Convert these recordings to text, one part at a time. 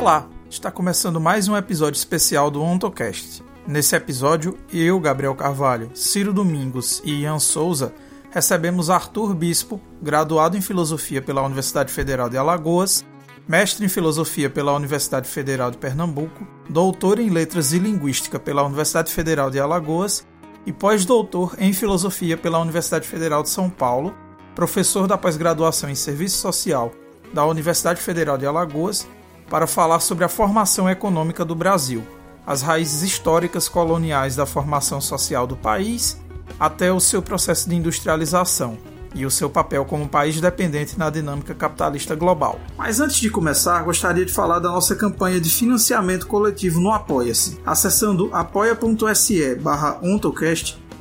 Olá, está começando mais um episódio especial do OntoCast. Nesse episódio, eu, Gabriel Carvalho, Ciro Domingos e Ian Souza recebemos Arthur Bispo, graduado em Filosofia pela Universidade Federal de Alagoas, mestre em Filosofia pela Universidade Federal de Pernambuco, doutor em Letras e Linguística pela Universidade Federal de Alagoas e pós-doutor em Filosofia pela Universidade Federal de São Paulo, professor da pós-graduação em Serviço Social da Universidade Federal de Alagoas para falar sobre a formação econômica do Brasil, as raízes históricas coloniais da formação social do país até o seu processo de industrialização e o seu papel como país dependente na dinâmica capitalista global. Mas antes de começar, gostaria de falar da nossa campanha de financiamento coletivo no Apoia-se. Acessando apoia.se barra ontocast,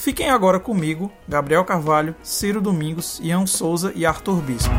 Fiquem agora comigo, Gabriel Carvalho, Ciro Domingos, Ian Souza e Arthur Bispo.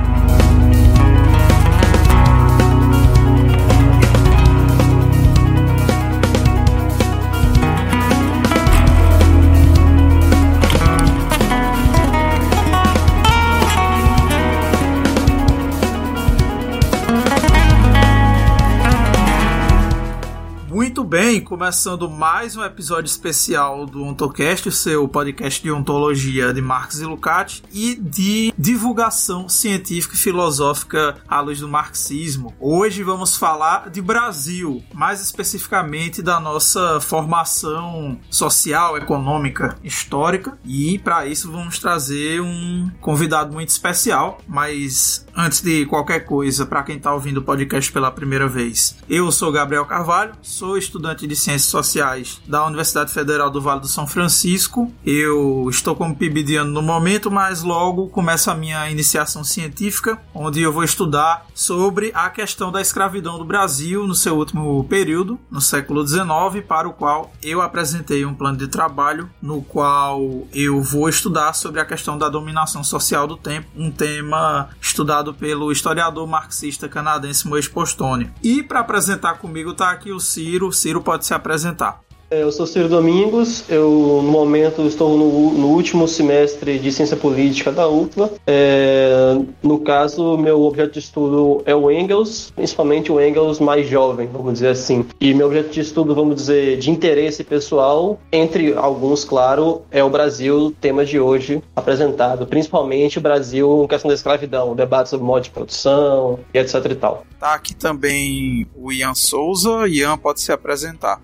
bem, começando mais um episódio especial do OntoCast, o seu podcast de ontologia de Marx e Lukács e de divulgação científica e filosófica à luz do marxismo. Hoje vamos falar de Brasil, mais especificamente da nossa formação social, econômica, histórica, e para isso vamos trazer um convidado muito especial, mas antes de qualquer coisa, para quem está ouvindo o podcast pela primeira vez, eu sou Gabriel Carvalho, sou estudante estudante de Ciências Sociais da Universidade Federal do Vale do São Francisco. Eu estou como PIBidiano no momento, mas logo começo a minha iniciação científica, onde eu vou estudar sobre a questão da escravidão do Brasil no seu último período, no século XIX, para o qual eu apresentei um plano de trabalho no qual eu vou estudar sobre a questão da dominação social do tempo, um tema estudado pelo historiador marxista canadense Moisés Postone. E para apresentar comigo está aqui o. Ciro Ciro pode se apresentar. É, eu sou Ciro Domingos, eu no momento estou no, no último semestre de Ciência Política da UFLA. É, no caso, meu objeto de estudo é o Engels, principalmente o Engels mais jovem, vamos dizer assim. E meu objeto de estudo, vamos dizer, de interesse pessoal, entre alguns, claro, é o Brasil, tema de hoje apresentado. Principalmente o Brasil questão da escravidão, debate sobre modo de produção e etc e tal. Tá aqui também o Ian Souza. Ian pode se apresentar.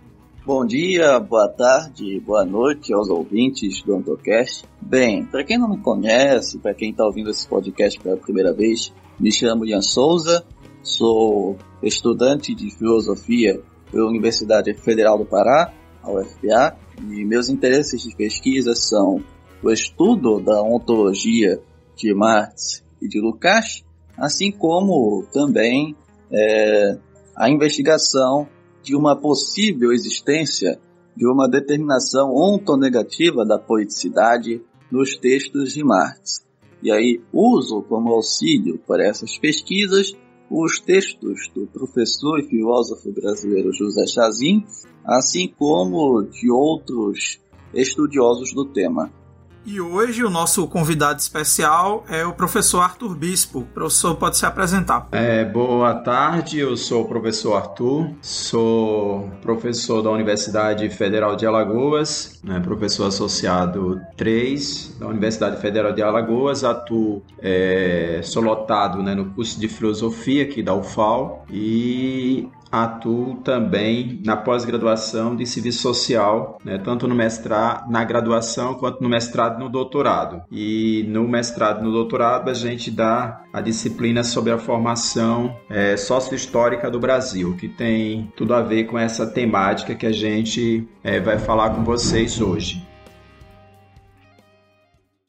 Bom dia, boa tarde, boa noite aos ouvintes do Antocast. Bem, para quem não me conhece, para quem está ouvindo esse podcast pela primeira vez, me chamo Ian Souza, sou estudante de filosofia pela Universidade Federal do Pará, a UFPA, e meus interesses de pesquisa são o estudo da ontologia de Marx e de Lukács, assim como também é, a investigação de uma possível existência de uma determinação ontonegativa da poeticidade nos textos de Marx. E aí uso como auxílio para essas pesquisas os textos do professor e filósofo brasileiro José Chazin, assim como de outros estudiosos do tema. E hoje o nosso convidado especial é o professor Arthur Bispo. O professor pode se apresentar. É, boa tarde, eu sou o professor Arthur, sou professor da Universidade Federal de Alagoas, né, professor associado 3 da Universidade Federal de Alagoas, atuo, é, sou lotado né, no curso de filosofia aqui da UFAL e atuo também na pós-graduação de serviço social, né, tanto no mestrado, na graduação, quanto no mestrado e no doutorado. E no mestrado e no doutorado a gente dá a disciplina sobre a formação é, sócio-histórica do Brasil, que tem tudo a ver com essa temática que a gente é, vai falar com vocês hoje.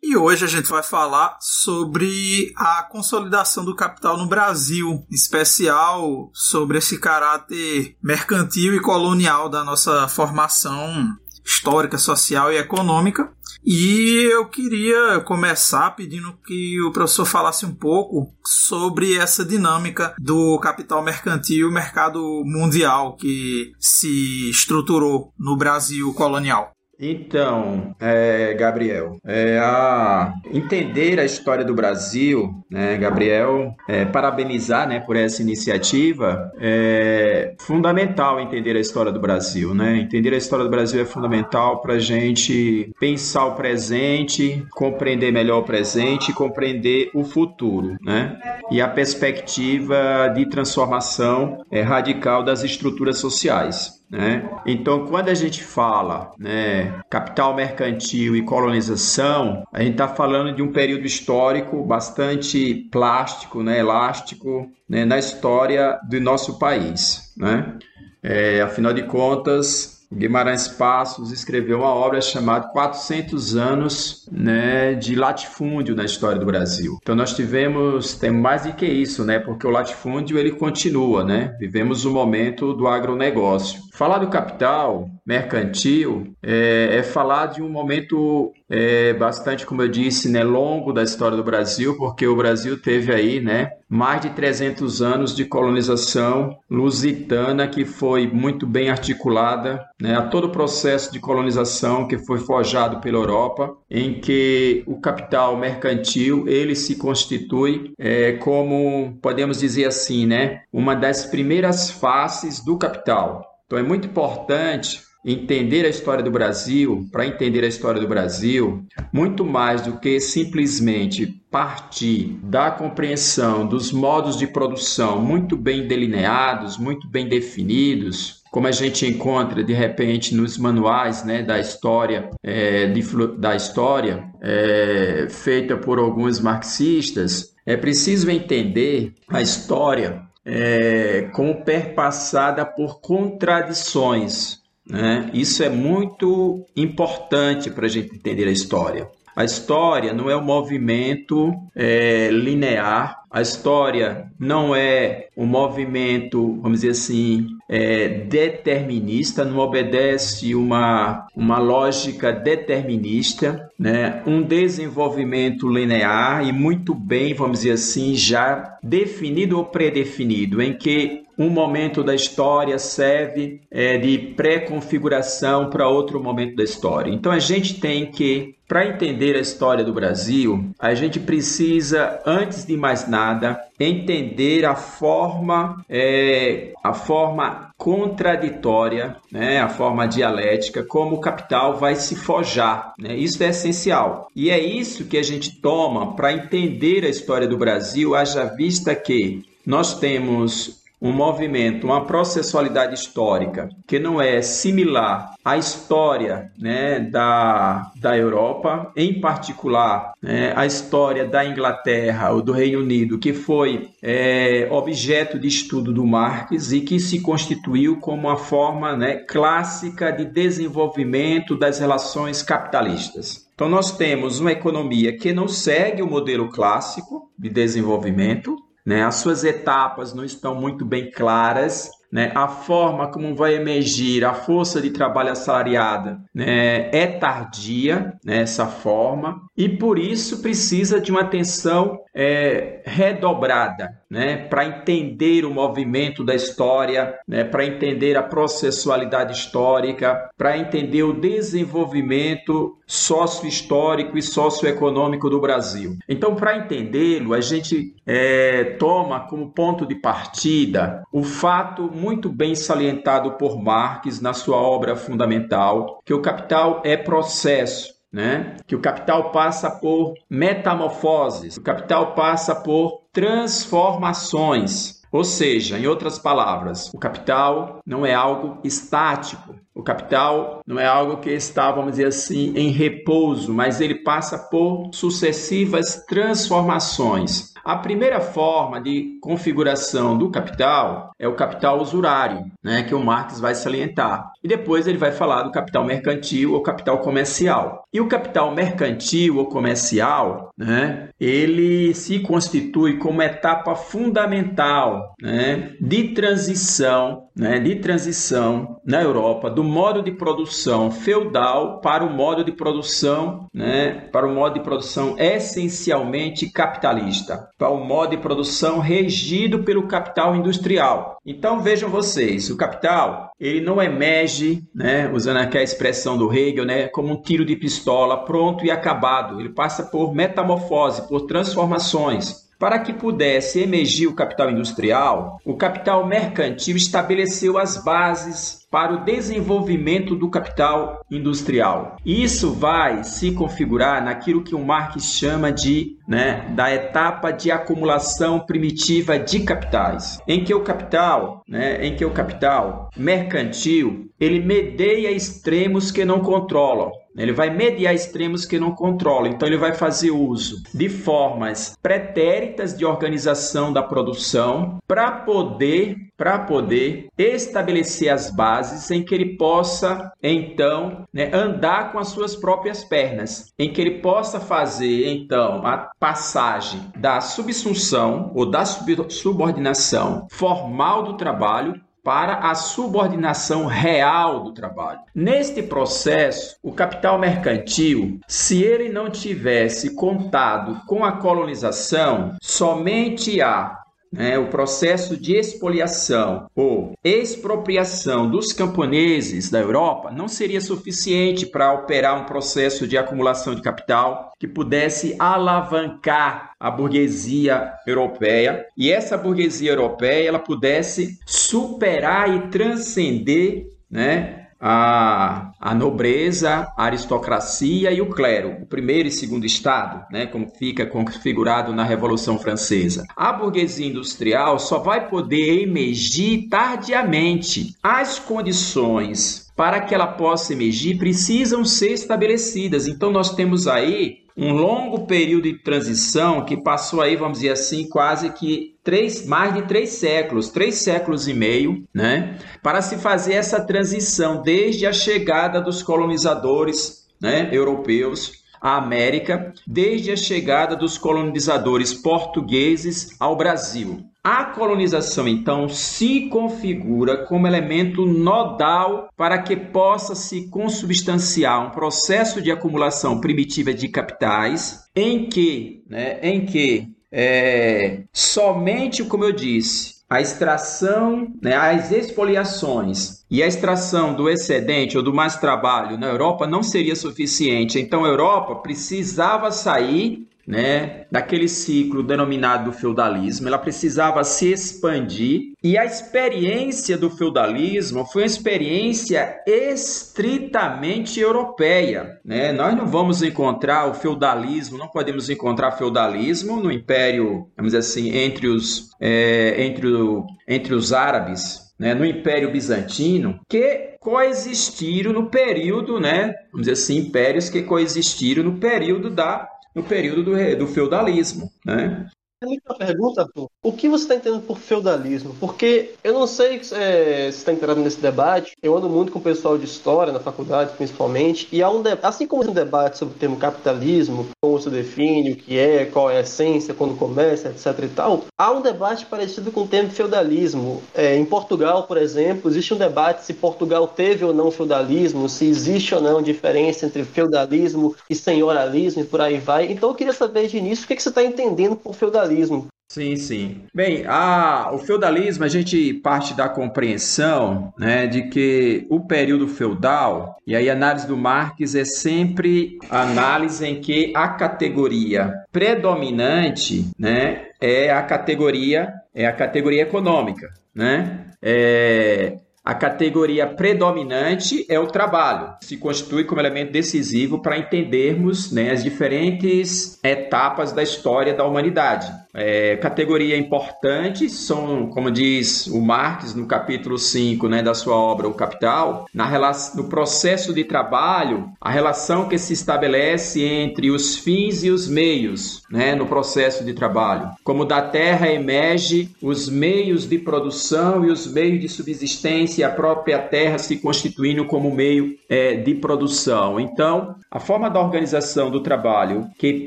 E hoje a gente vai falar sobre a consolidação do capital no Brasil, em especial sobre esse caráter mercantil e colonial da nossa formação histórica, social e econômica. E eu queria começar pedindo que o professor falasse um pouco sobre essa dinâmica do capital mercantil e mercado mundial que se estruturou no Brasil colonial. Então, é, Gabriel, é, a entender a história do Brasil, né, Gabriel, é, parabenizar, né, por essa iniciativa, é fundamental entender a história do Brasil, né? Entender a história do Brasil é fundamental para a gente pensar o presente, compreender melhor o presente, compreender o futuro, né? E a perspectiva de transformação é, radical das estruturas sociais. Né? Então, quando a gente fala né, capital mercantil e colonização, a gente está falando de um período histórico bastante plástico, né, elástico, né, na história do nosso país. Né? É, afinal de contas, Guimarães Passos escreveu uma obra chamada 400 anos né, de latifúndio na história do Brasil. Então nós tivemos, tem mais do que isso, né, porque o latifúndio ele continua, né? Vivemos o momento do agronegócio. Falar do capital mercantil é, é falar de um momento é, bastante, como eu disse, né, longo da história do Brasil, porque o Brasil teve aí, né, mais de 300 anos de colonização lusitana que foi muito bem articulada, né, a todo o processo de colonização que foi forjado pela Europa, em que o capital mercantil ele se constitui é, como podemos dizer assim, né, uma das primeiras faces do capital. Então é muito importante entender a história do Brasil, para entender a história do Brasil, muito mais do que simplesmente partir da compreensão dos modos de produção muito bem delineados, muito bem definidos, como a gente encontra de repente nos manuais né, da história é, de, da história é, feita por alguns marxistas, é preciso entender a história é, como perpassada por contradições. Né? Isso é muito importante para a gente entender a história. A história não é um movimento é, linear, a história não é um movimento, vamos dizer assim, é, determinista, não obedece uma, uma lógica determinista, né? um desenvolvimento linear e muito bem, vamos dizer assim, já definido ou predefinido, em que um momento da história serve é, de pré-configuração para outro momento da história. Então a gente tem que, para entender a história do Brasil, a gente precisa, antes de mais nada, entender a forma, é, a forma contraditória, né, a forma dialética, como o capital vai se forjar. Né? Isso é essencial. E é isso que a gente toma para entender a história do Brasil, haja vista que nós temos um movimento, uma processualidade histórica que não é similar à história né, da, da Europa, em particular né, a história da Inglaterra ou do Reino Unido, que foi é, objeto de estudo do Marx e que se constituiu como uma forma né, clássica de desenvolvimento das relações capitalistas. Então, nós temos uma economia que não segue o modelo clássico de desenvolvimento, né? As suas etapas não estão muito bem claras. Né? A forma como vai emergir a força de trabalho assalariada né? é tardia, né? forma, e por isso precisa de uma atenção é, redobrada né, para entender o movimento da história, né, para entender a processualidade histórica, para entender o desenvolvimento sócio-histórico e socioeconômico do Brasil. Então, para entendê-lo, a gente é, toma como ponto de partida o fato muito bem salientado por Marx na sua obra fundamental, que o capital é processo né? Que o capital passa por metamorfoses, o capital passa por transformações. Ou seja, em outras palavras, o capital não é algo estático. O capital não é algo que está, vamos dizer assim, em repouso, mas ele passa por sucessivas transformações. A primeira forma de configuração do capital é o capital usurário, né, que o Marx vai salientar. E depois ele vai falar do capital mercantil ou capital comercial. E o capital mercantil ou comercial, né, ele se constitui como etapa fundamental né, de transição, né, de transição na Europa do modo de produção feudal para o modo de produção, né, para o modo de produção essencialmente capitalista, para o modo de produção regido pelo capital industrial. Então vejam vocês, o capital ele não emerge, né, usando aqui a expressão do Hegel, né, como um tiro de pistola pronto e acabado. Ele passa por metamorfose, por transformações. Para que pudesse emergir o capital industrial, o capital mercantil estabeleceu as bases para o desenvolvimento do capital industrial. Isso vai se configurar naquilo que o Marx chama de né, da etapa de acumulação primitiva de capitais, em que o capital, né, em que o capital mercantil ele medeia extremos que não controlam. Ele vai mediar extremos que não controla. Então, ele vai fazer uso de formas pretéritas de organização da produção para poder, para poder estabelecer as bases em que ele possa, então, né, andar com as suas próprias pernas, em que ele possa fazer, então, a passagem da subsunção ou da subordinação formal do trabalho para a subordinação real do trabalho. Neste processo, o capital mercantil, se ele não tivesse contado com a colonização, somente a né, o processo de expoliação ou expropriação dos camponeses da Europa não seria suficiente para operar um processo de acumulação de capital que pudesse alavancar a burguesia europeia. E essa burguesia europeia ela pudesse superar e transcender né, a, a nobreza, a aristocracia e o clero, o primeiro e segundo estado, né, como fica configurado na Revolução Francesa. A burguesia industrial só vai poder emergir tardiamente. As condições para que ela possa emergir precisam ser estabelecidas. Então nós temos aí um longo período de transição que passou aí, vamos dizer assim, quase que três, mais de três séculos, três séculos e meio, né, para se fazer essa transição desde a chegada dos colonizadores né, europeus à América, desde a chegada dos colonizadores portugueses ao Brasil. A colonização, então, se configura como elemento nodal para que possa se consubstanciar um processo de acumulação primitiva de capitais, em que, né, em que é, somente, como eu disse, a extração, né, as expoliações e a extração do excedente ou do mais trabalho na Europa não seria suficiente. Então, a Europa precisava sair né, daquele ciclo denominado feudalismo, ela precisava se expandir. E a experiência do feudalismo foi uma experiência estritamente europeia, né? Nós não vamos encontrar o feudalismo, não podemos encontrar feudalismo no império, vamos dizer assim, entre os é, entre, o, entre os árabes, né, no Império Bizantino, que coexistiram no período, né, vamos dizer assim, impérios que coexistiram no período da no período do, do feudalismo. Né? Uma pergunta, Arthur. O que você está entendendo por feudalismo? Porque eu não sei é, se está entrando nesse debate. Eu ando muito com o pessoal de história, na faculdade principalmente, e há um assim como um debate sobre o termo capitalismo, como se define, o que é, qual é a essência, quando começa, etc e tal, há um debate parecido com o termo feudalismo. É, em Portugal, por exemplo, existe um debate se Portugal teve ou não feudalismo, se existe ou não diferença entre feudalismo e senhoralismo e por aí vai. Então eu queria saber de início o que, que você está entendendo por feudalismo feudalismo. Sim, sim. Bem, a, o feudalismo, a gente parte da compreensão né, de que o período feudal, e aí a análise do Marx é sempre a análise em que a categoria predominante né, é a categoria é a categoria econômica. Né? É, a categoria predominante é o trabalho, se constitui como elemento decisivo para entendermos né, as diferentes etapas da história da humanidade. É, categoria importante, são, como diz o Marx no capítulo 5 né, da sua obra O Capital, na relação, no processo de trabalho, a relação que se estabelece entre os fins e os meios né, no processo de trabalho. Como da terra emerge os meios de produção e os meios de subsistência, e a própria terra se constituindo como meio é, de produção. Então, a forma da organização do trabalho que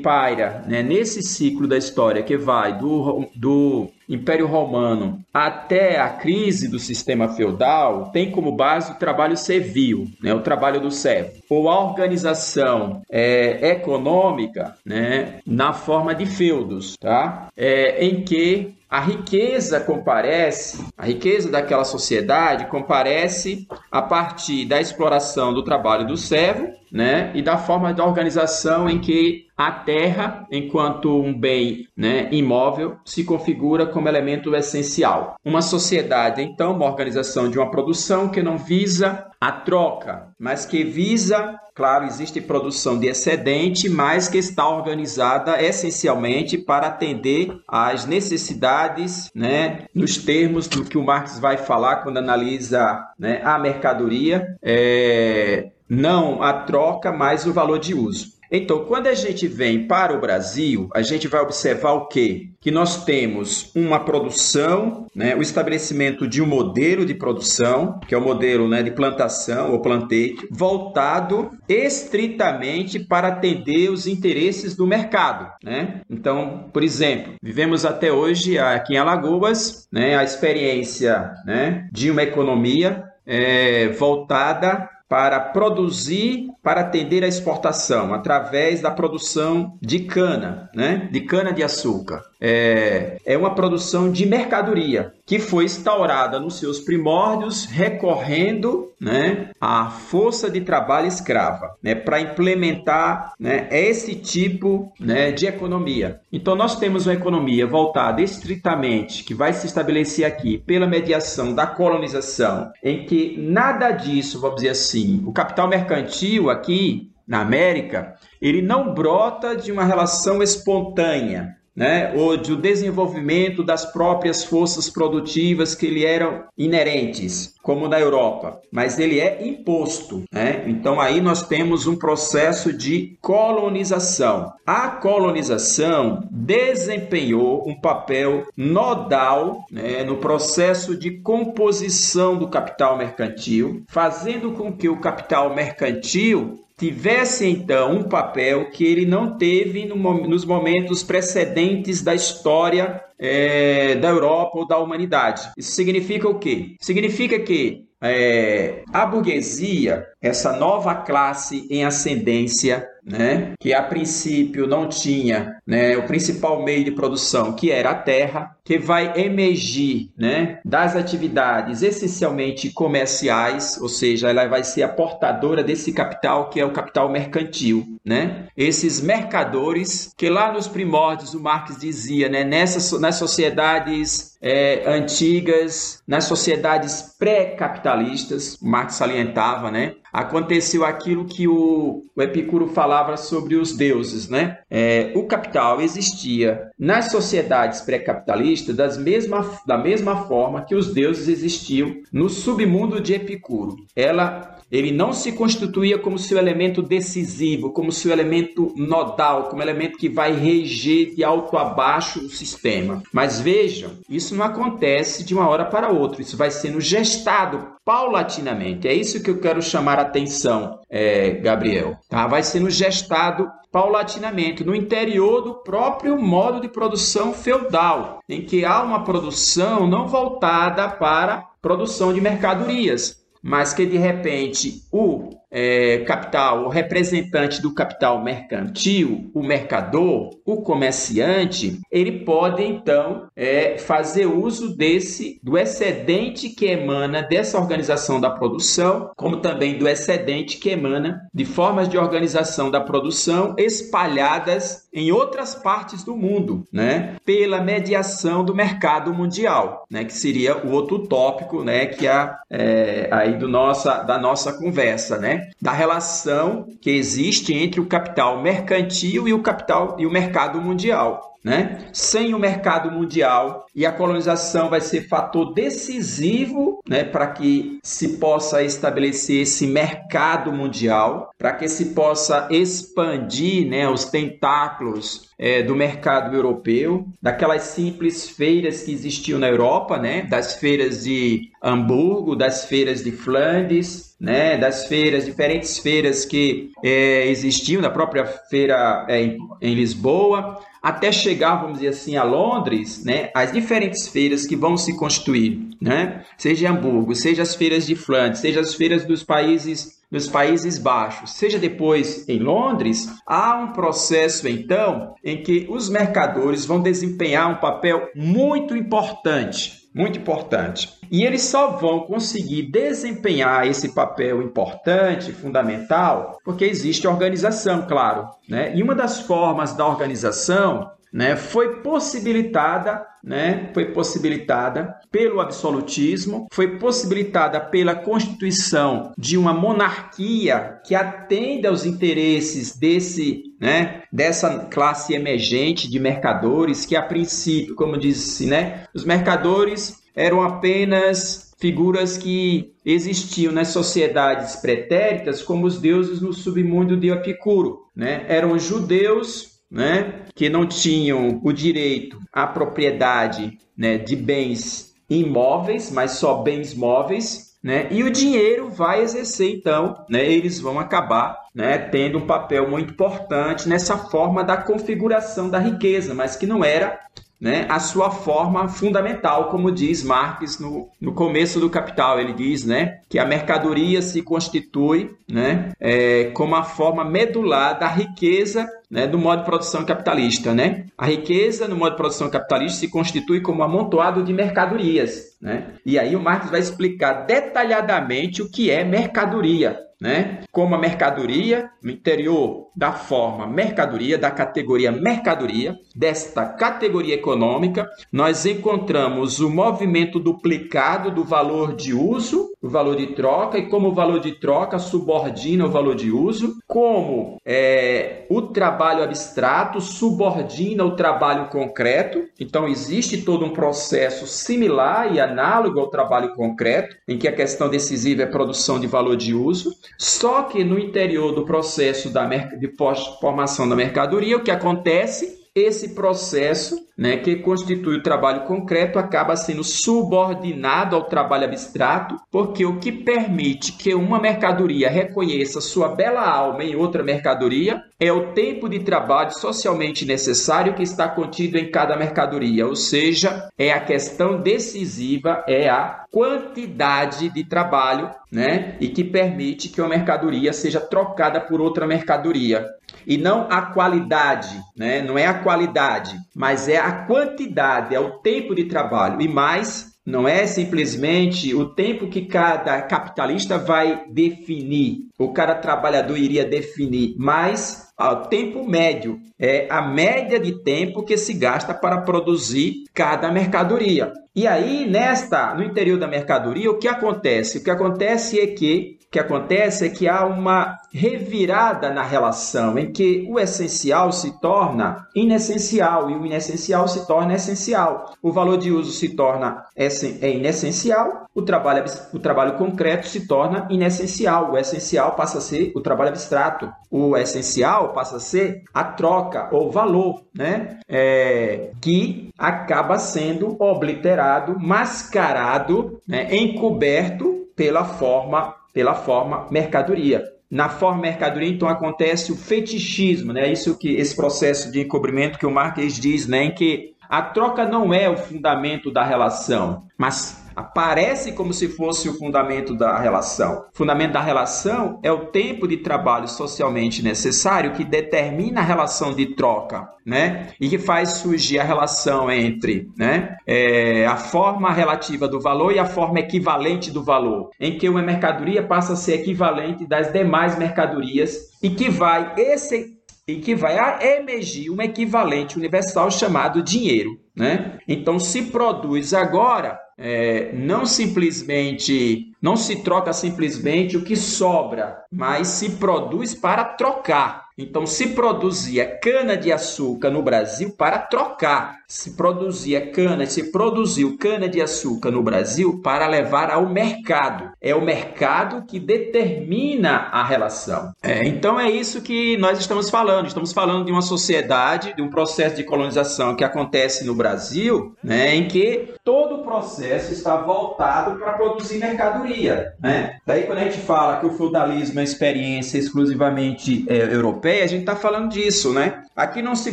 paira né, nesse ciclo da história que vai do, do Império Romano até a crise do sistema feudal tem como base o trabalho servil, né, o trabalho do servo, ou a organização é, econômica né, na forma de feudos, tá? É, em que a riqueza comparece, a riqueza daquela sociedade comparece a partir da exploração do trabalho do servo, né, e da forma da organização em que a terra, enquanto um bem né, imóvel, se configura como elemento essencial. Uma sociedade, então, uma organização de uma produção que não visa a troca, mas que visa, claro, existe produção de excedente, mas que está organizada essencialmente para atender às necessidades, né, nos termos do que o Marx vai falar quando analisa né, a mercadoria, é, não a troca, mas o valor de uso. Então, quando a gente vem para o Brasil, a gente vai observar o quê? Que nós temos uma produção, né, o estabelecimento de um modelo de produção, que é o modelo né, de plantação ou planteio, voltado estritamente para atender os interesses do mercado. Né? Então, por exemplo, vivemos até hoje aqui em Alagoas né, a experiência né, de uma economia é, voltada para produzir, para atender a exportação, através da produção de cana, né? de cana-de-açúcar. É, é uma produção de mercadoria que foi instaurada nos seus primórdios, recorrendo né, à força de trabalho escrava, né, para implementar né, esse tipo né, de economia. Então, nós temos uma economia voltada estritamente, que vai se estabelecer aqui pela mediação da colonização, em que nada disso, vamos dizer assim, o capital mercantil aqui na América, ele não brota de uma relação espontânea, né, ou do desenvolvimento das próprias forças produtivas que lhe eram inerentes, como na Europa, mas ele é imposto. Né? Então aí nós temos um processo de colonização. A colonização desempenhou um papel nodal né, no processo de composição do capital mercantil, fazendo com que o capital mercantil tivesse então um papel que ele não teve no, nos momentos precedentes da história é, da Europa ou da humanidade. Isso significa o quê? Significa que é, a burguesia, essa nova classe em ascendência, né, que a princípio não tinha né, o principal meio de produção, que era a terra, que vai emergir né, das atividades essencialmente comerciais, ou seja, ela vai ser a portadora desse capital que é o capital mercantil. Né? Esses mercadores que lá nos primórdios o Marx dizia, né, nessas, nas sociedades é, antigas, nas sociedades pré-capitalistas, Marx salientava, né? Aconteceu aquilo que o, o Epicuro falava sobre os deuses, né? É, o capital existia nas sociedades pré-capitalistas mesma, da mesma forma que os deuses existiam no submundo de Epicuro. Ela ele não se constituía como seu elemento decisivo, como seu elemento nodal, como elemento que vai reger de alto a baixo o sistema. Mas vejam, isso não acontece de uma hora para outra, isso vai sendo gestado paulatinamente. É isso que eu quero chamar a atenção, é, Gabriel. Tá? Vai sendo gestado paulatinamente no interior do próprio modo de produção feudal, em que há uma produção não voltada para produção de mercadorias, mas que de repente o é, capital, o representante do capital mercantil, o mercador, o comerciante, ele pode então é, fazer uso desse do excedente que emana dessa organização da produção, como também do excedente que emana de formas de organização da produção espalhadas em outras partes do mundo, né, pela mediação do mercado mundial, né, que seria o outro tópico, né, que é, é aí do nossa da nossa conversa, né? Da relação que existe entre o capital mercantil e o capital e o mercado mundial. né? Sem o mercado mundial e a colonização vai ser fator decisivo, né, para que se possa estabelecer esse mercado mundial, para que se possa expandir, né, os tentáculos é, do mercado europeu, daquelas simples feiras que existiam na Europa, né, das feiras de Hamburgo, das feiras de Flandres, né, das feiras, diferentes feiras que é, existiam, na própria feira é, em, em Lisboa, até chegar, vamos dizer assim, a Londres, né, as diferentes feiras que vão se constituir, né, seja Hamburgo, seja as feiras de Flandres, seja as feiras dos países dos Países Baixos, seja depois em Londres, há um processo então em que os mercadores vão desempenhar um papel muito importante muito importante. E eles só vão conseguir desempenhar esse papel importante, fundamental, porque existe organização, claro. Né? E uma das formas da organização né, foi possibilitada, né, foi possibilitada pelo absolutismo, foi possibilitada pela constituição de uma monarquia que atenda aos interesses desse, né, dessa classe emergente de mercadores que a princípio, como disse, né, os mercadores eram apenas figuras que existiam nas sociedades pretéritas como os deuses no submundo de Epicuro, né? Eram judeus né, que não tinham o direito à propriedade né, de bens imóveis, mas só bens móveis, né, e o dinheiro vai exercer, então, né, eles vão acabar né, tendo um papel muito importante nessa forma da configuração da riqueza, mas que não era né, a sua forma fundamental, como diz Marx no, no começo do Capital. Ele diz né, que a mercadoria se constitui né, é, como a forma medular da riqueza né, do modo de produção capitalista. Né? A riqueza no modo de produção capitalista se constitui como um amontoado de mercadorias. Né? E aí o Marx vai explicar detalhadamente o que é mercadoria né? Como a mercadoria no interior da forma mercadoria, da categoria mercadoria, desta categoria econômica, nós encontramos o movimento duplicado do valor de uso, o valor de troca, e como o valor de troca subordina o valor de uso, como é, o trabalho abstrato subordina o trabalho concreto. Então, existe todo um processo similar e análogo ao trabalho concreto, em que a questão decisiva é a produção de valor de uso. Só que no interior do processo da, de formação da mercadoria, o que acontece esse processo, né, que constitui o trabalho concreto, acaba sendo subordinado ao trabalho abstrato, porque o que permite que uma mercadoria reconheça sua bela alma em outra mercadoria é o tempo de trabalho socialmente necessário que está contido em cada mercadoria, ou seja, é a questão decisiva, é a quantidade de trabalho, né, e que permite que uma mercadoria seja trocada por outra mercadoria e não a qualidade, né? Não é a qualidade, mas é a quantidade, é o tempo de trabalho. E mais, não é simplesmente o tempo que cada capitalista vai definir, o cada trabalhador iria definir, mas o tempo médio é a média de tempo que se gasta para produzir cada mercadoria. E aí, nesta, no interior da mercadoria, o que acontece? O que acontece é que que acontece é que há uma revirada na relação em que o essencial se torna inessencial e o inessencial se torna essencial. O valor de uso se torna é inessencial, o trabalho, o trabalho concreto se torna inessencial, o essencial passa a ser o trabalho abstrato, o essencial passa a ser a troca ou valor, né? É, que acaba sendo obliterado, mascarado, né? encoberto pela forma pela forma mercadoria. Na forma mercadoria, então, acontece o fetichismo, né? Isso que esse processo de encobrimento que o Marques diz, né? Em que a troca não é o fundamento da relação, mas aparece como se fosse o fundamento da relação. O fundamento da relação é o tempo de trabalho socialmente necessário que determina a relação de troca, né? E que faz surgir a relação entre, né? É, a forma relativa do valor e a forma equivalente do valor, em que uma mercadoria passa a ser equivalente das demais mercadorias e que vai esse e que vai emergir um equivalente universal chamado dinheiro. Né? Então, se produz agora é, não simplesmente, não se troca simplesmente o que sobra, mas se produz para trocar. Então se produzia cana-de-açúcar no Brasil para trocar. Se produzia cana, se produziu cana-de-açúcar no Brasil para levar ao mercado. É o mercado que determina a relação. É, então é isso que nós estamos falando. Estamos falando de uma sociedade, de um processo de colonização que acontece no Brasil, né, em que todo o processo está voltado para produzir mercadoria. Né? Daí quando a gente fala que o feudalismo é experiência exclusivamente é, europeia, a gente está falando disso, né? Aqui não se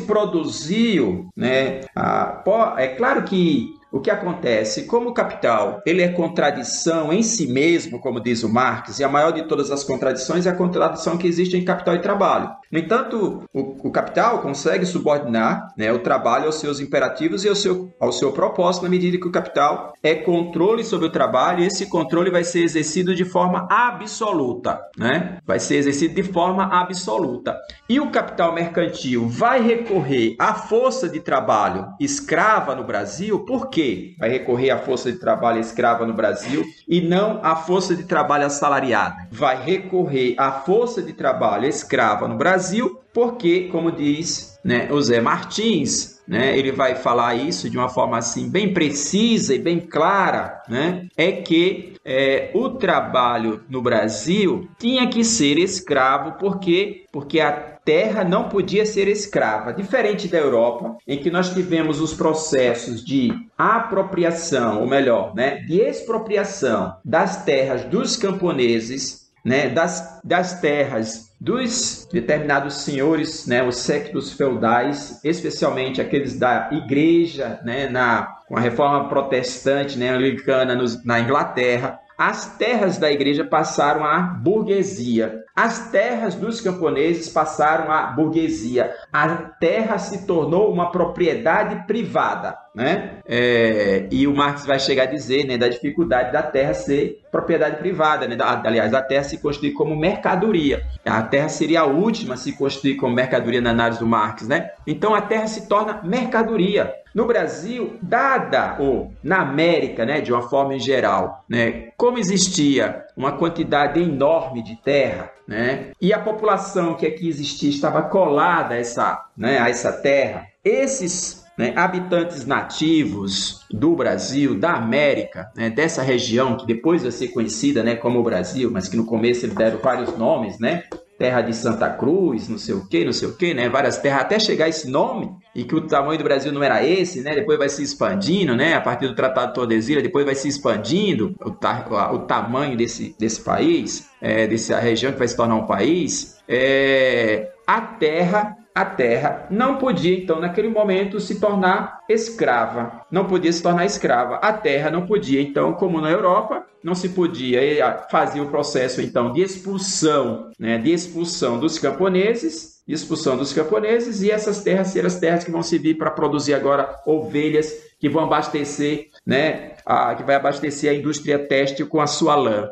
produziu, né? A, é claro que o que acontece? Como o capital ele é contradição em si mesmo, como diz o Marx, e a maior de todas as contradições é a contradição que existe em capital e trabalho. No entanto, o, o capital consegue subordinar né, o trabalho aos seus imperativos e ao seu, ao seu propósito, na medida que o capital é controle sobre o trabalho, e esse controle vai ser exercido de forma absoluta. Né? Vai ser exercido de forma absoluta. E o capital mercantil vai recorrer à força de trabalho escrava no Brasil, por quê? Vai recorrer à força de trabalho escrava no Brasil e não à força de trabalho assalariada. Vai recorrer à força de trabalho escrava no Brasil Brasil, porque, como diz né, o Zé Martins, né, ele vai falar isso de uma forma assim bem precisa e bem clara, né, é que é, o trabalho no Brasil tinha que ser escravo, porque porque a terra não podia ser escrava, diferente da Europa, em que nós tivemos os processos de apropriação, ou melhor, né, de expropriação das terras dos camponeses, né, das, das terras dos determinados senhores, né, os séculos feudais, especialmente aqueles da igreja, né, na com a reforma protestante, né, anglicana nos, na Inglaterra, as terras da igreja passaram à burguesia. As terras dos camponeses passaram à burguesia. A terra se tornou uma propriedade privada. Né? É, e o Marx vai chegar a dizer né, da dificuldade da terra ser propriedade privada, né? aliás, a terra se constituir como mercadoria. A terra seria a última a se constituir como mercadoria na análise do Marx. Né? Então a terra se torna mercadoria. No Brasil, dada ou na América, né, de uma forma em geral, né, como existia uma quantidade enorme de terra, né, e a população que aqui existia estava colada a essa, né, a essa terra, esses né, habitantes nativos do Brasil, da América, né, dessa região que depois vai ser conhecida né, como o Brasil, mas que no começo eles deram vários nomes, né? Terra de Santa Cruz, não sei o que, não sei o que, né? Várias terras até chegar esse nome e que o tamanho do Brasil não era esse, né? Depois vai se expandindo, né? A partir do Tratado de Tordesilhas, depois vai se expandindo o, ta o tamanho desse, desse país, é, dessa região que vai se tornar um país. É, a terra a terra não podia, então, naquele momento, se tornar escrava. Não podia se tornar escrava. A terra não podia, então, como na Europa, não se podia fazer o processo, então, de expulsão, né, de expulsão dos camponeses, de expulsão dos camponeses, e essas terras serão as terras que vão servir para produzir agora ovelhas que vão abastecer, né, a, que vai abastecer a indústria têxtil com a sua lã.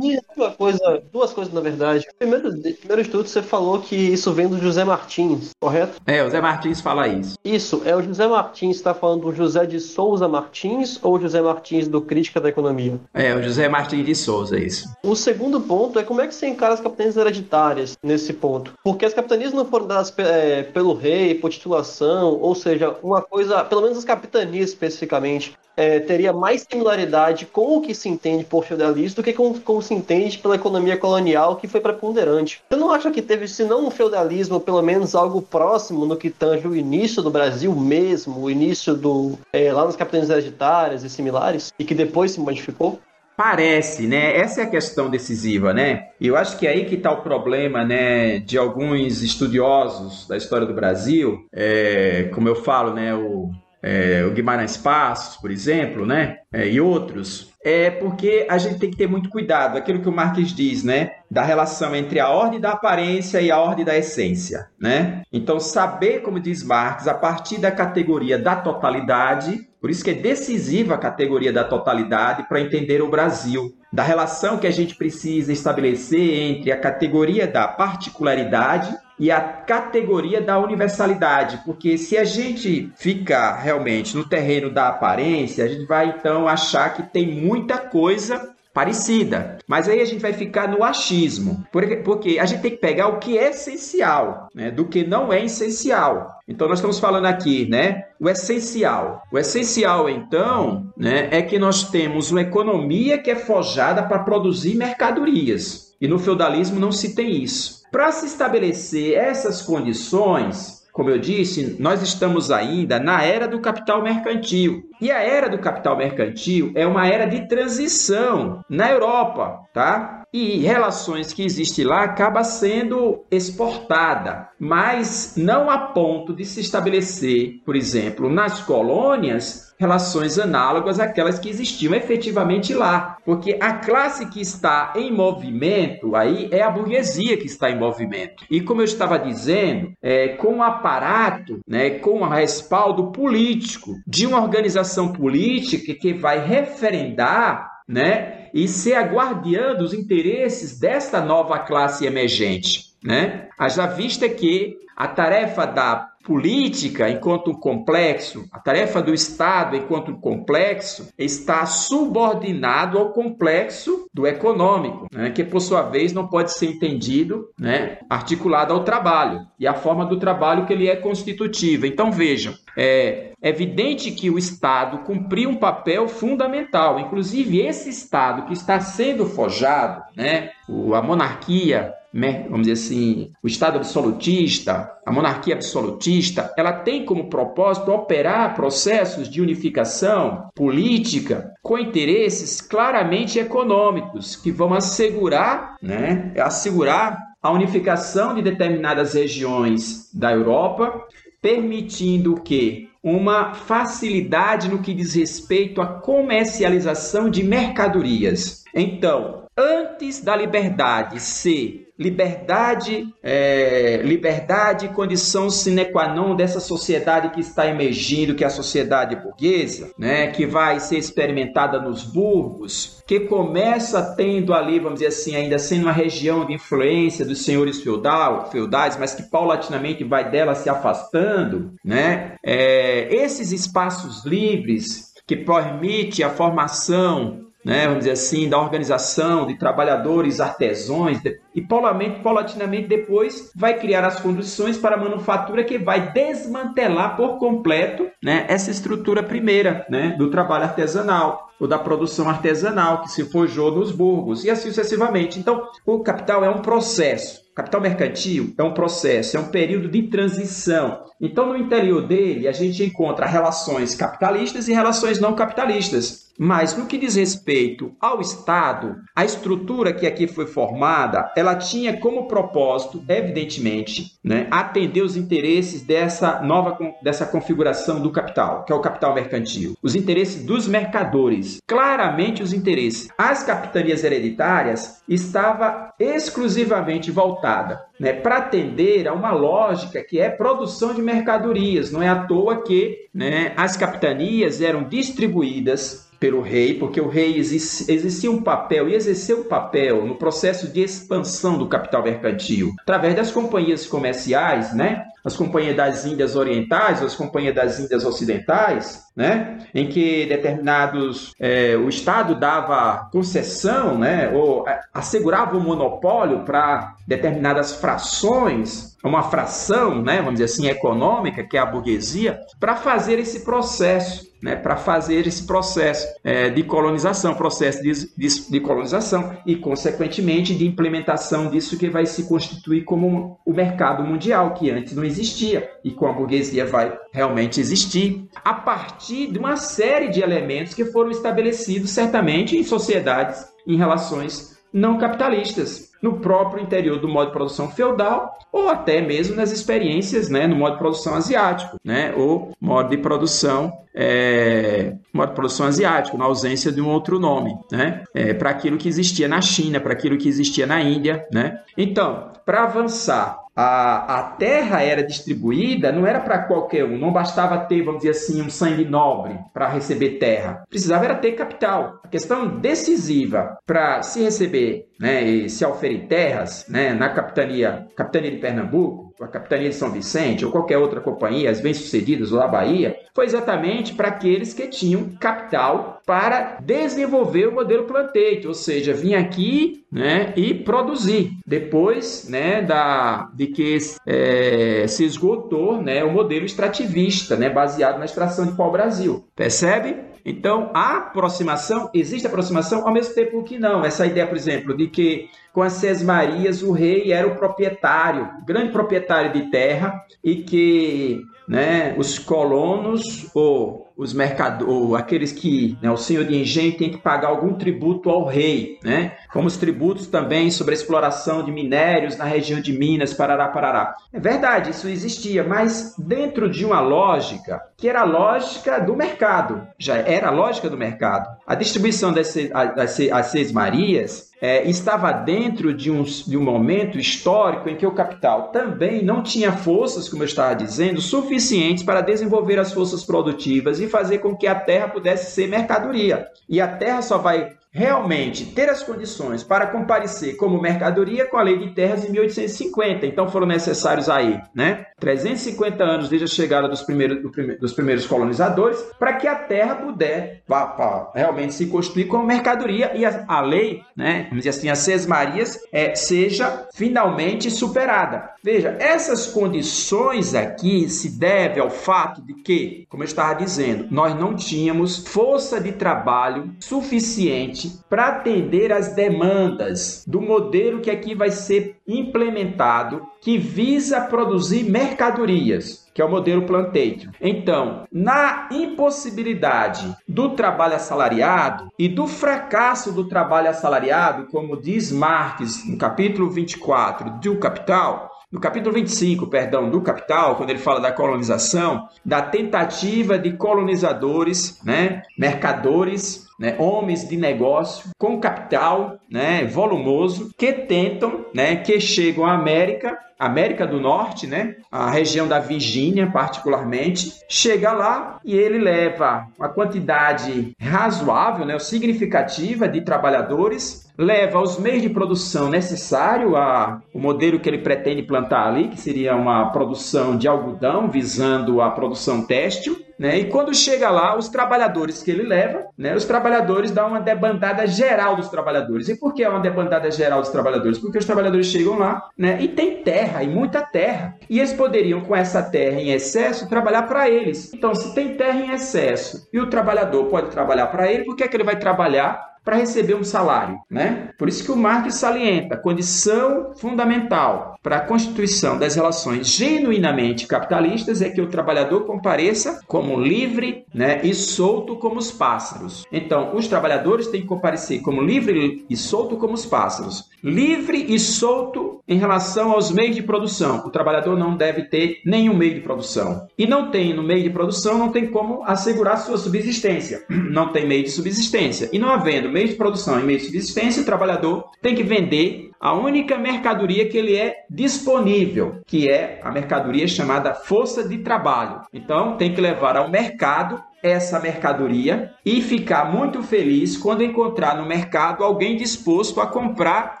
Uma coisa, duas coisas na verdade. Primeiro, primeiro estudo você falou que isso vem do José Martins, correto? É, o José Martins fala isso. Isso, é o José Martins está falando do José de Souza Martins ou o José Martins do Crítica da Economia? É, o José Martins de Souza, isso. O segundo ponto é como é que você encara as capitanias hereditárias nesse ponto? Porque as capitanias não foram dadas é, pelo rei, por titulação, ou seja, uma coisa, pelo menos as capitanias especificamente, é, teria mais similaridade com o que se entende por feudalismo do que com, com se entende pela economia colonial que foi preponderante. Eu não acho que teve, se não um feudalismo, pelo menos algo próximo no que tange o início do Brasil mesmo, o início do é, lá nas capitanias hereditárias e similares, e que depois se modificou? Parece, né? Essa é a questão decisiva, né? E eu acho que é aí que está o problema, né, de alguns estudiosos da história do Brasil, é, como eu falo, né, o é, o Guimarães Passos, por exemplo, né? É, e outros, é porque a gente tem que ter muito cuidado, aquilo que o Marx diz, né? Da relação entre a ordem da aparência e a ordem da essência, né? Então, saber, como diz Marx, a partir da categoria da totalidade, por isso que é decisiva a categoria da totalidade para entender o Brasil, da relação que a gente precisa estabelecer entre a categoria da particularidade e a categoria da universalidade, porque se a gente ficar realmente no terreno da aparência, a gente vai então achar que tem muita coisa parecida. Mas aí a gente vai ficar no achismo, porque, a gente tem que pegar o que é essencial, né, do que não é essencial. Então nós estamos falando aqui, né, o essencial. O essencial então, né, é que nós temos uma economia que é forjada para produzir mercadorias. E no feudalismo não se tem isso. Para se estabelecer essas condições, como eu disse, nós estamos ainda na era do capital mercantil. E a era do capital mercantil é uma era de transição na Europa, tá? E relações que existem lá acaba sendo exportada, mas não a ponto de se estabelecer, por exemplo, nas colônias relações análogas àquelas que existiam efetivamente lá, porque a classe que está em movimento aí é a burguesia que está em movimento. E como eu estava dizendo, é, com o aparato, né, com o respaldo político de uma organização política que vai referendar né, e ser a guardiã dos interesses desta nova classe emergente. Né? Haja vista que a tarefa da política enquanto complexo, a tarefa do Estado enquanto complexo, está subordinado ao complexo do econômico, né, que por sua vez não pode ser entendido né, articulado ao trabalho e a forma do trabalho que ele é constitutiva. Então vejam, é evidente que o Estado cumpriu um papel fundamental, inclusive esse Estado que está sendo forjado, né, a monarquia vamos dizer assim, o Estado absolutista, a monarquia absolutista, ela tem como propósito operar processos de unificação política com interesses claramente econômicos que vão assegurar, né, assegurar a unificação de determinadas regiões da Europa, permitindo que uma facilidade no que diz respeito à comercialização de mercadorias. Então, antes da liberdade ser liberdade, é, liberdade condição sine qua non dessa sociedade que está emergindo, que é a sociedade burguesa, né, que vai ser experimentada nos burgos, que começa tendo ali, vamos dizer assim, ainda sendo uma região de influência dos senhores feudal, feudais, mas que paulatinamente vai dela se afastando, né? É, esses espaços livres que permite a formação né, vamos dizer assim, da organização de trabalhadores artesãos, e paulatinamente depois vai criar as condições para a manufatura que vai desmantelar por completo né, essa estrutura primeira né, do trabalho artesanal ou da produção artesanal que se forjou nos burgos e assim sucessivamente. Então, o capital é um processo. Capital mercantil é um processo, é um período de transição. Então, no interior dele, a gente encontra relações capitalistas e relações não capitalistas. Mas no que diz respeito ao Estado, a estrutura que aqui foi formada, ela tinha como propósito, evidentemente, né, atender os interesses dessa nova dessa configuração do capital, que é o capital mercantil, os interesses dos mercadores, claramente os interesses. As capitanias hereditárias estava exclusivamente voltada né, para atender a uma lógica que é produção de mercadorias. Não é à toa que né, as capitanias eram distribuídas pelo rei, porque o rei exercia um papel e exerceu um papel no processo de expansão do capital mercantil, através das companhias comerciais, né? As companhias das Índias Orientais, as companhias das Índias Ocidentais, né? Em que determinados é, o Estado dava concessão, né? Ou assegurava o monopólio para determinadas frações, uma fração, né? Vamos dizer assim, econômica, que é a burguesia, para fazer esse processo né, para fazer esse processo é, de colonização, processo de, de, de, colonização e, consequentemente, de implementação disso que vai se constituir como o mercado mundial, que antes não existia e com a burguesia vai realmente existir, a partir de uma série de elementos que foram estabelecidos certamente em sociedades, em relações não capitalistas no próprio interior do modo de produção feudal ou até mesmo nas experiências né, no modo de produção asiático, né, ou modo de produção é, modo de produção asiático, na ausência de um outro nome, né, é, para aquilo que existia na China, para aquilo que existia na Índia, né. Então, para avançar a, a terra era distribuída, não era para qualquer um, não bastava ter, vamos dizer assim, um sangue nobre para receber terra. Precisava era ter capital. A questão decisiva para se receber né, e se oferir terras né, na capitania, capitania de Pernambuco, a capitania de São Vicente ou qualquer outra companhia, as bem-sucedidas ou da Bahia, foi exatamente para aqueles que tinham capital para desenvolver o modelo plantation, ou seja, vir aqui né, e produzir. Depois né, da, de que é, se esgotou né, o modelo extrativista, né, baseado na extração de pau-brasil. Percebe? Então, a aproximação, existe aproximação ao mesmo tempo que não. Essa ideia, por exemplo, de que com as Sesmarias o rei era o proprietário, grande proprietário de terra, e que né, os colonos ou os mercadores, aqueles que, né, o senhor de engenho tem que pagar algum tributo ao rei, né? Como os tributos também sobre a exploração de minérios na região de Minas, Parará, Parará. É verdade, isso existia, mas dentro de uma lógica que era a lógica do mercado, já era a lógica do mercado. A distribuição das, das, seis Marias é, estava dentro de um, de um momento histórico em que o capital também não tinha forças, como eu estava dizendo, suficientes para desenvolver as forças produtivas e fazer com que a terra pudesse ser mercadoria. E a terra só vai realmente ter as condições para comparecer como mercadoria com a lei de terras em 1850. Então foram necessários aí, né, 350 anos desde a chegada dos primeiros, dos primeiros colonizadores para que a terra puder pra, pra, realmente se constituir como mercadoria e a, a lei, né, vamos dizer assim, as Seis Marias, é, seja finalmente superada. Veja, essas condições aqui se devem ao fato de que, como eu estava dizendo, nós não tínhamos força de trabalho suficiente para atender às demandas do modelo que aqui vai ser implementado, que visa produzir mercadorias que é o modelo plantation. Então, na impossibilidade do trabalho assalariado e do fracasso do trabalho assalariado, como diz Marx no capítulo 24 do Capital, no capítulo 25, perdão, do Capital, quando ele fala da colonização, da tentativa de colonizadores, né, mercadores, né, homens de negócio com capital, né, volumoso, que tentam, né, que chegam à América América do Norte, né? A região da Virgínia, particularmente, chega lá e ele leva uma quantidade razoável, né, significativa de trabalhadores, leva os meios de produção necessário a o modelo que ele pretende plantar ali, que seria uma produção de algodão visando a produção têxtil, né? E quando chega lá, os trabalhadores que ele leva, né? Os trabalhadores dão uma debandada geral dos trabalhadores. E por que é uma debandada geral dos trabalhadores? Porque os trabalhadores chegam lá, né? E tem terra, e muita terra. E eles poderiam, com essa terra em excesso, trabalhar para eles. Então, se tem terra em excesso e o trabalhador pode trabalhar para ele, por que, é que ele vai trabalhar para receber um salário, né? Por isso que o Marx salienta condição fundamental para a constituição das relações genuinamente capitalistas é que o trabalhador compareça como livre, né, e solto como os pássaros. Então, os trabalhadores têm que comparecer como livre e solto como os pássaros. Livre e solto em relação aos meios de produção. O trabalhador não deve ter nenhum meio de produção. E não tem no meio de produção, não tem como assegurar sua subsistência. Não tem meio de subsistência. E não havendo meio de produção e meio de subsistência, o trabalhador tem que vender a única mercadoria que ele é disponível, que é a mercadoria chamada força de trabalho. Então, tem que levar ao mercado essa mercadoria e ficar muito feliz quando encontrar no mercado alguém disposto a comprar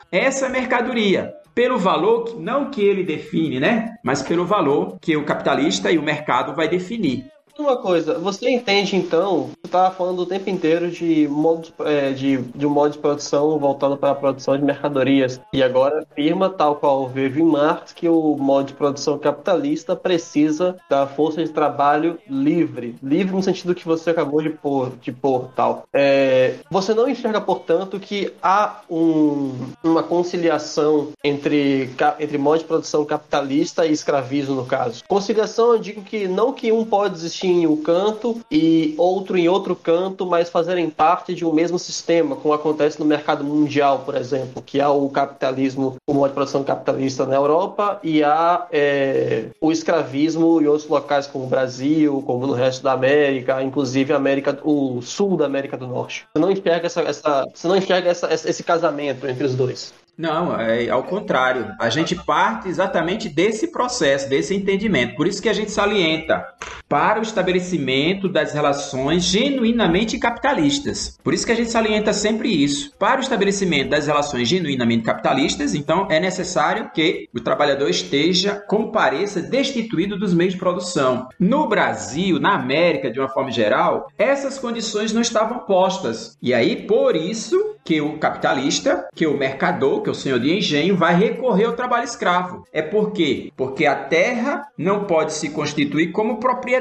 essa mercadoria pelo valor não que ele define, né? Mas pelo valor que o capitalista e o mercado vai definir. Uma coisa, você entende então, você estava falando o tempo inteiro de, modo, é, de, de um modo de produção voltado para a produção de mercadorias, e agora afirma, tal qual veio em Marx, que o modo de produção capitalista precisa da força de trabalho livre. Livre no sentido que você acabou de pôr, de pôr tal. É, você não enxerga, portanto, que há um, uma conciliação entre, entre modo de produção capitalista e escravismo, no caso. Conciliação, eu digo que não que um pode existir em um canto e outro em outro canto, mas fazerem parte de um mesmo sistema, como acontece no mercado mundial, por exemplo, que há o capitalismo, o modo de produção capitalista na Europa e há é, o escravismo em outros locais como o Brasil, como no resto da América, inclusive América, o sul da América do Norte. Você não enxerga essa, essa você não enxerga essa, esse casamento entre os dois? Não, é ao contrário. A gente parte exatamente desse processo, desse entendimento. Por isso que a gente salienta para o estabelecimento das relações genuinamente capitalistas. Por isso que a gente salienta sempre isso. Para o estabelecimento das relações genuinamente capitalistas, então é necessário que o trabalhador esteja, compareça destituído dos meios de produção. No Brasil, na América, de uma forma geral, essas condições não estavam postas. E aí, por isso, que o capitalista, que o mercador, que o senhor de engenho, vai recorrer ao trabalho escravo. É por quê? Porque a terra não pode se constituir como propriedade.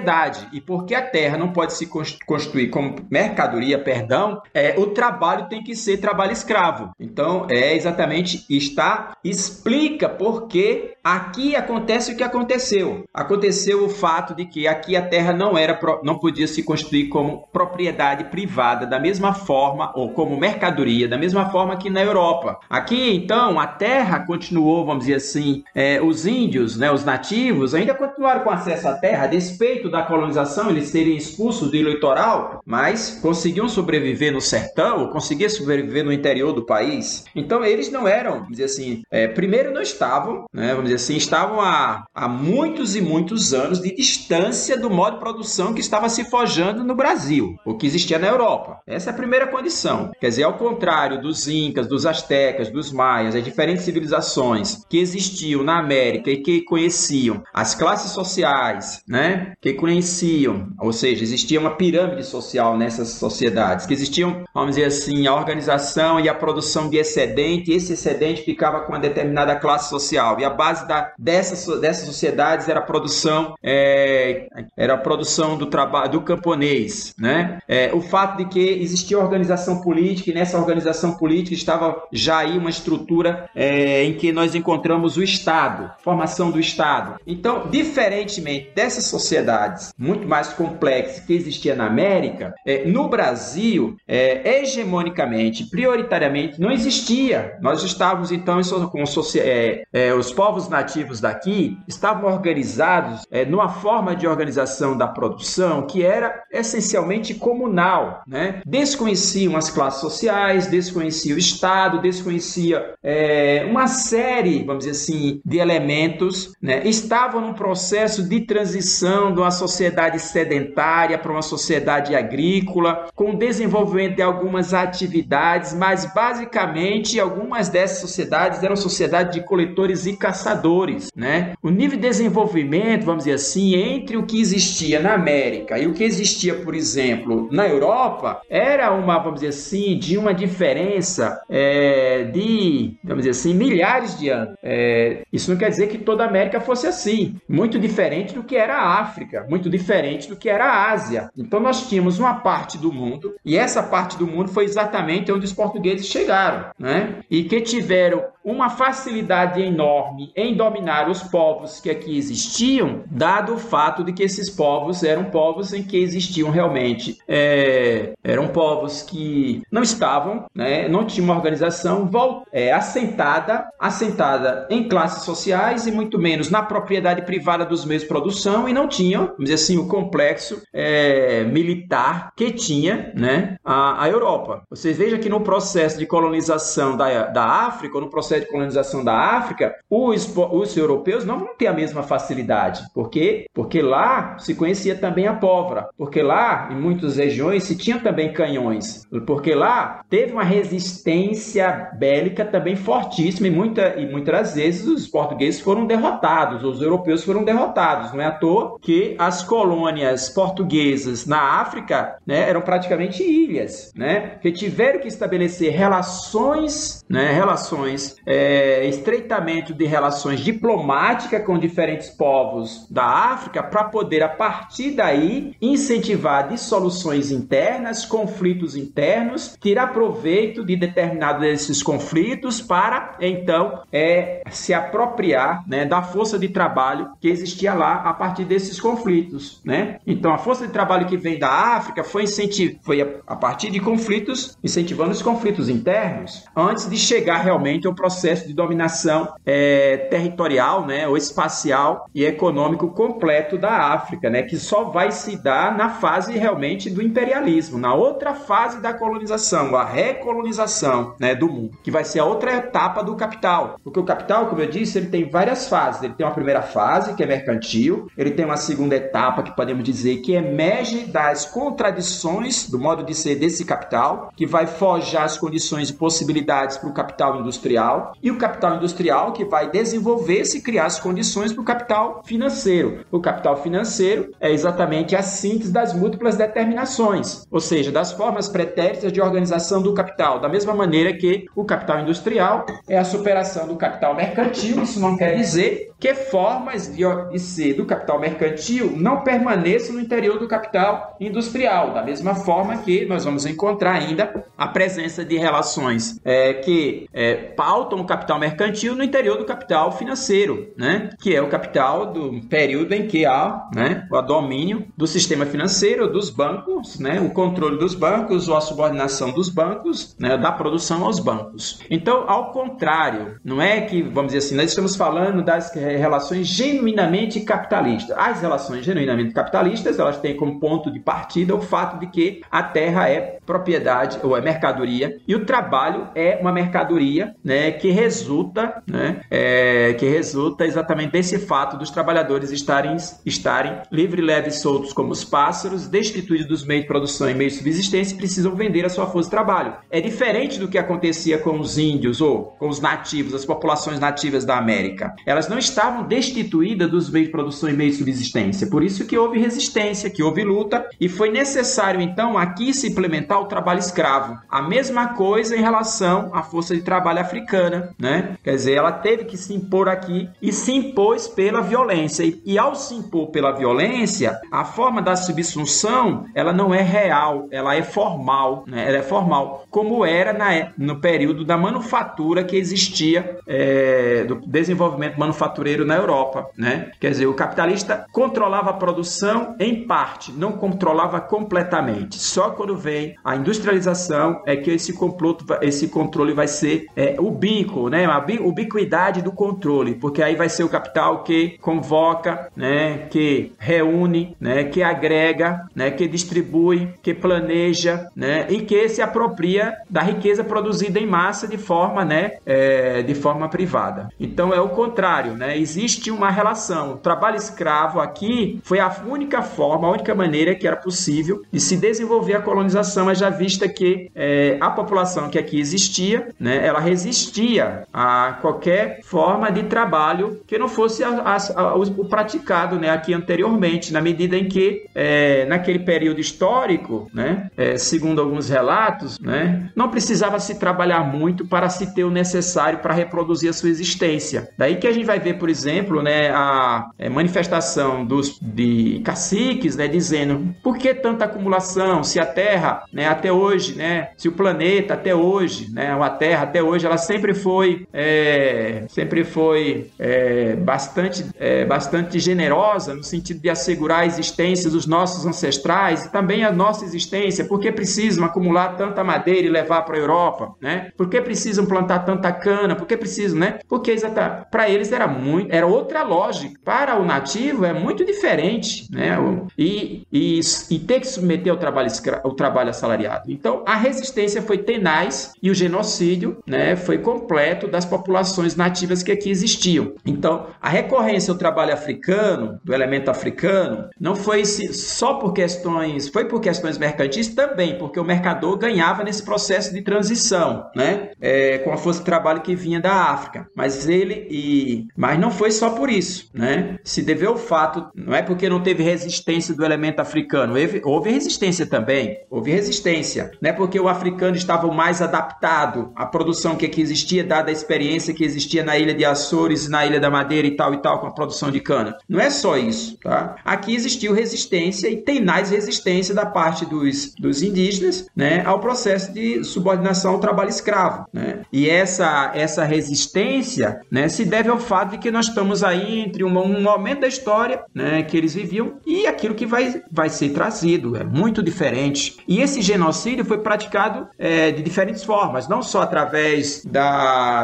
E porque a terra não pode se constituir como mercadoria, perdão, é, o trabalho tem que ser trabalho escravo. Então, é exatamente está explica por que aqui acontece o que aconteceu. Aconteceu o fato de que aqui a terra não era não podia se constituir como propriedade privada da mesma forma ou como mercadoria da mesma forma que na Europa. Aqui, então, a terra continuou, vamos dizer assim, é, os índios, né, os nativos, ainda continuaram com acesso à terra, a despeito da colonização, eles serem expulsos do litoral, mas conseguiam sobreviver no sertão, conseguiam sobreviver no interior do país. Então, eles não eram, vamos dizer assim, é, primeiro não estavam, né, vamos dizer assim, estavam há, há muitos e muitos anos de distância do modo de produção que estava se forjando no Brasil, o que existia na Europa. Essa é a primeira condição. Quer dizer, ao contrário dos incas, dos astecas, dos maias, as diferentes civilizações que existiam na América e que conheciam as classes sociais, né? Que ou seja, existia uma pirâmide social nessas sociedades, que existiam, vamos dizer assim, a organização e a produção de excedente, e esse excedente ficava com uma determinada classe social. E a base da, dessas, dessas sociedades era a produção, é, era a produção do trabalho do camponês, né? É, o fato de que existia organização política e nessa organização política estava já aí uma estrutura é, em que nós encontramos o Estado, formação do Estado. Então, diferentemente dessas sociedades muito mais complexas que existia na América, é, no Brasil, é, hegemonicamente, prioritariamente, não existia. Nós estávamos então com é, é, os povos nativos daqui estavam organizados é, numa forma de organização da produção que era essencialmente comunal, né? Desconheciam as classes sociais desconhecia o Estado, desconhecia é, uma série, vamos dizer assim, de elementos, né? estavam num processo de transição de uma sociedade sedentária para uma sociedade agrícola, com o desenvolvimento de algumas atividades, mas basicamente algumas dessas sociedades eram sociedades de coletores e caçadores. Né? O nível de desenvolvimento, vamos dizer assim, entre o que existia na América e o que existia, por exemplo, na Europa, era uma, vamos dizer assim, de uma diferença é, de, vamos dizer assim, milhares de anos. É, isso não quer dizer que toda a América fosse assim. Muito diferente do que era a África, muito diferente do que era a Ásia. Então nós tínhamos uma parte do mundo, e essa parte do mundo foi exatamente onde os portugueses chegaram, né? E que tiveram uma facilidade enorme em dominar os povos que aqui existiam, dado o fato de que esses povos eram povos em que existiam realmente é, eram povos que não estavam, né, não tinham uma organização é, assentada, assentada em classes sociais e muito menos na propriedade privada dos meios de produção e não tinham, vamos dizer assim, o complexo é, militar que tinha, né, a, a Europa. Vocês vejam que no processo de colonização da, da África, no processo processo de colonização da África, os, os europeus não vão ter a mesma facilidade. Por quê? Porque lá se conhecia também a pólvora. Porque lá, em muitas regiões, se tinha também canhões. Porque lá teve uma resistência bélica também fortíssima e, muita, e muitas vezes os portugueses foram derrotados, os europeus foram derrotados. Não é à toa que as colônias portuguesas na África né, eram praticamente ilhas, né? Que tiveram que estabelecer relações, né, relações é, estreitamento de relações diplomáticas com diferentes povos da África para poder, a partir daí, incentivar dissoluções internas, conflitos internos, tirar proveito de determinados desses conflitos para, então, é, se apropriar né, da força de trabalho que existia lá a partir desses conflitos. Né? Então, a força de trabalho que vem da África foi, foi a, a partir de conflitos, incentivando os conflitos internos, antes de chegar realmente ao processo processo de dominação é, territorial, né, ou espacial e econômico completo da África, né, que só vai se dar na fase realmente do imperialismo, na outra fase da colonização, a recolonização, né, do mundo, que vai ser a outra etapa do capital, porque o capital, como eu disse, ele tem várias fases. Ele tem uma primeira fase que é mercantil, ele tem uma segunda etapa que podemos dizer que emerge das contradições do modo de ser desse capital, que vai forjar as condições e possibilidades para o capital industrial, e o capital industrial que vai desenvolver-se e criar as condições para o capital financeiro. O capital financeiro é exatamente a síntese das múltiplas determinações, ou seja, das formas pretéritas de organização do capital, da mesma maneira que o capital industrial é a superação do capital mercantil, isso não quer dizer que formas de ser do capital mercantil não permaneçam no interior do capital industrial, da mesma forma que nós vamos encontrar ainda a presença de relações é, que é, pautam o capital mercantil no interior do capital financeiro, né? que é o capital do período em que há né, o domínio do sistema financeiro, dos bancos, né, o controle dos bancos ou a subordinação dos bancos, né, da produção aos bancos. Então, ao contrário, não é que, vamos dizer assim, nós estamos falando das relações genuinamente capitalistas. As relações genuinamente capitalistas, elas têm como ponto de partida o fato de que a terra é propriedade ou é mercadoria e o trabalho é uma mercadoria, né, que resulta, né, é, que resulta exatamente desse fato dos trabalhadores estarem, estarem livre, leve e soltos como os pássaros, destituídos dos meios de produção e meios de subsistência, precisam vender a sua força de trabalho. É diferente do que acontecia com os índios ou com os nativos, as populações nativas da América. Elas não estavam destituídas dos meios de produção e meios de subsistência. Por isso que houve resistência, que houve luta e foi necessário então aqui se implementar o trabalho escravo. A mesma coisa em relação à força de trabalho africana, né? Quer dizer, ela teve que se impor aqui e se impôs pela violência. E, e ao se impor pela violência, a forma da subsunção ela não é real, ela é formal, né? Ela é formal, como era na, no período da manufatura que existia é, do desenvolvimento manufatureiro na Europa, né? Quer dizer, o capitalista controlava a produção em parte, não controlava completamente. Só quando vem a industrialização é que esse, comploto, esse controle vai ser é, ubíquo, né? A ubiquidade do controle, porque aí vai ser o capital que convoca, né? Que reúne, né? Que agrega, né? Que distribui, que planeja, né? E que se apropria da riqueza produzida em massa de forma, né? É, de forma privada. Então é o contrário, né? Existe uma relação. O trabalho escravo aqui foi a única forma, a única maneira que era possível de se desenvolver a colonização, já vista que é, a população que aqui existia, né, ela resistia a qualquer forma de trabalho que não fosse a, a, a, o praticado né, aqui anteriormente, na medida em que, é, naquele período histórico, né, é, segundo alguns relatos, né, não precisava se trabalhar muito para se ter o necessário para reproduzir a sua existência. Daí que a gente vai ver, por exemplo, né, a é, manifestação dos, de caciques né, dizendo por que tanta acumulação se a terra né, até hoje, né? Se o planeta até hoje, né? A Terra até hoje, ela sempre foi, é, sempre foi é, bastante, é, bastante generosa no sentido de assegurar a existência dos nossos ancestrais e também a nossa existência. Por que precisam acumular tanta madeira e levar para a Europa, né? Por que precisam plantar tanta cana? Por que precisam, né? Porque para eles era muito, era outra lógica. Para o nativo é muito diferente, né? E, e, e ter que submeter ao trabalho, ao trabalho assalariado. Então, a resistência foi tenaz e o genocídio né, foi completo das populações nativas que aqui existiam. Então, a recorrência ao trabalho africano, do elemento africano, não foi só por questões, foi por questões mercantis também, porque o mercador ganhava nesse processo de transição, né, é, com a força de trabalho que vinha da África. Mas ele e, mas não foi só por isso, né? Se deveu ao fato, não é porque não teve resistência do elemento africano, houve, houve resistência também, houve resistência, né? Porque o africano estava mais adaptado à produção que aqui existia, dada a experiência que existia na ilha de Açores, na ilha da Madeira e tal e tal, com a produção de cana. Não é só isso, tá? Aqui existiu resistência e tenaz resistência da parte dos, dos indígenas, né, ao processo de subordinação ao trabalho escravo, né? E essa essa resistência, né, se deve ao fato de que nós estamos aí entre um, um momento da história, né, que eles viviam e aquilo que vai vai ser trazido, é muito diferente. E esse genocídio foi praticado é, de diferentes formas, não só através da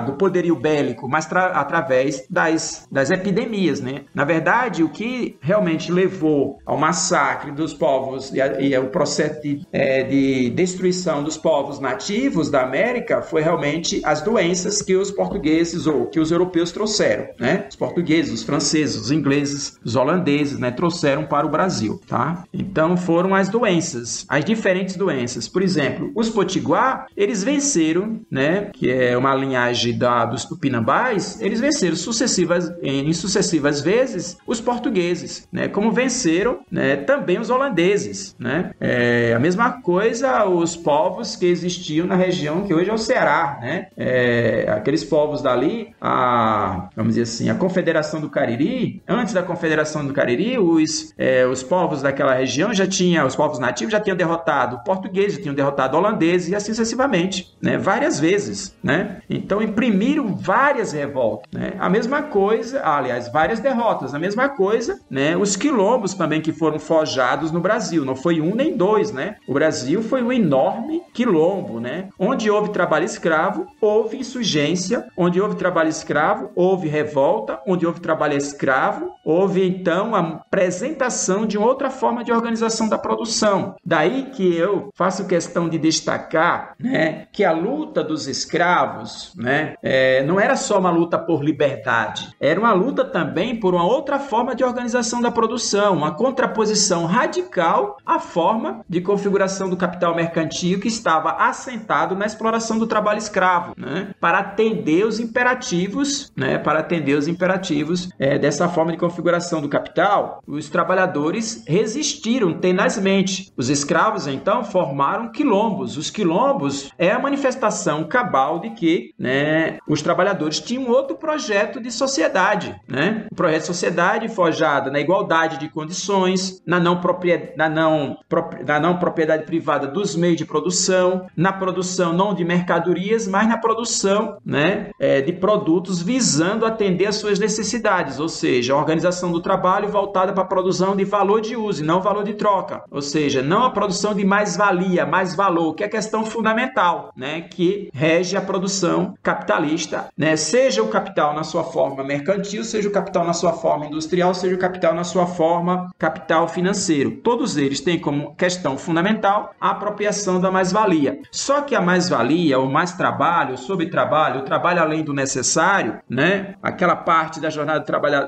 do poderio bélico, mas através das, das epidemias, né? Na verdade, o que realmente levou ao massacre dos povos e, a, e o processo de, é, de destruição dos povos nativos da América foi realmente as doenças que os portugueses ou que os europeus trouxeram, né? Os portugueses, os franceses, os ingleses, os holandeses, né? Trouxeram para o Brasil, tá? Então foram as doenças, as diferentes doenças. Por exemplo, os potiguar, eles venceram, né? Que é uma linhagem da, dos tupinambás, eles venceram sucessivas, em sucessivas vezes os portugueses, né? Como venceram, né? Também os holandeses, né? É, a mesma coisa os povos que existiam na região que hoje é o Ceará, né? É, aqueles povos dali, a, vamos dizer assim, a Confederação do Cariri, antes da Confederação do Cariri, os, é, os povos daquela região já tinham, os povos nativos já tinham derrotado portugueses, já tinham derrotado holandeses e assim sucessivamente, né? Várias vezes, né? Então imprimiram várias revoltas, né? A mesma coisa, aliás, várias derrotas, a mesma coisa, né? Os quilombos também que foram forjados no Brasil, não foi um nem dois, né? O Brasil foi um enorme quilombo, né? Onde houve trabalho escravo, houve insurgência, onde houve trabalho escravo, houve revolta, onde houve trabalho escravo, houve então a apresentação de outra forma de organização da produção. Daí que eu faço questão de destacar, né, que a luta dos escravos, né, é, não era só uma luta por liberdade, era uma luta também por uma outra forma de organização da produção, uma contraposição radical à forma de configuração do capital mercantil que estava assentado na exploração do trabalho escravo, né, para atender os imperativos, né, para atender os imperativos é, dessa forma de configuração do capital, os trabalhadores resistiram tenazmente. Os escravos então formaram quilombos. Os quilombos é a manifestação cabal de que, né, os trabalhadores tinham outro projeto de sociedade, né? Um projeto de sociedade forjado na igualdade de condições, na não propriedade, na não, na não propriedade privada dos meios de produção, na produção não de mercadorias, mas na produção, né, é, de produtos visando atender às suas necessidades, ou seja, a organização do trabalho voltada para a produção de valor de uso e não valor de troca, ou seja, não a produção de mais-valia, mais valor, que é a questão fundamental, né, que rege a produção capitalista, né, seja o capital na sua forma mercantil, seja o capital na sua forma industrial, seja o capital na sua forma capital financeiro. Todos eles têm como questão fundamental a apropriação da mais-valia. Só que a mais-valia, o mais trabalho, sobre trabalho, o trabalho além do necessário, né, aquela parte da jornada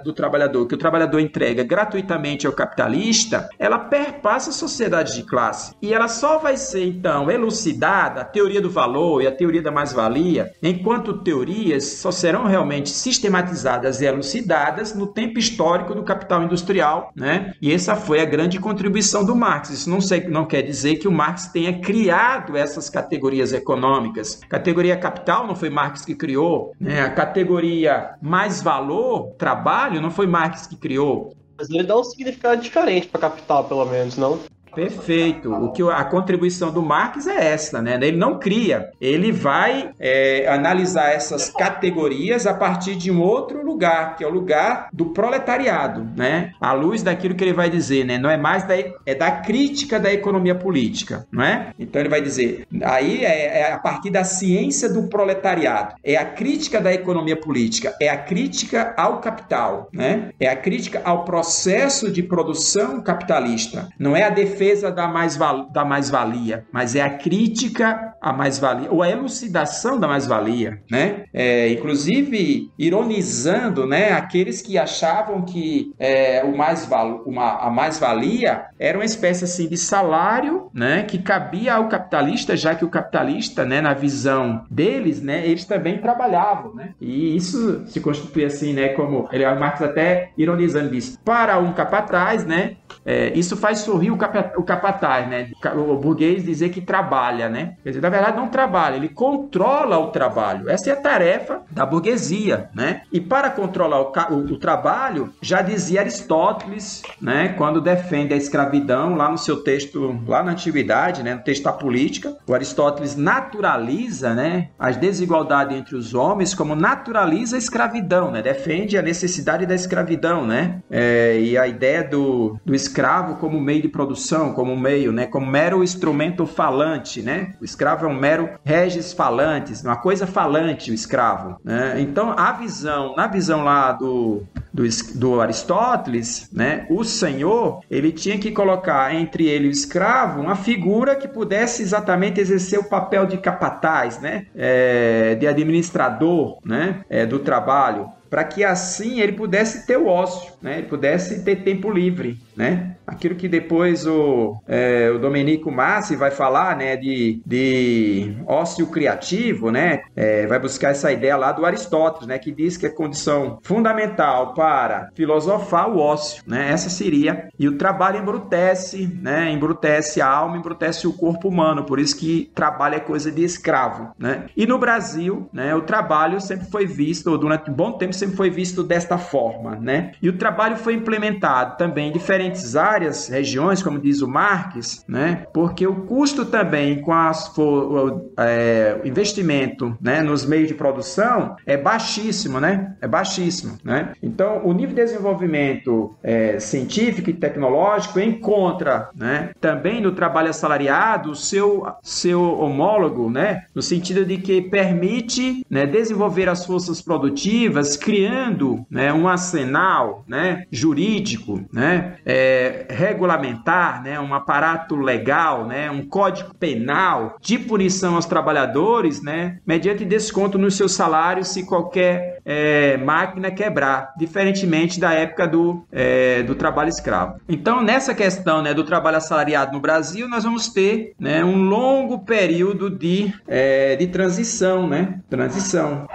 do, trabalhador que o trabalhador entrega gratuitamente ao capitalista, ela perpassa a sociedade de classe. E ela só vai ser, então, elucidada, a teoria do valor e a teoria da mais-valia, enquanto teorias só serão realmente sistematizadas e elucidadas no tempo histórico do capital industrial, né? E essa foi a grande contribuição do Marx. Isso não, sei, não quer dizer que o Marx tenha criado essas categorias econômicas. Categoria capital não foi Marx que criou, né? A categoria mais valor, trabalho, não foi Marx que criou. Mas ele dá um significado diferente para capital, pelo menos, não? Perfeito. O que a contribuição do Marx é essa, né? Ele não cria, ele vai é, analisar essas categorias a partir de um outro lugar, que é o lugar do proletariado, né? À luz daquilo que ele vai dizer, né? Não é mais da é da crítica da economia política, não é? Então ele vai dizer, aí é, é a partir da ciência do proletariado, é a crítica da economia política, é a crítica ao capital, né? É a crítica ao processo de produção capitalista, não é a defesa defesa da mais-valia, da mais -valia, mas é a crítica à mais-valia, ou a elucidação da mais-valia, né? É, inclusive, ironizando né, aqueles que achavam que é, o mais uma, a mais-valia era uma espécie assim, de salário né, que cabia ao capitalista, já que o capitalista, né, na visão deles, né, eles também trabalhavam. Né? E isso se constitui assim, né, como ele, Marx até ironizando diz, para um capataz, né, é, isso faz sorrir o, capa, o capataz, né? O burguês dizer que trabalha, né? Quer dizer, na verdade não trabalha, ele controla o trabalho. Essa é a tarefa da burguesia, né? E para controlar o, o, o trabalho, já dizia Aristóteles, né? Quando defende a escravidão lá no seu texto, lá na antiguidade, né? No texto da política, o Aristóteles naturaliza, né? As desigualdades entre os homens como naturaliza a escravidão, né? Defende a necessidade da escravidão, né? É, e a ideia do, do escravo como meio de produção como meio, né, como mero instrumento falante, né? O escravo é um mero regis falantes, uma coisa falante, o escravo. Né? Então, a visão, na visão lá do, do, do Aristóteles, né, o senhor, ele tinha que colocar entre ele e o escravo uma figura que pudesse exatamente exercer o papel de capataz, né, é, de administrador, né, é, do trabalho para que assim ele pudesse ter o ócio, né? ele pudesse ter tempo livre. Né? Aquilo que depois o, é, o Domenico Massi vai falar né, de, de ócio criativo, né? É, vai buscar essa ideia lá do Aristóteles, né, que diz que a condição fundamental para filosofar o ócio. Né? Essa seria. E o trabalho embrutece, né? embrutece a alma, embrutece o corpo humano, por isso que trabalho é coisa de escravo. Né? E no Brasil, né, o trabalho sempre foi visto, durante um bom tempo, sempre foi visto desta forma, né? E o trabalho foi implementado também em diferentes áreas, regiões, como diz o Marques, né? Porque o custo também com as, o, é, investimento, né, nos meios de produção é baixíssimo, né? É baixíssimo, né? Então, o nível de desenvolvimento é, científico e tecnológico encontra, né, também no trabalho assalariado, seu seu homólogo, né, no sentido de que permite, né, desenvolver as forças produtivas criando né, um arsenal né, jurídico, né, é, regulamentar, né, um aparato legal, né, um código penal de punição aos trabalhadores, né, mediante desconto no seu salário se qualquer é, máquina quebrar, diferentemente da época do, é, do trabalho escravo. Então, nessa questão né, do trabalho assalariado no Brasil, nós vamos ter né, um longo período de, é, de transição, né? Transição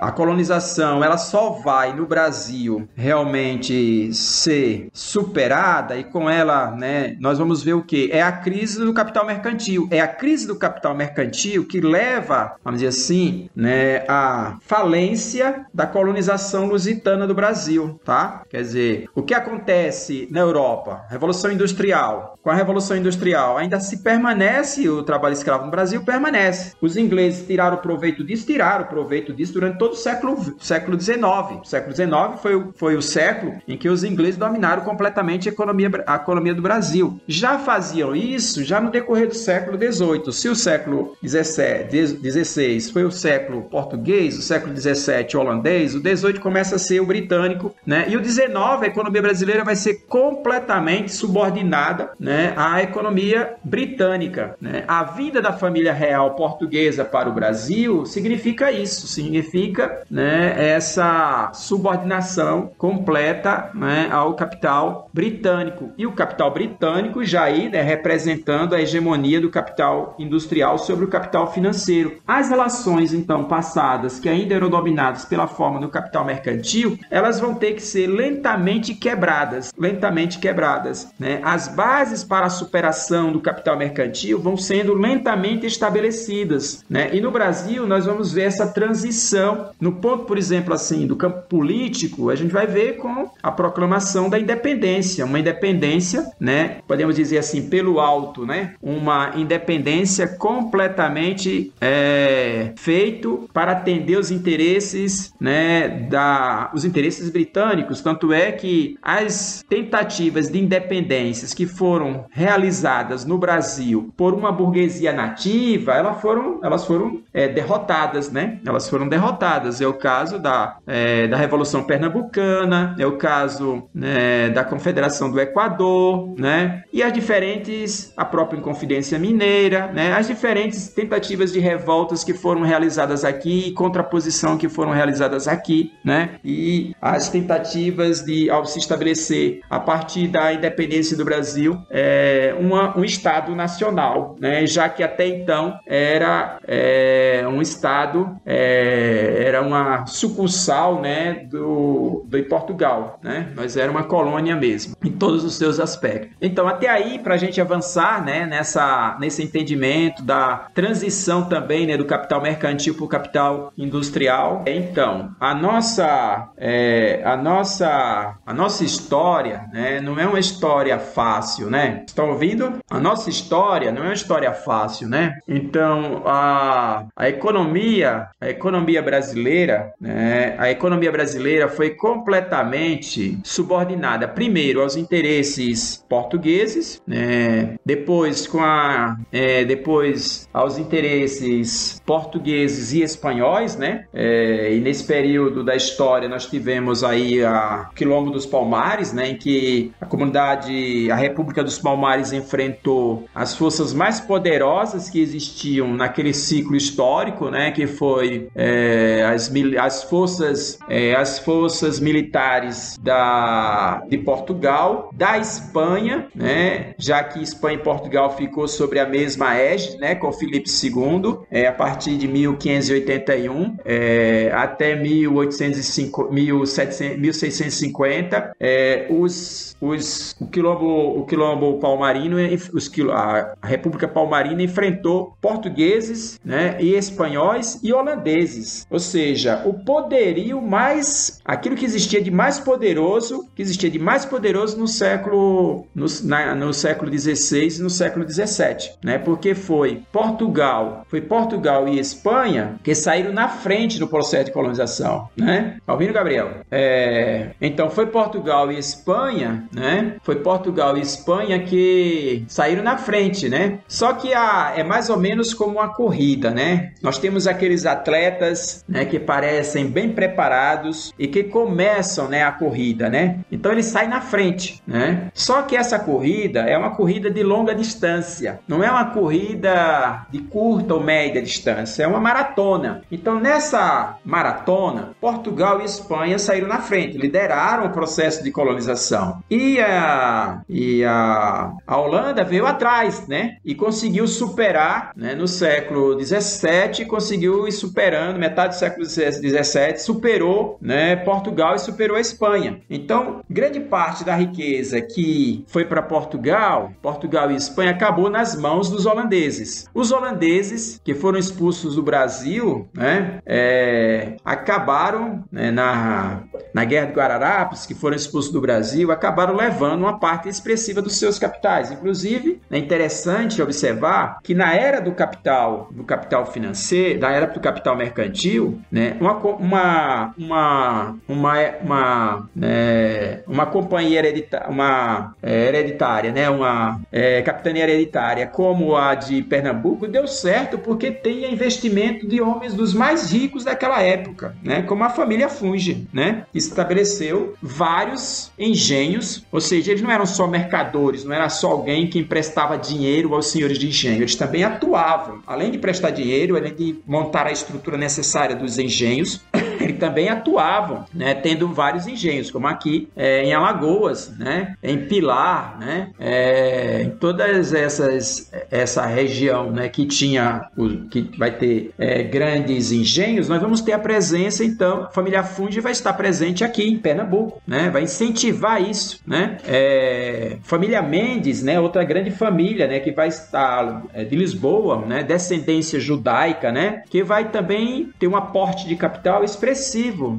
a colonização ela só vai no Brasil realmente ser superada e com ela, né, nós vamos ver o que é a crise do capital mercantil. É a crise do capital mercantil que leva, vamos dizer assim, né, a falência da colonização lusitana do Brasil, tá? Quer dizer, o que acontece na Europa? Revolução industrial. Com a revolução industrial, ainda se permanece o trabalho escravo no Brasil, permanece. Os ingleses tiraram proveito disso, tiraram proveito disso durante todo todo o século, século XIX. O século XIX foi, foi o século em que os ingleses dominaram completamente a economia, a economia do Brasil. Já faziam isso já no decorrer do século XVIII. Se o século XVI foi o século português, o século XVII holandês, o XVIII começa a ser o britânico, né? E o XIX, a economia brasileira vai ser completamente subordinada, né, à economia britânica, né? A vinda da família real portuguesa para o Brasil significa isso, significa né, essa subordinação completa né, ao capital britânico. E o capital britânico já aí né, representando a hegemonia do capital industrial sobre o capital financeiro. As relações, então, passadas, que ainda eram dominadas pela forma do capital mercantil, elas vão ter que ser lentamente quebradas. Lentamente quebradas. Né? As bases para a superação do capital mercantil vão sendo lentamente estabelecidas. Né? E no Brasil, nós vamos ver essa transição no ponto, por exemplo, assim, do campo político, a gente vai ver com a proclamação da independência, uma independência, né, podemos dizer assim, pelo alto, né, uma independência completamente é, feito para atender os interesses, né, da, os interesses britânicos. Tanto é que as tentativas de independências que foram realizadas no Brasil por uma burguesia nativa, elas foram, elas foram é, derrotadas, né? Elas foram derrotadas é o caso da, é, da Revolução Pernambucana, é o caso né, da Confederação do Equador, né? E as diferentes, a própria Inconfidência Mineira, né? As diferentes tentativas de revoltas que foram realizadas aqui e contraposição que foram realizadas aqui, né? E as tentativas de, ao se estabelecer a partir da independência do Brasil, é, uma, um Estado nacional, né? Já que até então era é, um Estado é, era uma sucursal né, do, do Portugal. Né? Nós era uma colônia mesmo, em todos os seus aspectos. Então, até aí, para a gente avançar né, nessa, nesse entendimento da transição também né, do capital mercantil para o capital industrial, então, a nossa, é, a nossa, a nossa história né, não é uma história fácil, né? Estão ouvindo? A nossa história não é uma história fácil, né? Então, a, a economia, a economia brasileira brasileira, né, a economia brasileira foi completamente subordinada, primeiro aos interesses portugueses, né, depois com a, é, depois aos interesses portugueses e espanhóis, né, é, e nesse período da história nós tivemos aí a Quilombo dos Palmares, né, em que a comunidade, a República dos Palmares enfrentou as forças mais poderosas que existiam naquele ciclo histórico, né, que foi é, as, as forças é, as forças militares da, de Portugal, da Espanha, né, já que Espanha e Portugal ficou sobre a mesma égide, né, com Filipe II, é, a partir de 1581 é, até 1805, 1700, 1650, é, os, os, o quilombo, o quilombo palmarino, os, a República Palmarina enfrentou portugueses, né, e espanhóis e holandeses, ou seja, o poderio mais, aquilo que existia de mais poderoso, que existia de mais poderoso no século, no, na, no século XVI e no século XVII, né? Porque foi Portugal, foi Portugal e Espanha que saíram na frente no processo de colonização, né? Tá ouvindo, Gabriel? É, então foi Portugal e Espanha, né? Foi Portugal e Espanha que saíram na frente, né? Só que a, é mais ou menos como uma corrida, né? Nós temos aqueles atletas, né, que parecem bem preparados e que começam, né, a corrida, né? Então ele sai na frente, né? Só que essa corrida é uma corrida de longa distância, não é uma corrida de curta ou média distância, é uma maratona. Então nessa maratona, Portugal e Espanha saíram na frente, lideraram o processo de colonização. E a, e a, a Holanda veio atrás, né? E conseguiu superar, né, no século 17, conseguiu ir superando, metade do século 17, superou né, Portugal e superou a Espanha. Então, grande parte da riqueza que foi para Portugal, Portugal e Espanha, acabou nas mãos dos holandeses. Os holandeses, que foram expulsos do Brasil, né, é, acabaram né, na, na Guerra de Guararapes, que foram expulsos do Brasil, acabaram levando uma parte expressiva dos seus capitais. Inclusive, é interessante observar que na era do capital, do capital financeiro, da era do capital mercantil, né, uma, uma, uma, uma, uma, é, uma companhia hereditária, uma é, hereditária, né, uma é, capitania hereditária como a de Pernambuco deu certo porque tem investimento de homens dos mais ricos daquela época, né, como a família Funge, né, estabeleceu vários engenhos, ou seja, eles não eram só mercadores, não era só alguém que emprestava dinheiro aos senhores de engenho, eles também atuavam, além de prestar dinheiro, além de montar a estrutura necessária dos engenhos, ele também atuavam, né, tendo vários engenhos, como aqui é, em Alagoas, né, em Pilar, né, é, em todas essas essa região, né, que tinha o, que vai ter é, grandes engenhos, nós vamos ter a presença então, a família Fundi vai estar presente aqui em Pernambuco, né, vai incentivar isso, né, é, família Mendes, né, outra grande família, né, que vai estar é, de Lisboa, né, descendência judaica, né, que vai também ter um aporte de capital expressivo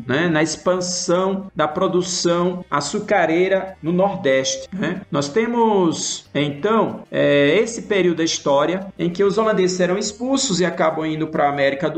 né, na expansão da produção açucareira no Nordeste. Né? Nós temos, então, é, esse período da história em que os holandeses serão expulsos e acabam indo para América,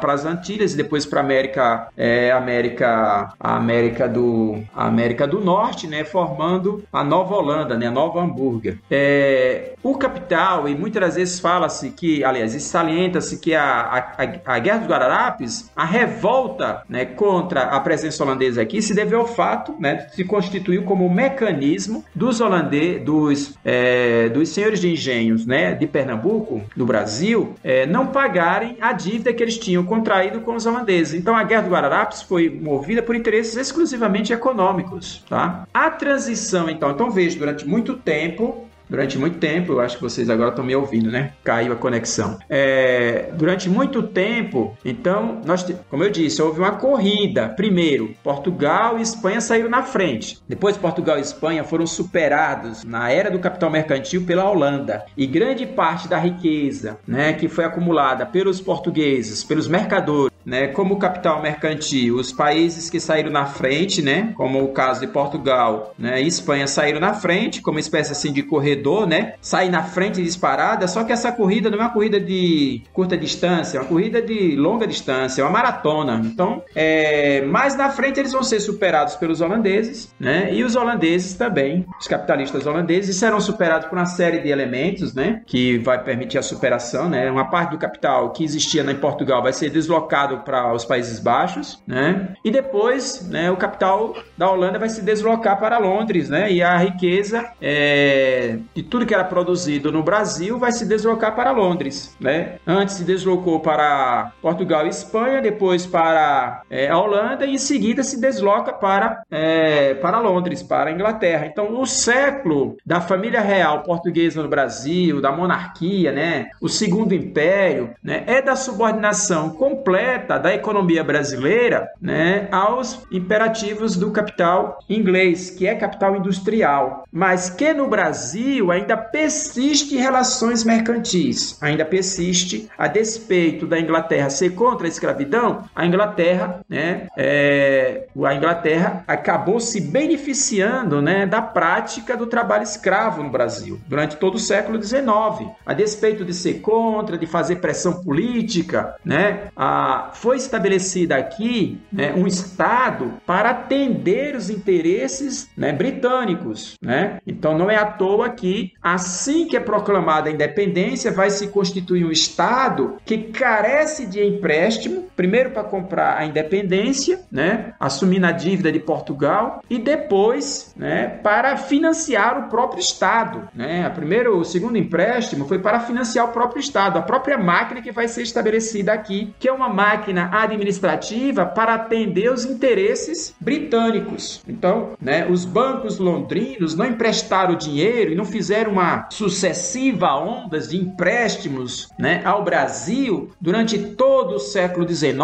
para as Antilhas e depois para América, é, América, América do, a América do Norte, né, formando a Nova Holanda, né, a Nova Hamburgo. É, o capital, e muitas vezes fala-se que, aliás, salienta-se que a, a, a Guerra dos Guararapes, a revolta né, contra a presença holandesa aqui se deve ao fato né, se constituiu como um mecanismo dos holandeses, dos, é, dos senhores de engenhos né, de Pernambuco, do Brasil, é, não pagarem a dívida que eles tinham contraído com os holandeses. Então a Guerra do Guararapes foi movida por interesses exclusivamente econômicos. Tá? A transição, então, então veja, durante muito tempo durante muito tempo, eu acho que vocês agora estão me ouvindo, né? Caiu a conexão. É, durante muito tempo, então, nós, como eu disse, houve uma corrida. Primeiro, Portugal e Espanha saíram na frente. Depois, Portugal e Espanha foram superados na era do capital mercantil pela Holanda. E grande parte da riqueza, né, que foi acumulada pelos portugueses, pelos mercadores, né, como capital mercantil, os países que saíram na frente, né, como o caso de Portugal, né, e Espanha saíram na frente, como espécie assim de corredor, né, sair na frente disparada, só que essa corrida não é uma corrida de curta distância, é uma corrida de longa distância, é uma maratona. Então, é, mais na frente eles vão ser superados pelos holandeses, né, e os holandeses também, os capitalistas holandeses serão superados por uma série de elementos, né, que vai permitir a superação, né, uma parte do capital que existia em Portugal vai ser deslocado para os Países Baixos, né? E depois, né, o capital da Holanda vai se deslocar para Londres, né? E a riqueza é, de tudo que era produzido no Brasil vai se deslocar para Londres, né? Antes se deslocou para Portugal e Espanha, depois para é, a Holanda e em seguida se desloca para é, para Londres, para a Inglaterra. Então, o século da família real portuguesa no Brasil, da monarquia, né? O segundo império, né? É da subordinação completa da economia brasileira né, aos imperativos do capital inglês, que é capital industrial, mas que no Brasil ainda persiste relações mercantis, ainda persiste, a despeito da Inglaterra ser contra a escravidão, a Inglaterra, né, é, a Inglaterra acabou se beneficiando né, da prática do trabalho escravo no Brasil durante todo o século XIX, a despeito de ser contra, de fazer pressão política, né, a, foi estabelecida aqui né, um Estado para atender os interesses né, britânicos. Né? Então não é à toa que, assim que é proclamada a independência, vai se constituir um Estado que carece de empréstimo, primeiro para comprar a independência, né, assumindo a dívida de Portugal, e depois né, para financiar o próprio Estado. Né? A primeiro, o segundo empréstimo foi para financiar o próprio Estado, a própria máquina que vai ser estabelecida aqui, que é uma máquina administrativa para atender os interesses britânicos. Então, né, os bancos londrinos não emprestaram dinheiro e não fizeram uma sucessiva ondas de empréstimos né, ao Brasil durante todo o século XIX,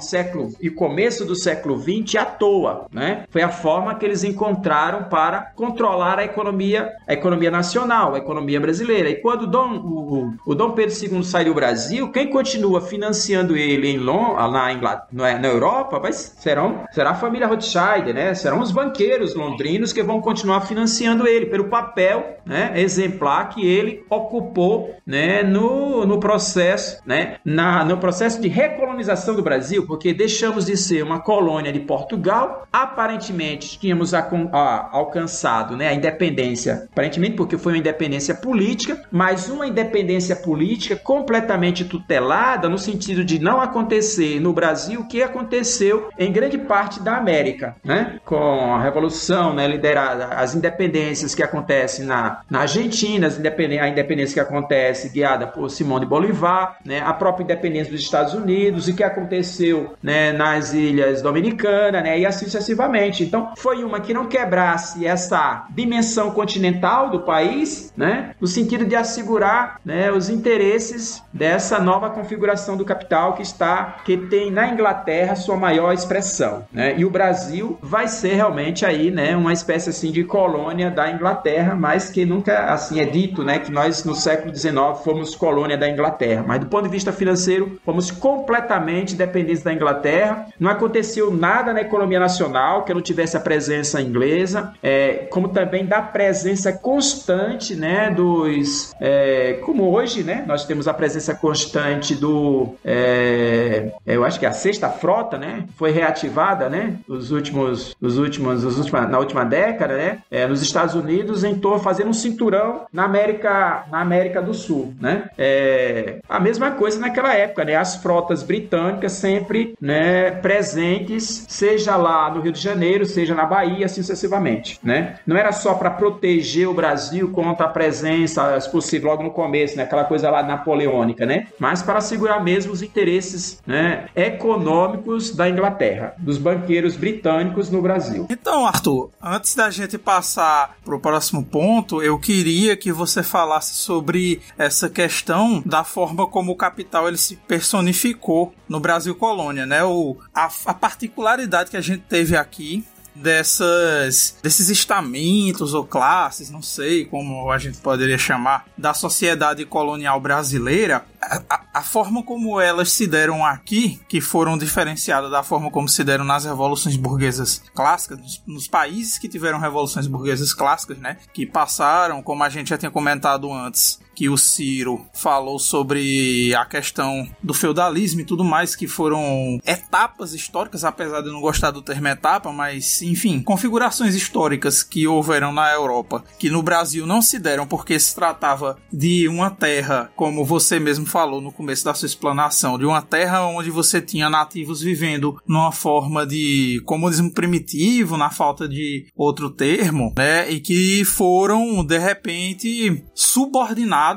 século e começo do século XX à toa. Né? Foi a forma que eles encontraram para controlar a economia, a economia nacional, a economia brasileira. E quando Dom, o, o Dom Pedro II sai do Brasil, quem continua financiando ele em Londres, na, Inglaterra, na Europa, vai, serão, será a família Rothschild, né? Serão os banqueiros londrinos que vão continuar financiando ele pelo papel né, exemplar que ele ocupou né, no, no processo, né, na, no processo de recolonização do Brasil, porque deixamos de ser uma colônia de Portugal, aparentemente tínhamos a, a, alcançado né, a independência, aparentemente porque foi uma independência política, mas uma independência política completamente tutelada no sentido de não acontecer no Brasil o que aconteceu em grande parte da América, né, com a revolução né, liderada, as independências que acontecem na, na Argentina, a independência que acontece guiada por Simão de Bolivar, né, a própria independência dos Estados Unidos e que aconteceu né, nas ilhas dominicanas, né, e assim sucessivamente. Então, foi uma que não quebrasse essa dimensão continental do país, né, no sentido de assegurar né, os interesses dessa nova configuração do capital que está, que tem na Inglaterra sua maior expressão, né, e o Brasil vai ser realmente aí, né, uma espécie assim de colônia da Inglaterra, mas que nunca assim é dito, né, que nós no século XIX fomos colônia da Inglaterra, mas do ponto de vista financeiro fomos completamente dependentes da Inglaterra. Não aconteceu nada na economia nacional que não tivesse a presença inglesa, é, como também da presença constante, né, dos, é, como hoje, né, nós temos a presença constante do, é, eu acho que a sexta frota, né, foi reativada, né, os últimos, os últimos, os últimos na última década, né, é, nos Estados Unidos, em torno fazendo um cinturão na América, na América do Sul, né? É, a mesma coisa naquela época, né? As frotas britânicas sempre, né, presentes, seja lá no Rio de Janeiro, seja na Bahia, assim sucessivamente, né? Não era só para proteger o Brasil contra a presença, se possível, logo no começo, né? Aquela coisa lá napoleônica, né? Mas para assegurar mesmo os interesses, né, econômicos da Inglaterra, dos banqueiros britânicos no Brasil. Então, Arthur, antes da gente passar para o próximo ponto, eu queria que você falasse sobre essa questão da forma como o capital ele se personificou no Brasil colônia, né? O, a, a particularidade que a gente teve aqui dessas desses estamentos ou classes, não sei como a gente poderia chamar, da sociedade colonial brasileira, a, a, forma como elas se deram aqui, que foram diferenciadas da forma como se deram nas revoluções burguesas clássicas, nos, nos, países que tiveram revoluções burguesas clássicas, né? Que passaram, como a gente já tinha comentado antes, que o Ciro falou sobre a questão do feudalismo e tudo mais, que foram etapas históricas, apesar de eu não gostar do termo etapa, mas enfim, configurações históricas que houveram na Europa, que no Brasil não se deram porque se tratava de uma terra, como você mesmo falou no começo da sua explanação, de uma terra onde você tinha nativos vivendo numa forma de comunismo primitivo, na falta de outro termo, né? E que foram de repente subordinados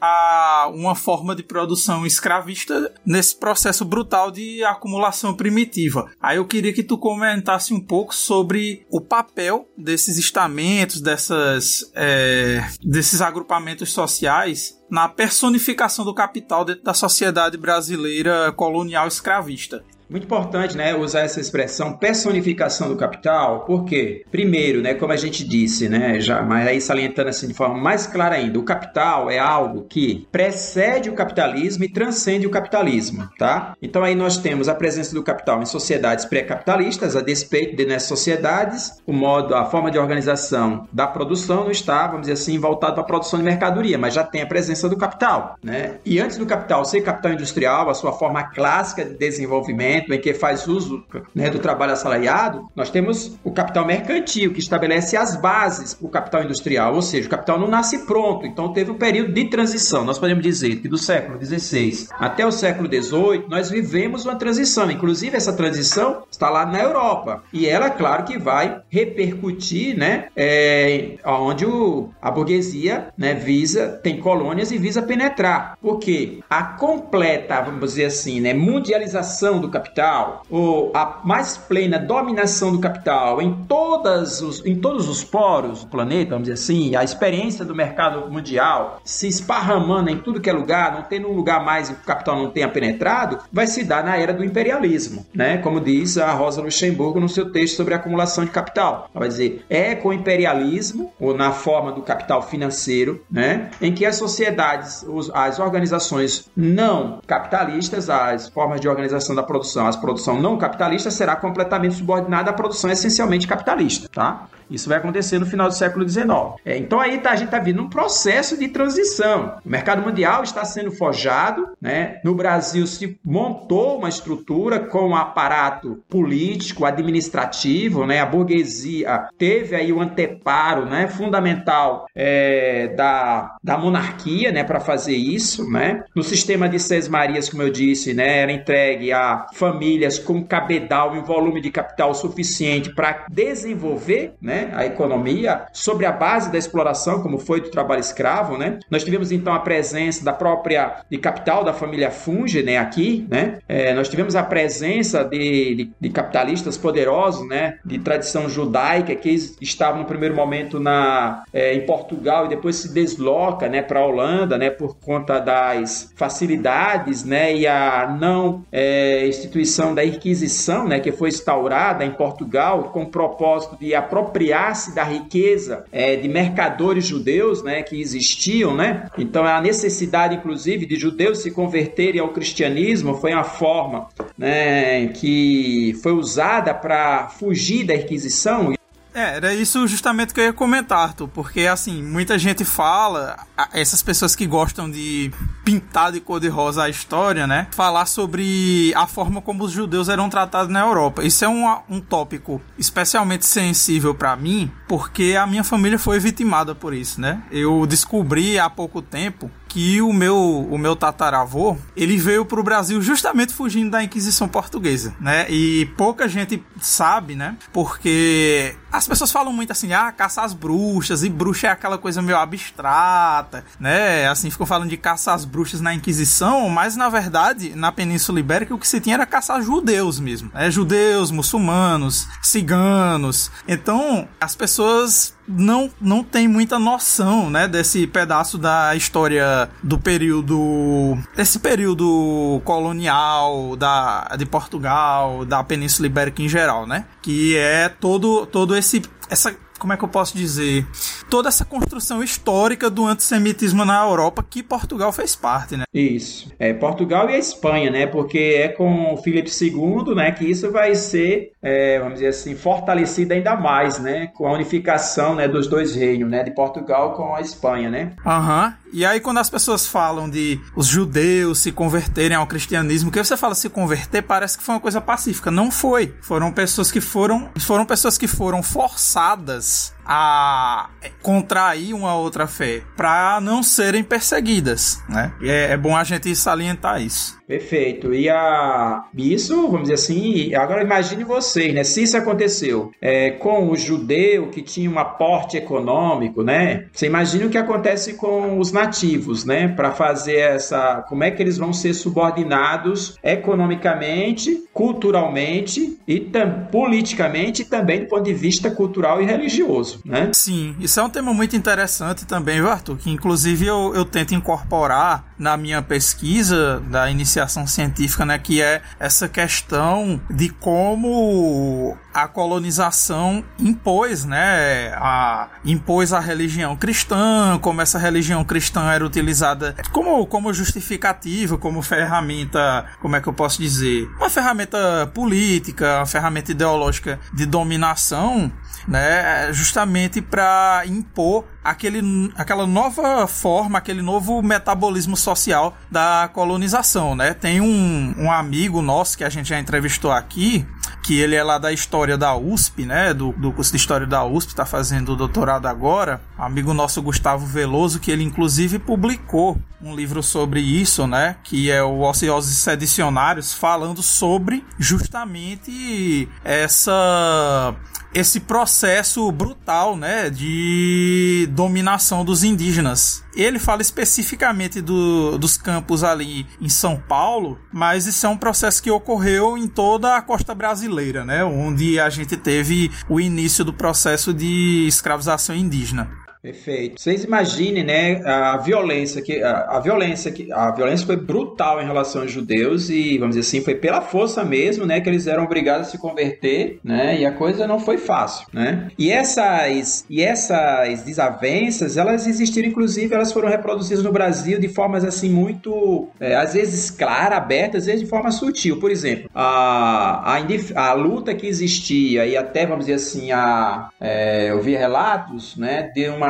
a uma forma de produção escravista nesse processo brutal de acumulação primitiva. Aí eu queria que tu comentasse um pouco sobre o papel desses estamentos, dessas, é, desses agrupamentos sociais na personificação do capital dentro da sociedade brasileira colonial escravista. Muito importante, né, usar essa expressão personificação do capital, porque, primeiro, né, como a gente disse, né, já, mas aí salientando assim de forma mais clara ainda, o capital é algo que precede o capitalismo e transcende o capitalismo, tá? Então aí nós temos a presença do capital em sociedades pré-capitalistas, a despeito de nessas sociedades, o modo, a forma de organização da produção não está, vamos dizer assim, voltado para a produção de mercadoria, mas já tem a presença do capital, né? E antes do capital ser capital industrial, a sua forma clássica de desenvolvimento momento em que faz uso né, do trabalho assalariado, nós temos o capital mercantil, que estabelece as bases para o capital industrial, ou seja, o capital não nasce pronto, então teve um período de transição. Nós podemos dizer que do século XVI até o século XVIII, nós vivemos uma transição, inclusive essa transição está lá na Europa, e ela, claro que vai repercutir, né, é, onde o, a burguesia né, visa, tem colônias e visa penetrar, porque a completa, vamos dizer assim, né, mundialização do capital capital, ou a mais plena dominação do capital em, todas os, em todos os poros do planeta, vamos dizer assim, a experiência do mercado mundial se esparramando em tudo que é lugar, não tendo um lugar mais que o capital não tenha penetrado, vai se dar na era do imperialismo, né? Como diz a Rosa Luxemburgo no seu texto sobre a acumulação de capital. Ela vai dizer, é com o imperialismo, ou na forma do capital financeiro, né? Em que as sociedades, as organizações não capitalistas, as formas de organização da produção produção, a produção não capitalista será completamente subordinada à produção essencialmente capitalista, tá? Isso vai acontecer no final do século XIX. É, então aí tá, a gente está vendo um processo de transição. O mercado mundial está sendo forjado, né? No Brasil se montou uma estrutura com um aparato político, administrativo, né? A burguesia teve aí o anteparo, né? Fundamental é, da, da monarquia, né? Para fazer isso, né? No sistema de Seis Marias, como eu disse, né? Era entregue a famílias com cabedal e um volume de capital suficiente para desenvolver, né? a economia sobre a base da exploração, como foi do trabalho escravo, né? Nós tivemos então a presença da própria de capital da família Funge, né? Aqui, né? É, nós tivemos a presença de, de, de, capitalistas poderosos, né? De tradição judaica que estavam no primeiro momento na é, em Portugal e depois se desloca, né? Para a Holanda, né? Por conta das facilidades, né? E a não é, instituição da Inquisição, né? Que foi instaurada em Portugal com o propósito de apropriar apropriar-se da riqueza é, de mercadores judeus né, que existiam, né? Então a necessidade, inclusive, de judeus se converterem ao cristianismo foi uma forma né, que foi usada para fugir da Inquisição é, era isso justamente que eu ia comentar, Arthur, porque assim, muita gente fala, essas pessoas que gostam de pintar de cor-de-rosa a história, né? Falar sobre a forma como os judeus eram tratados na Europa. Isso é um, um tópico especialmente sensível para mim, porque a minha família foi vitimada por isso, né? Eu descobri há pouco tempo que o meu, o meu tataravô, ele veio para o Brasil justamente fugindo da Inquisição Portuguesa, né? E pouca gente sabe, né? Porque as pessoas falam muito assim, ah, caça às bruxas, e bruxa é aquela coisa meio abstrata, né? Assim, ficam falando de caça às bruxas na Inquisição, mas na verdade, na Península Ibérica, o que se tinha era caçar judeus mesmo, né? Judeus, muçulmanos, ciganos. Então, as pessoas não, não tem muita noção, né, desse pedaço da história do período desse período colonial da de Portugal, da Península Ibérica em geral, né? Que é todo todo esse essa como é que eu posso dizer? Toda essa construção histórica do antissemitismo na Europa que Portugal fez parte, né? Isso. É Portugal e a Espanha, né? Porque é com o Filipe II, né, que isso vai ser, é, vamos dizer assim, fortalecido ainda mais, né? Com a unificação, né, dos dois reinos, né? De Portugal com a Espanha, né? Aham. Uhum. E aí, quando as pessoas falam de os judeus se converterem ao cristianismo, que você fala se converter, parece que foi uma coisa pacífica. Não foi. Foram pessoas que foram. Foram pessoas que foram forçadas a contrair uma outra fé para não serem perseguidas, né? É, é bom a gente salientar isso. Perfeito. E a isso, vamos dizer assim, agora imagine vocês, né? Se isso aconteceu é, com o judeu que tinha um aporte econômico, né? Você imagina o que acontece com os nativos, né? Para fazer essa, como é que eles vão ser subordinados economicamente, culturalmente e tam, politicamente e também do ponto de vista cultural e religioso né? Sim, isso é um tema muito interessante também, Arthur? Que inclusive eu, eu tento incorporar na minha pesquisa da iniciação científica, né? Que é essa questão de como a colonização impôs, né, a, impôs a religião cristã, como essa religião cristã era utilizada como, como justificativa, como ferramenta, como é que eu posso dizer, uma ferramenta política, uma ferramenta ideológica de dominação, né, justamente para impor aquele, aquela nova forma, aquele novo metabolismo social da colonização, né? Tem um, um amigo nosso que a gente já entrevistou aqui, que ele é lá da história da USP, né? Do, do curso de história da USP, está fazendo o doutorado agora. Amigo nosso Gustavo Veloso, que ele inclusive publicou um livro sobre isso, né? Que é o Ociosos Sedicionários, falando sobre justamente essa esse processo brutal, né, de dominação dos indígenas. Ele fala especificamente do, dos campos ali em São Paulo, mas isso é um processo que ocorreu em toda a costa brasileira, né, onde a gente teve o início do processo de escravização indígena. Perfeito. Vocês imaginem, né, a violência que a, a, violência que a violência foi brutal em relação aos judeus e vamos dizer assim, foi pela força mesmo, né, que eles eram obrigados a se converter, né? E a coisa não foi fácil, né? E essas e essas desavenças, elas existiram inclusive, elas foram reproduzidas no Brasil de formas assim muito é, às vezes clara, aberta, às vezes de forma sutil. Por exemplo, a a, a luta que existia e até vamos dizer assim, a é, eu vi relatos, né, de uma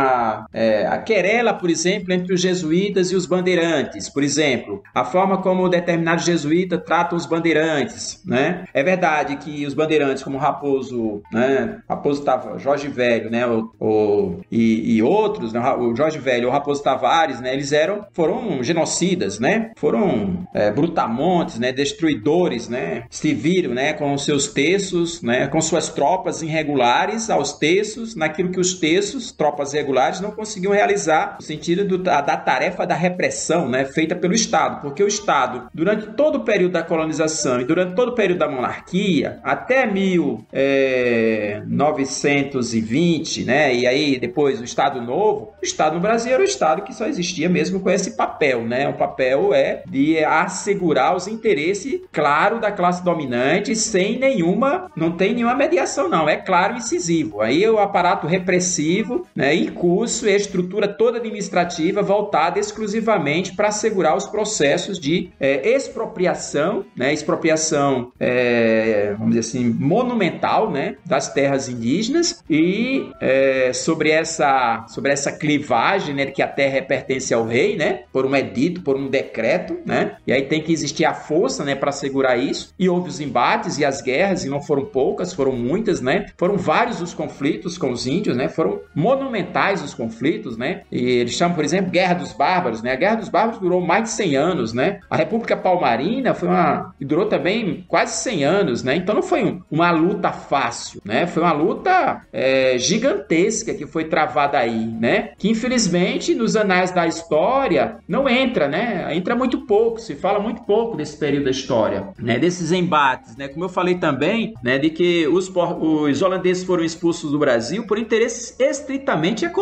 é, a querela, por exemplo, entre os jesuítas e os bandeirantes, por exemplo, a forma como determinados jesuítas tratam os bandeirantes, né? É verdade que os bandeirantes, como Raposo, né? Raposo Tavares, Jorge Velho, né? O, o e, e, outros, né? o Jorge Velho, o Raposo Tavares, né? Eles eram, foram genocidas, né? Foram é, brutamontes, né? Destruidores, né? Se viram, né? Com seus terços, né? Com suas tropas irregulares aos terços, naquilo que os terços, tropas regulares irregulares não conseguiam realizar no sentido do, da, da, tarefa da repressão né, feita pelo Estado, porque o Estado, durante todo o período da colonização e durante todo o período da monarquia, até 1920, é, né, e aí depois o Estado Novo, o Estado no Brasil era o Estado que só existia mesmo com esse papel, né? O papel é de assegurar os interesses, claro, da classe dominante, sem nenhuma, não tem nenhuma mediação, não, é claro e incisivo. Aí o aparato repressivo, né, curso e a estrutura toda administrativa voltada exclusivamente para assegurar os processos de é, expropriação, né, expropriação, é, vamos dizer assim, monumental, né, das terras indígenas e é, sobre essa sobre essa clivagem, né, que a terra pertence ao rei, né, por um edito, por um decreto, né, e aí tem que existir a força, né, para assegurar isso. E houve os embates e as guerras e não foram poucas, foram muitas, né, foram vários os conflitos com os índios, né, foram monumentais os conflitos, né? E eles chamam, por exemplo, Guerra dos Bárbaros, né? A Guerra dos Bárbaros durou mais de 100 anos, né? A República Palmarina foi uma e durou também quase 100 anos, né? Então não foi um, uma luta fácil, né? Foi uma luta é, gigantesca que foi travada aí, né? Que infelizmente nos anais da história não entra, né? Entra muito pouco, se fala muito pouco desse período da história, né? Desses embates, né? Como eu falei também, né? De que os, os holandeses foram expulsos do Brasil por interesses estritamente econômicos,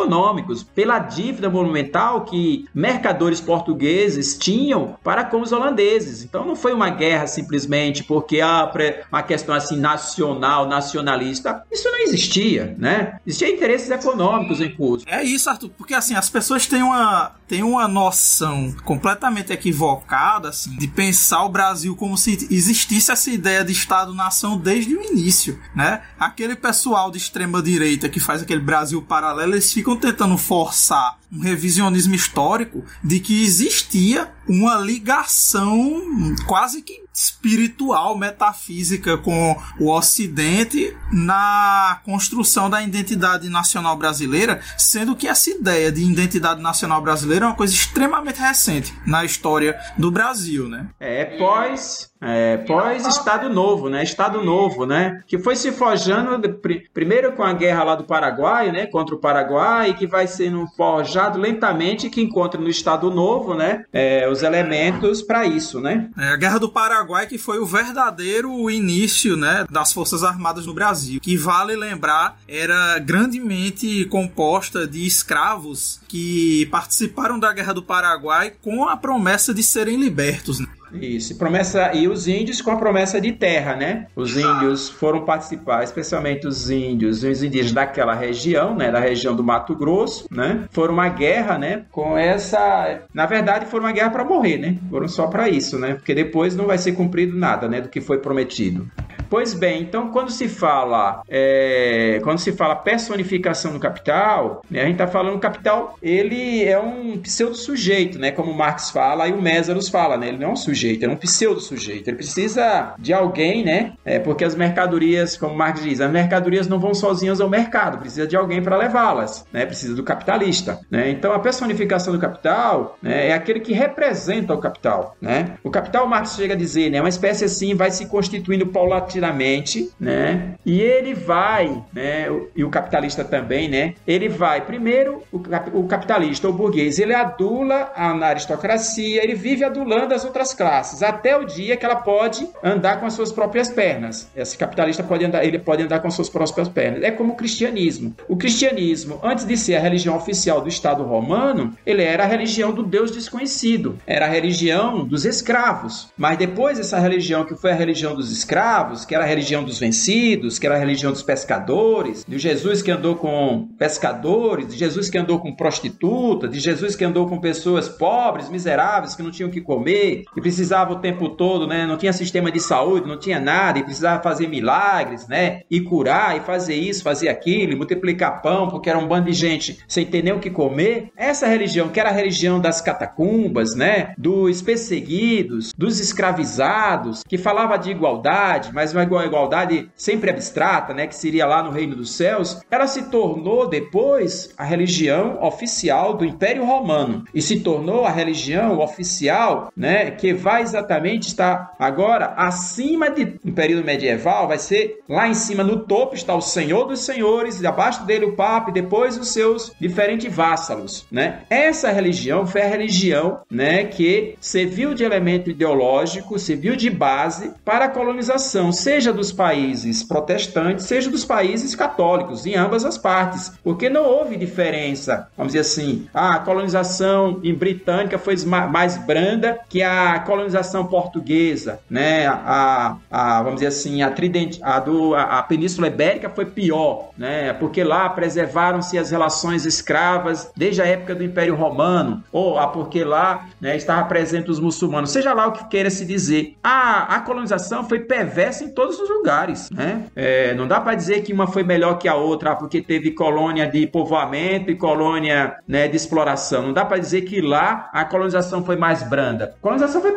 pela dívida monumental que mercadores portugueses tinham para com os holandeses. Então não foi uma guerra simplesmente porque há uma questão assim nacional, nacionalista. Isso não existia, né? Existia interesses econômicos em curso. É isso, Arthur, porque assim, as pessoas têm uma, têm uma noção completamente equivocada assim, de pensar o Brasil como se existisse essa ideia de Estado-nação desde o início, né? Aquele pessoal de extrema direita que faz aquele Brasil paralelo, eles ficam tentando forçar um revisionismo histórico de que existia uma ligação quase que espiritual, metafísica com o Ocidente na construção da identidade nacional brasileira, sendo que essa ideia de identidade nacional brasileira é uma coisa extremamente recente na história do Brasil, né? É pós é, pós Estado Novo, né? Estado Novo, né? Que foi se forjando de, primeiro com a guerra lá do Paraguai, né? Contra o Paraguai, que vai sendo forjado lentamente, que encontra no Estado Novo, né? É, os elementos para isso, né? É, a Guerra do Paraguai que foi o verdadeiro início, né? Das Forças Armadas no Brasil, que vale lembrar era grandemente composta de escravos que participaram da Guerra do Paraguai com a promessa de serem libertos. Né? Isso, promessa e os índios com a promessa de terra, né? Os índios foram participar, especialmente os índios, os indígenas daquela região, né, da região do Mato Grosso, né? Foram uma guerra, né, com essa, na verdade, foram uma guerra para morrer, né? Foram só para isso, né? Porque depois não vai ser cumprido nada, né, do que foi prometido. Pois bem, então quando se fala é, quando se fala personificação no capital, né, a gente está falando o capital, ele é um pseudo sujeito, né, como Marx fala e o Mésaros fala, né, ele não é um sujeito, é um pseudo sujeito, ele precisa de alguém, né, é, porque as mercadorias, como Marx diz, as mercadorias não vão sozinhas ao mercado, precisa de alguém para levá-las, né, precisa do capitalista, né, então a personificação do capital né, é aquele que representa o capital, né, o capital Marx chega a dizer, né, uma espécie assim vai se constituindo paulatinamente né? E ele vai, né? E o capitalista também, né? Ele vai, primeiro, o capitalista, o burguês, ele adula a aristocracia, ele vive adulando as outras classes, até o dia que ela pode andar com as suas próprias pernas. Esse capitalista pode andar, ele pode andar com as suas próprias pernas. É como o cristianismo. O cristianismo, antes de ser a religião oficial do Estado romano, ele era a religião do Deus desconhecido. Era a religião dos escravos. Mas depois essa religião que foi a religião dos escravos, que era a religião dos vencidos, que era a religião dos pescadores, de Jesus que andou com pescadores, de Jesus que andou com prostitutas, de Jesus que andou com pessoas pobres, miseráveis, que não tinham o que comer, que precisava o tempo todo, né? Não tinha sistema de saúde, não tinha nada, e precisava fazer milagres, né? E curar, e fazer isso, fazer aquilo, e multiplicar pão, porque era um bando de gente sem ter nem o que comer. Essa religião, que era a religião das catacumbas, né? Dos perseguidos, dos escravizados, que falava de igualdade, mas uma igualdade sempre abstrata, né, que seria lá no reino dos céus, ela se tornou depois a religião oficial do Império Romano e se tornou a religião oficial, né, que vai exatamente estar agora acima de um período medieval, vai ser lá em cima no topo está o Senhor dos Senhores, e abaixo dele o Papa e depois os seus diferentes vassalos, né? Essa religião foi a religião, né, que serviu de elemento ideológico, serviu de base para a colonização, seja dos países protestantes, seja dos países católicos, em ambas as partes, porque não houve diferença, vamos dizer assim, a colonização em britânica foi mais branda que a colonização portuguesa, né? A, a vamos dizer assim, a, trident, a, do, a, a Península Ibérica foi pior, né? Porque lá preservaram-se as relações escravas desde a época do Império Romano, ou a porque lá né, estava presente os muçulmanos, seja lá o que queira se dizer. A, a colonização foi perversa em todos os lugares, né? É, não dá para dizer que uma foi melhor que a outra porque teve colônia de povoamento e colônia né, de exploração. Não dá para dizer que lá a colonização foi mais branda. A colonização foi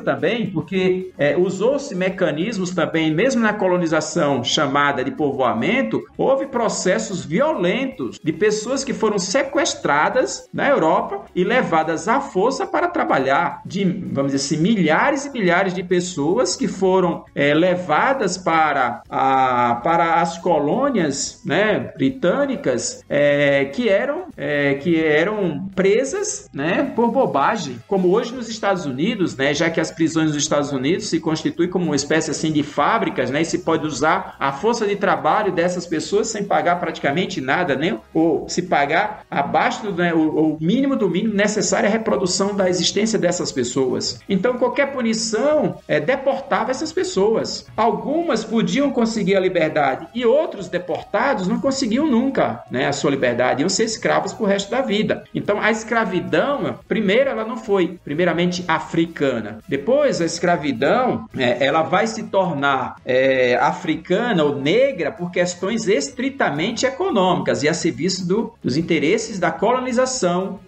também, porque é, usou-se mecanismos também, mesmo na colonização chamada de povoamento, houve processos violentos de pessoas que foram sequestradas na Europa e levadas à força para trabalhar, de, vamos dizer assim, milhares e milhares de pessoas que foram é, levadas para, a, para as colônias né, britânicas é, que, eram, é, que eram presas né, por bobagem, como hoje nos Estados Unidos, né, já que as prisões nos Estados Unidos se constituem como uma espécie assim de fábricas, né, e se pode usar a força de trabalho dessas pessoas sem pagar praticamente nada, né, ou se pagar abaixo do né, o, o mínimo do mínimo necessário à reprodução da existência dessas pessoas. Então qualquer punição é, deportava essas pessoas. Algumas podiam conseguir a liberdade e outros deportados não conseguiam nunca né, a sua liberdade, iam ser escravos pro resto da vida. Então a escravidão, primeiro, ela não foi primeiramente africana. Depois a escravidão, é, ela vai se tornar é, africana ou negra por questões estritamente econômicas e a serviço do, dos interesses da colonização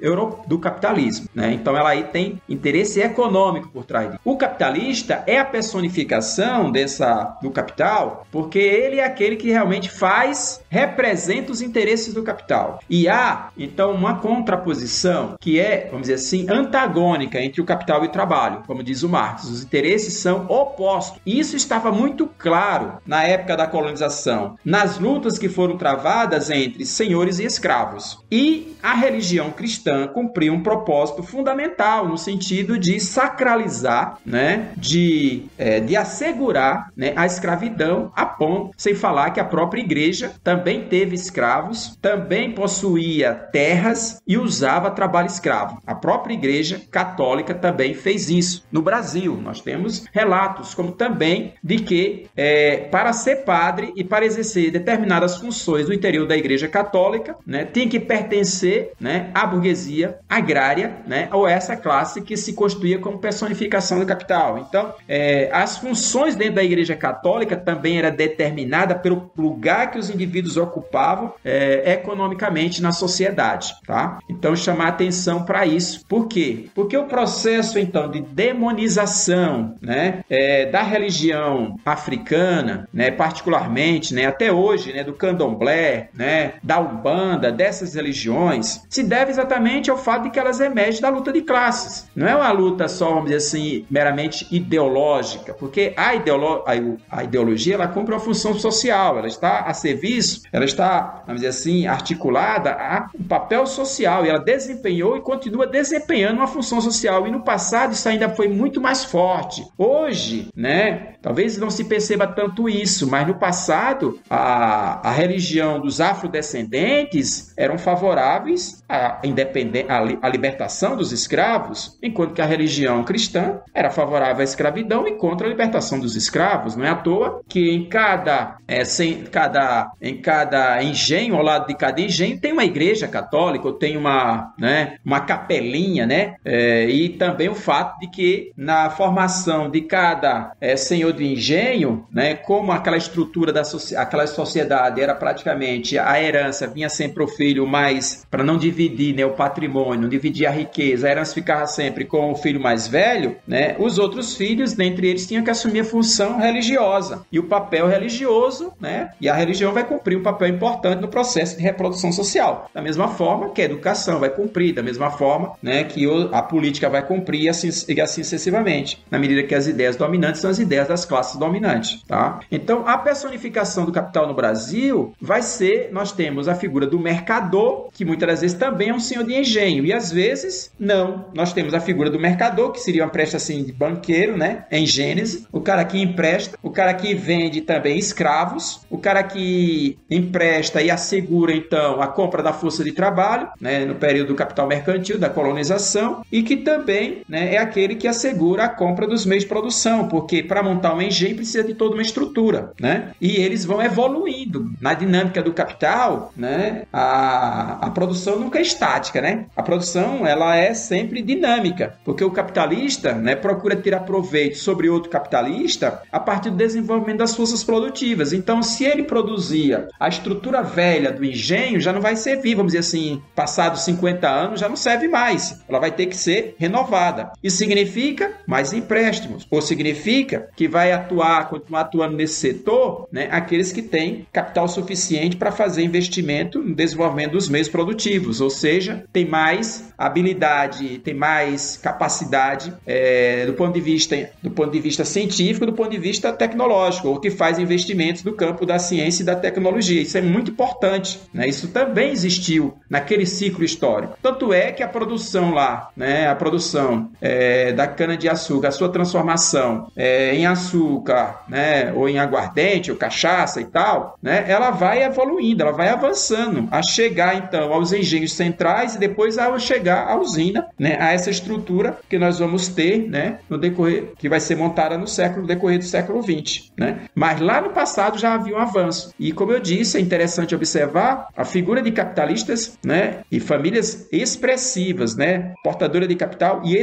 do capitalismo. Né? Então ela aí tem interesse econômico por trás. O capitalista é a personificação dessa do capital, porque ele é aquele que realmente faz, representa os interesses do capital. E há, então, uma contraposição que é, vamos dizer assim, antagônica entre o capital e o trabalho, como diz o Marx. Os interesses são opostos. Isso estava muito claro na época da colonização, nas lutas que foram travadas entre senhores e escravos. E a religião cristã cumpriu um propósito fundamental no sentido de sacralizar, né, de, é, de assegurar né, a escravidão a ponto, sem falar que a própria igreja também teve escravos, também possuía terras e usava trabalho escravo. A própria igreja católica também fez isso. No Brasil, nós temos relatos, como também de que é, para ser padre e para exercer determinadas funções no interior da igreja católica, né, tem que pertencer né, à burguesia agrária, né, ou essa classe que se constituía como personificação do capital. Então, é, as funções dentro da igreja católica também era determinada pelo lugar que os indivíduos ocupavam é, economicamente na sociedade, tá? Então, chamar atenção para isso. Por quê? Porque o processo, então, de demonização, né, é, da religião africana, né, particularmente, né, até hoje, né, do candomblé, né, da umbanda, dessas religiões, se deve exatamente ao fato de que elas emergem da luta de classes. Não é uma luta só, vamos dizer assim, meramente ideológica, porque a, ideolo a, ideologia ela cumpre uma função social, ela está a serviço, ela está, vamos dizer assim, articulada a um papel social e ela desempenhou e continua desempenhando uma função social. E no passado isso ainda foi muito mais forte. Hoje, né, talvez não se perceba tanto isso, mas no passado a, a religião dos afrodescendentes eram favoráveis à, independência, à libertação dos escravos, enquanto que a religião cristã era favorável à escravidão e contra a libertação dos escravos. Não é à toa que em cada, é, sem, cada, em cada engenho, ao lado de cada engenho, tem uma igreja católica, ou tem uma, né, uma capelinha, né? É, e também o fato de que na formação de cada é, senhor de engenho, né, como aquela estrutura da aquela sociedade era praticamente a herança vinha sempre o filho, mas para não dividir né, o patrimônio, não dividir a riqueza, a herança ficava sempre com o filho mais velho, né? Os outros filhos, dentre eles, tinham que assumir a função religiosa e o papel religioso, né? E a religião vai cumprir um papel importante no processo de reprodução social. Da mesma forma que a educação vai cumprir, da mesma forma, né, que a política vai cumprir assim, assim sucessivamente, na medida que as ideias dominantes são as ideias das classes dominantes, tá? Então, a personificação do capital no Brasil vai ser, nós temos a figura do mercador, que muitas das vezes também é um senhor de engenho, e às vezes não. Nós temos a figura do mercador, que seria uma presta assim de banqueiro, né? Em Gênesis, o cara que empresta, o cara que vende também escravos, o cara que empresta e assegura então a compra da força de trabalho, né? No período do capital mercantil, da colonização, e que também né, é aquele que assegura a compra dos meios de produção, porque para montar um engenho precisa de toda uma estrutura, né? E eles vão evoluindo na dinâmica do capital, né? A, a produção nunca é estática, né? A produção ela é sempre dinâmica, porque o capitalista, né, procura tirar proveito sobre outro capitalista a partir do desenvolvimento das forças produtivas. Então, se ele produzia a estrutura velha do engenho, já não vai servir, vamos dizer assim, passados 50 anos, já não serve mais. Ela vai ter que ser renovada. Isso significa mais empréstimos, ou significa que vai atuar, continuar atuando nesse setor, né, aqueles que têm capital suficiente para fazer investimento no desenvolvimento dos meios produtivos, ou seja, tem mais habilidade, tem mais capacidade é, do ponto de vista do ponto de vista científico, do ponto de vista tecnológico, ou que faz investimentos do campo da ciência e da tecnologia. Isso é muito importante. Né? Isso também existiu naquele ciclo histórico. Tanto é que a produção lá, né, a produção é, da cana-de-açúcar, a sua transformação é, em açúcar, né, ou em aguardente, ou cachaça e tal, né, ela vai evoluindo, ela vai avançando, a chegar então aos engenhos centrais e depois a chegar à usina, né, a essa estrutura que nós vamos ter né, no decorrer, que vai ser montada no século, no decorrer do século XX. Né? Mas lá no passado já havia um avanço. E como eu disse, é interessante observar a figura de capitalistas né, e famílias expressivas, né, portadora de capital e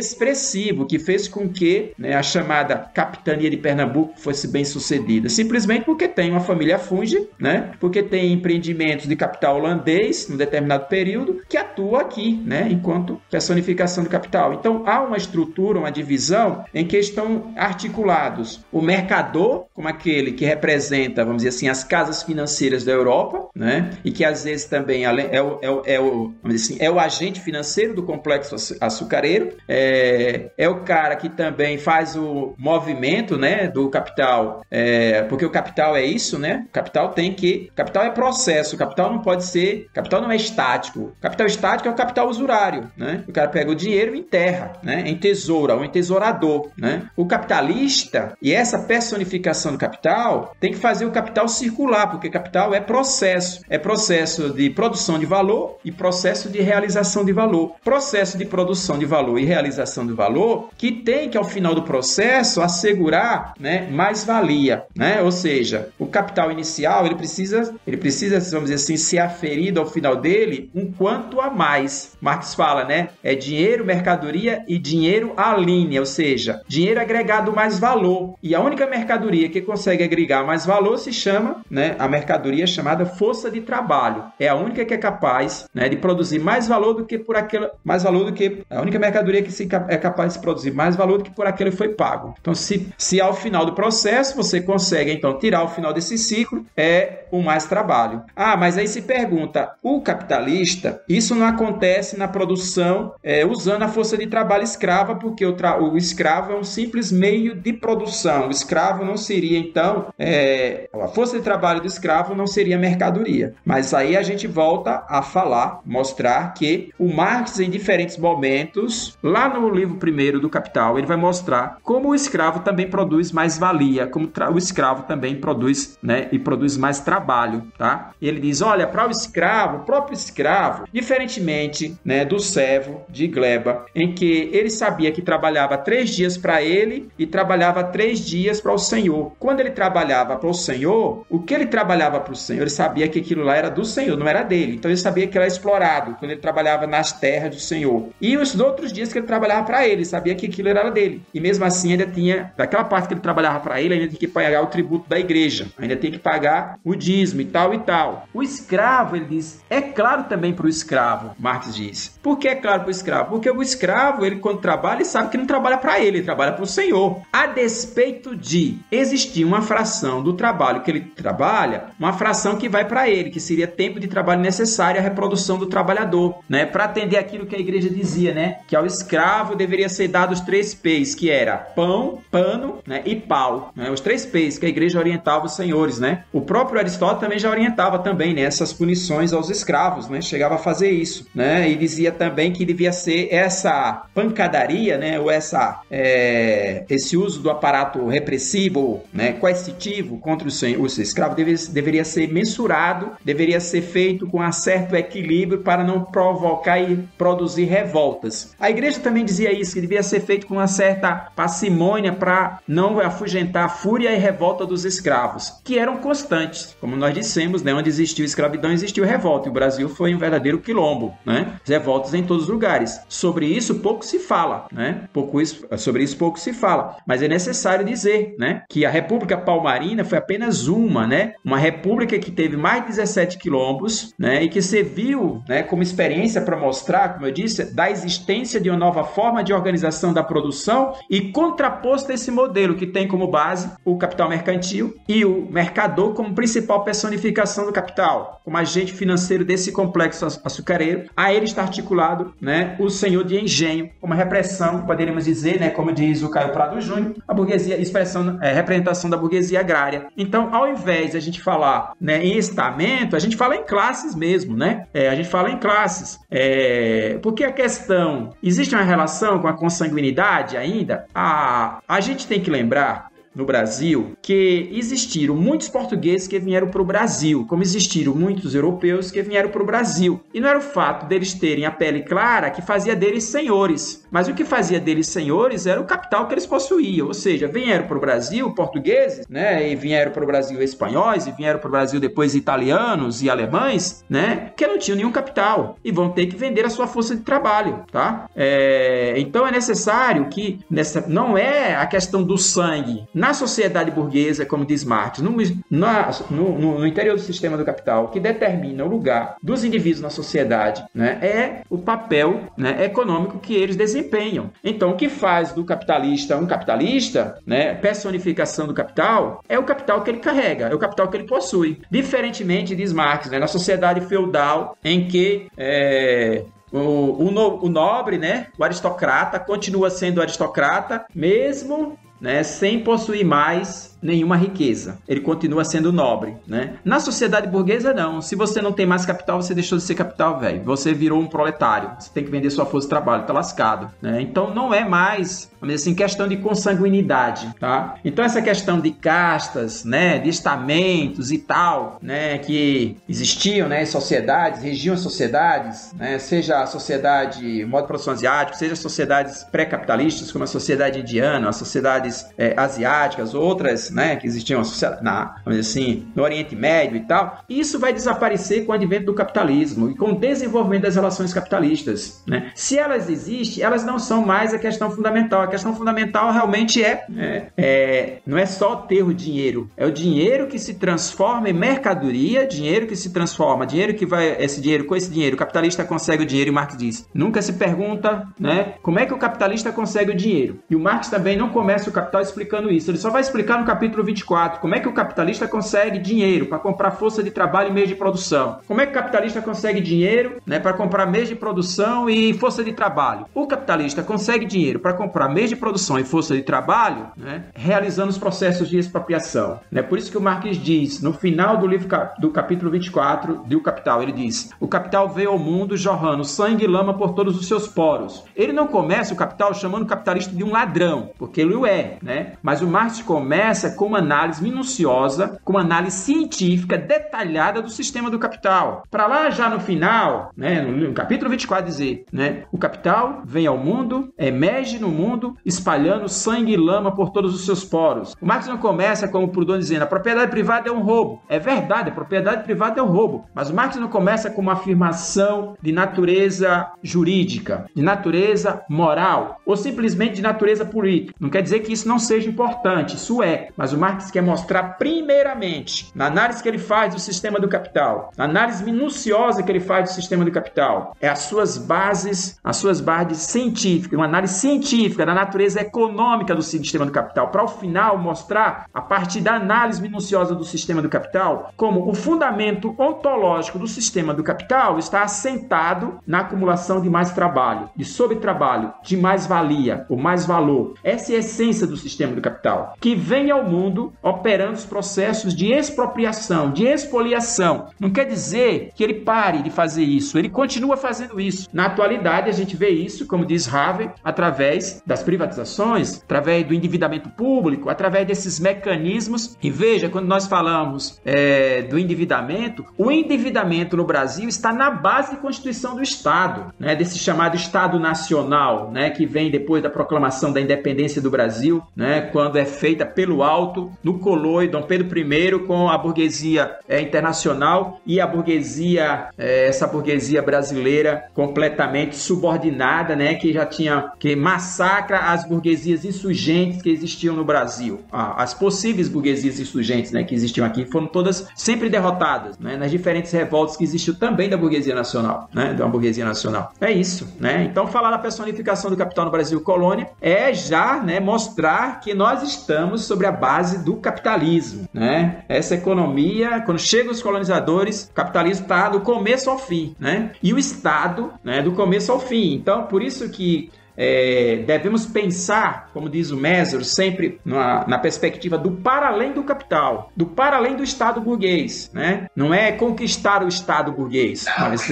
expressivo, que fez com que né, a chamada capitania de Pernambuco fosse bem sucedida. Simplesmente porque tem uma família funge, né, porque tem empreendimentos de capital holandês num determinado período que atua aqui, né, enquanto personificação do capital. Então há uma estrutura, uma divisão em que estão articulados o mercador, como aquele que representa, vamos dizer assim, as casas financeiras da Europa, né, e que às vezes também é o, é o, é o, assim, é o agente financeiro do complexo açucareiro, é, é o cara que também faz o movimento, né, do capital, é, porque o capital é isso, né? O capital tem que, capital é processo, capital não pode ser, capital não é estático. Capital estático é o capital usurário, né? O cara pega o dinheiro e enterra, né? Em tesoura, um entesourador, né? O capitalista e essa personificação do capital tem que fazer o capital circular, porque capital é processo, é processo de produção de valor e processo de realização de valor. Processo de produção de valor e realização de valor que tem que ao final do processo assegurar, né, mais valia, né? Ou seja, o capital inicial ele precisa, ele precisa, vamos dizer assim, ser aferido ao final dele um quanto a mais. Marx fala, né? É dinheiro, mercadoria e dinheiro à linha, ou seja, dinheiro agregado mais valor. E a única mercadoria que consegue agregar mais valor se chama, né, a mercadoria chamada força de trabalho. É a única que é capaz, né, de produzir mais valor do que por aquela, mais valor do que a única mercadoria que se, é capaz de produzir mais valor do que por aquele foi pago. Então, se, se ao final do processo você consegue então tirar o final desse ciclo, é o mais trabalho. Ah, mas aí se pergunta, o capitalista, isso não acontece na produção é, usando a força de trabalho escrava, porque o, o, escravo é um simples meio de produção. O escravo não seria então é, a força de trabalho do escravo não seria mercadoria. Mas aí a gente volta a falar, mostrar que o Marx em diferentes momentos, lá no livro do Capital, ele vai mostrar como o escravo também produz mais valia, como o escravo também produz, né, e produz mais trabalho, tá? Ele diz, olha, para o escravo, o próprio escravo, diferentemente, né, do servo de Gleba, em que ele sabia que trabalhava três dias para ele e trabalhava três dias para o Senhor. Quando ele trabalhava para o Senhor, o que ele trabalhava para o Senhor, ele sabia que aquilo lá era do Senhor, não era dele. Então ele sabia que era explorado quando ele trabalhava nas terras do Senhor. E os outros dias que ele trabalhava para ele, sabia que aquilo era dele. E mesmo assim ainda tinha, daquela parte que ele trabalhava para ele, ainda tinha que pagar o tributo da igreja, ainda tem que pagar o dízimo e tal e tal. O escravo, ele diz, é claro também para o escravo, Marx diz. Por que é claro para o escravo? Porque o escravo, ele quando trabalha, ele sabe que não trabalha para ele, ele trabalha para o Senhor. A despeito de existir uma fração do trabalho que ele trabalha, uma fração que vai para ele, que seria tempo de trabalho necessário à reprodução do trabalhador, né? Para atender aquilo que a igreja dizia, né? Que ao escravo deveria ser dado os três P's, que era pão, pano né? e pau. Né? Os três P's que a igreja orientava os senhores, né? O próprio Aristóteles também já orientava também né? essas punições aos escravos, né? Chegava a fazer isso, né? E dizia também que devia ser essa pancadaria, né? Ou essa, é... esse uso do aparato repressivo, né? Coercitivo contra os, os escravos deveria, deveria ser mensurado, deveria ser feito com um certo equilíbrio para não provocar e produzir revoltas. A igreja também dizia isso, que devia ser feito com uma certa parcimônia para não afugentar a fúria e revolta dos escravos, que eram constantes. Como nós dissemos, né, onde existiu escravidão, existiu revolta. E o Brasil foi um verdadeiro quilombo, né? Revoltas em todos os lugares. Sobre isso pouco se fala, né? Pouco isso, sobre isso pouco se fala, mas é necessário dizer né, que a República Palmarina foi apenas uma, né, uma república que teve mais de 17 quilombos, né, e que serviu, né, como experiência para mostrar, como eu disse, da existência de uma nova forma de organização da produção e contraposto a esse modelo que tem como base o capital mercantil e o mercador como principal personificação do capital, como agente financeiro desse complexo açucareiro. A ele está articulado, né, o senhor de engenho, como repressão, poderíamos dizer, né, como diz o Caio Prado Júnior, a burguesia, expressão, é, representação da burguesia agrária. Então, ao invés de a gente falar né, em estamento, a gente fala em classes mesmo, né? É, a gente fala em classes. É, porque a questão, existe uma relação com a consanguinidade ainda? A, a gente tem que lembrar no Brasil que existiram muitos portugueses que vieram para o Brasil, como existiram muitos europeus que vieram para o Brasil. E não era o fato deles terem a pele clara que fazia deles senhores, mas o que fazia deles senhores era o capital que eles possuíam. Ou seja, vieram para o Brasil portugueses, né, e vieram para o Brasil espanhóis, e vieram para o Brasil depois italianos e alemães, né, que não tinham nenhum capital e vão ter que vender a sua força de trabalho, tá? É, então é necessário que nessa não é a questão do sangue na sociedade burguesa, como diz Marx, no, na, no, no, interior do sistema do capital, que determina o lugar dos indivíduos na sociedade, né, é o papel né, econômico que eles desempenham. Então, o que faz do capitalista um capitalista, né, personificação do capital, é o capital que ele carrega, é o capital que ele possui. Diferentemente, diz Marx, né, na sociedade feudal, em que é, o, o, o, nobre, né, o aristocrata, continua sendo aristocrata, mesmo né, sem possuir mais nenhuma riqueza. Ele continua sendo nobre, né? Na sociedade burguesa, não. Se você não tem mais capital, você deixou de ser capital, velho. Você virou um proletário. Você tem que vender sua força de trabalho, tá lascado, né? Então não é mais, vamos assim, questão de consanguinidade, tá? Então essa questão de castas, né, de estamentos e tal, né, que existiam, né, sociedades, regiam sociedades, né, seja a sociedade modo produção asiático, seja sociedades pré-capitalistas como a sociedade indiana, as sociedades é, asiáticas, outras né, que existiam na, assim, no Oriente Médio e tal, isso vai desaparecer com o advento do capitalismo e com o desenvolvimento das relações capitalistas. Né? Se elas existem, elas não são mais a questão fundamental. A questão fundamental realmente é, é, é não é só ter o dinheiro, é o dinheiro que se transforma em mercadoria, dinheiro que se transforma, dinheiro que vai, esse dinheiro, com esse dinheiro, o capitalista consegue o dinheiro e Marx diz, nunca se pergunta, né, como é que o capitalista consegue o dinheiro. E o Marx também não começa o capital explicando isso, ele só vai explicar no capítulo capítulo 24. Como é que o capitalista consegue dinheiro para comprar força de trabalho e meios de produção? Como é que o capitalista consegue dinheiro né, para comprar meios de produção e força de trabalho? O capitalista consegue dinheiro para comprar meios de produção e força de trabalho né, realizando os processos de expropriação. É por isso que o Marx diz, no final do livro do capítulo 24 do Capital, ele diz: O capital veio ao mundo jorrando sangue e lama por todos os seus poros. Ele não começa o capital chamando o capitalista de um ladrão, porque ele o é, né? Mas o Marx começa com uma análise minuciosa, com uma análise científica detalhada do sistema do capital. Para lá já no final, né, no capítulo 24 dizer, né, o capital vem ao mundo, emerge no mundo, espalhando sangue e lama por todos os seus poros. O Marx não começa como Proudhon dizendo, a propriedade privada é um roubo. É verdade, a propriedade privada é um roubo, mas o Marx não começa com uma afirmação de natureza jurídica, de natureza moral, ou simplesmente de natureza política. Não quer dizer que isso não seja importante, isso é, mas o Marx quer mostrar, primeiramente, na análise que ele faz do sistema do capital, na análise minuciosa que ele faz do sistema do capital, é as suas bases, as suas bases científicas, uma análise científica da natureza econômica do sistema do capital, para ao final mostrar, a partir da análise minuciosa do sistema do capital, como o fundamento ontológico do sistema do capital está assentado na acumulação de mais trabalho, de sobretrabalho, de mais valia, ou mais valor. Essa é a essência do sistema do capital, que vem ao mundo operando os processos de expropriação, de expoliação. Não quer dizer que ele pare de fazer isso, ele continua fazendo isso. Na atualidade, a gente vê isso, como diz Harvey, através das privatizações, através do endividamento público, através desses mecanismos. E veja, quando nós falamos é, do endividamento, o endividamento no Brasil está na base de constituição do Estado, né, desse chamado Estado Nacional, né, que vem depois da proclamação da independência do Brasil, né, quando é feita pelo alto no coloio, Dom Pedro I com a burguesia é, internacional e a burguesia, é, essa burguesia brasileira completamente subordinada, né, que já tinha que massacra as burguesias insurgentes que existiam no Brasil. Ah, as possíveis burguesias insurgentes, né, que existiam aqui foram todas sempre derrotadas, né, nas diferentes revoltas que existiu também da burguesia nacional, né, da burguesia nacional. É isso, né? Então falar da personificação do capital no Brasil colônia é já, né, mostrar que nós estamos sobre a base do capitalismo, né? Essa economia, quando chegam os colonizadores, o capitalismo está do começo ao fim, né? E o Estado, né, do começo ao fim. Então, por isso que é, devemos pensar, como diz o Mesero, sempre na, na, perspectiva do para além do capital, do para além do Estado burguês. Né? Não é conquistar o Estado burguês, mas,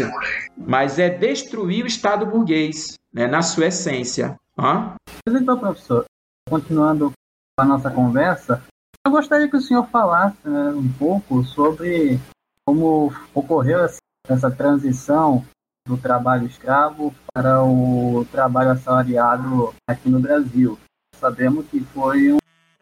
mas é destruir o Estado burguês né, na sua essência. Hã? Então, professor, continuando a nossa conversa, eu gostaria que o senhor falasse né, um pouco sobre como ocorreu essa transição do trabalho escravo para o trabalho assalariado aqui no Brasil. Sabemos que foi um,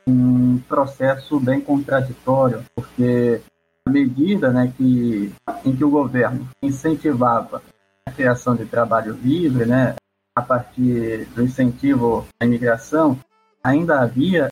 um processo bem contraditório, porque a medida né, que, em que o governo incentivava a criação de trabalho livre, né, a partir do incentivo à imigração, ainda havia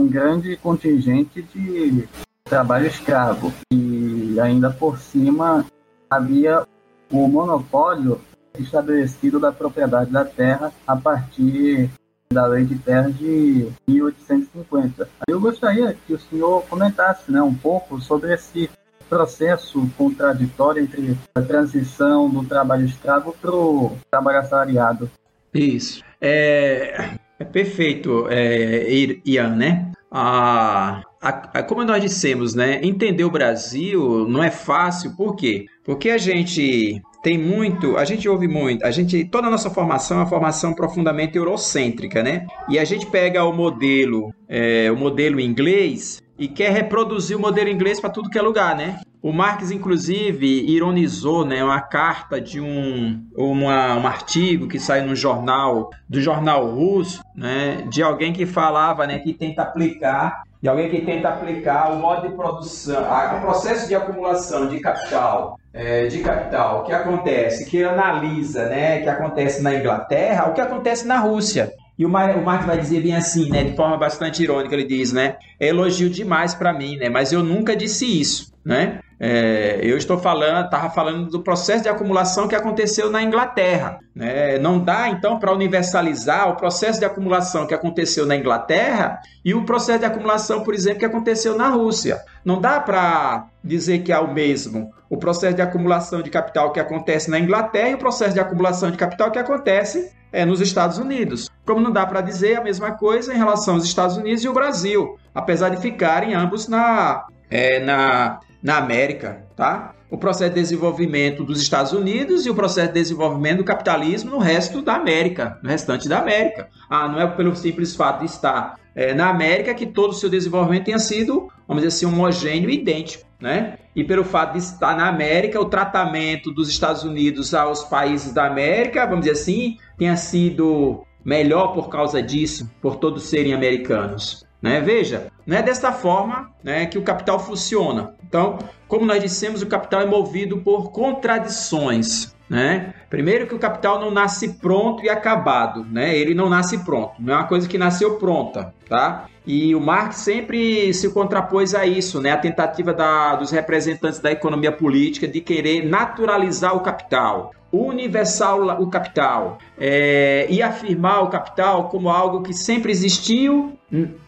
um grande contingente de trabalho escravo e ainda por cima havia o monopólio estabelecido da propriedade da terra a partir da lei de terra de 1850. Eu gostaria que o senhor comentasse né, um pouco sobre esse processo contraditório entre a transição do trabalho escravo para o trabalho assalariado. Isso. É, é perfeito, é, Ian, né? A, a, a, como nós dissemos, né? Entender o Brasil não é fácil, por quê? Porque a gente tem muito, a gente ouve muito, a gente, toda a nossa formação é uma formação profundamente eurocêntrica, né? E a gente pega o modelo, é, o modelo inglês e quer reproduzir o modelo inglês para tudo que é lugar, né? O Marx, inclusive, ironizou né, uma carta de um, uma, um artigo que saiu no jornal, do jornal russo, né, de alguém que falava né, que tenta aplicar, de alguém que tenta aplicar o modo de produção, o processo de acumulação de capital, é, de capital que acontece, que analisa, né, que acontece na Inglaterra, o que acontece na Rússia. E o, Marx vai dizer bem assim, né, de forma bastante irônica, ele diz, né, é elogio demais para mim, né, mas eu nunca disse isso, né? É, eu estou falando, estava falando do processo de acumulação que aconteceu na Inglaterra. Né? Não dá, então, para universalizar o processo de acumulação que aconteceu na Inglaterra e o processo de acumulação, por exemplo, que aconteceu na Rússia. Não dá para dizer que é o mesmo o processo de acumulação de capital que acontece na Inglaterra e o processo de acumulação de capital que acontece é, nos Estados Unidos. Como não dá para dizer a mesma coisa em relação aos Estados Unidos e o Brasil, apesar de ficarem ambos na, é, na na América, tá? O processo de desenvolvimento dos Estados Unidos e o processo de desenvolvimento do capitalismo no resto da América, no restante da América. Ah, não é pelo simples fato de estar é, na América que todo o seu desenvolvimento tenha sido, vamos dizer assim, homogêneo e idêntico, né? E pelo fato de estar na América, o tratamento dos Estados Unidos aos países da América, vamos dizer assim, tenha sido melhor por causa disso, por todos serem americanos. Né? Veja, não é desta forma né, que o capital funciona. Então, como nós dissemos, o capital é movido por contradições. Né? Primeiro que o capital não nasce pronto e acabado, né? Ele não nasce pronto, não é uma coisa que nasceu pronta, tá? E o Marx sempre se contrapôs a isso, né? A tentativa da, dos representantes da economia política de querer naturalizar o capital, universal o capital é, e afirmar o capital como algo que sempre existiu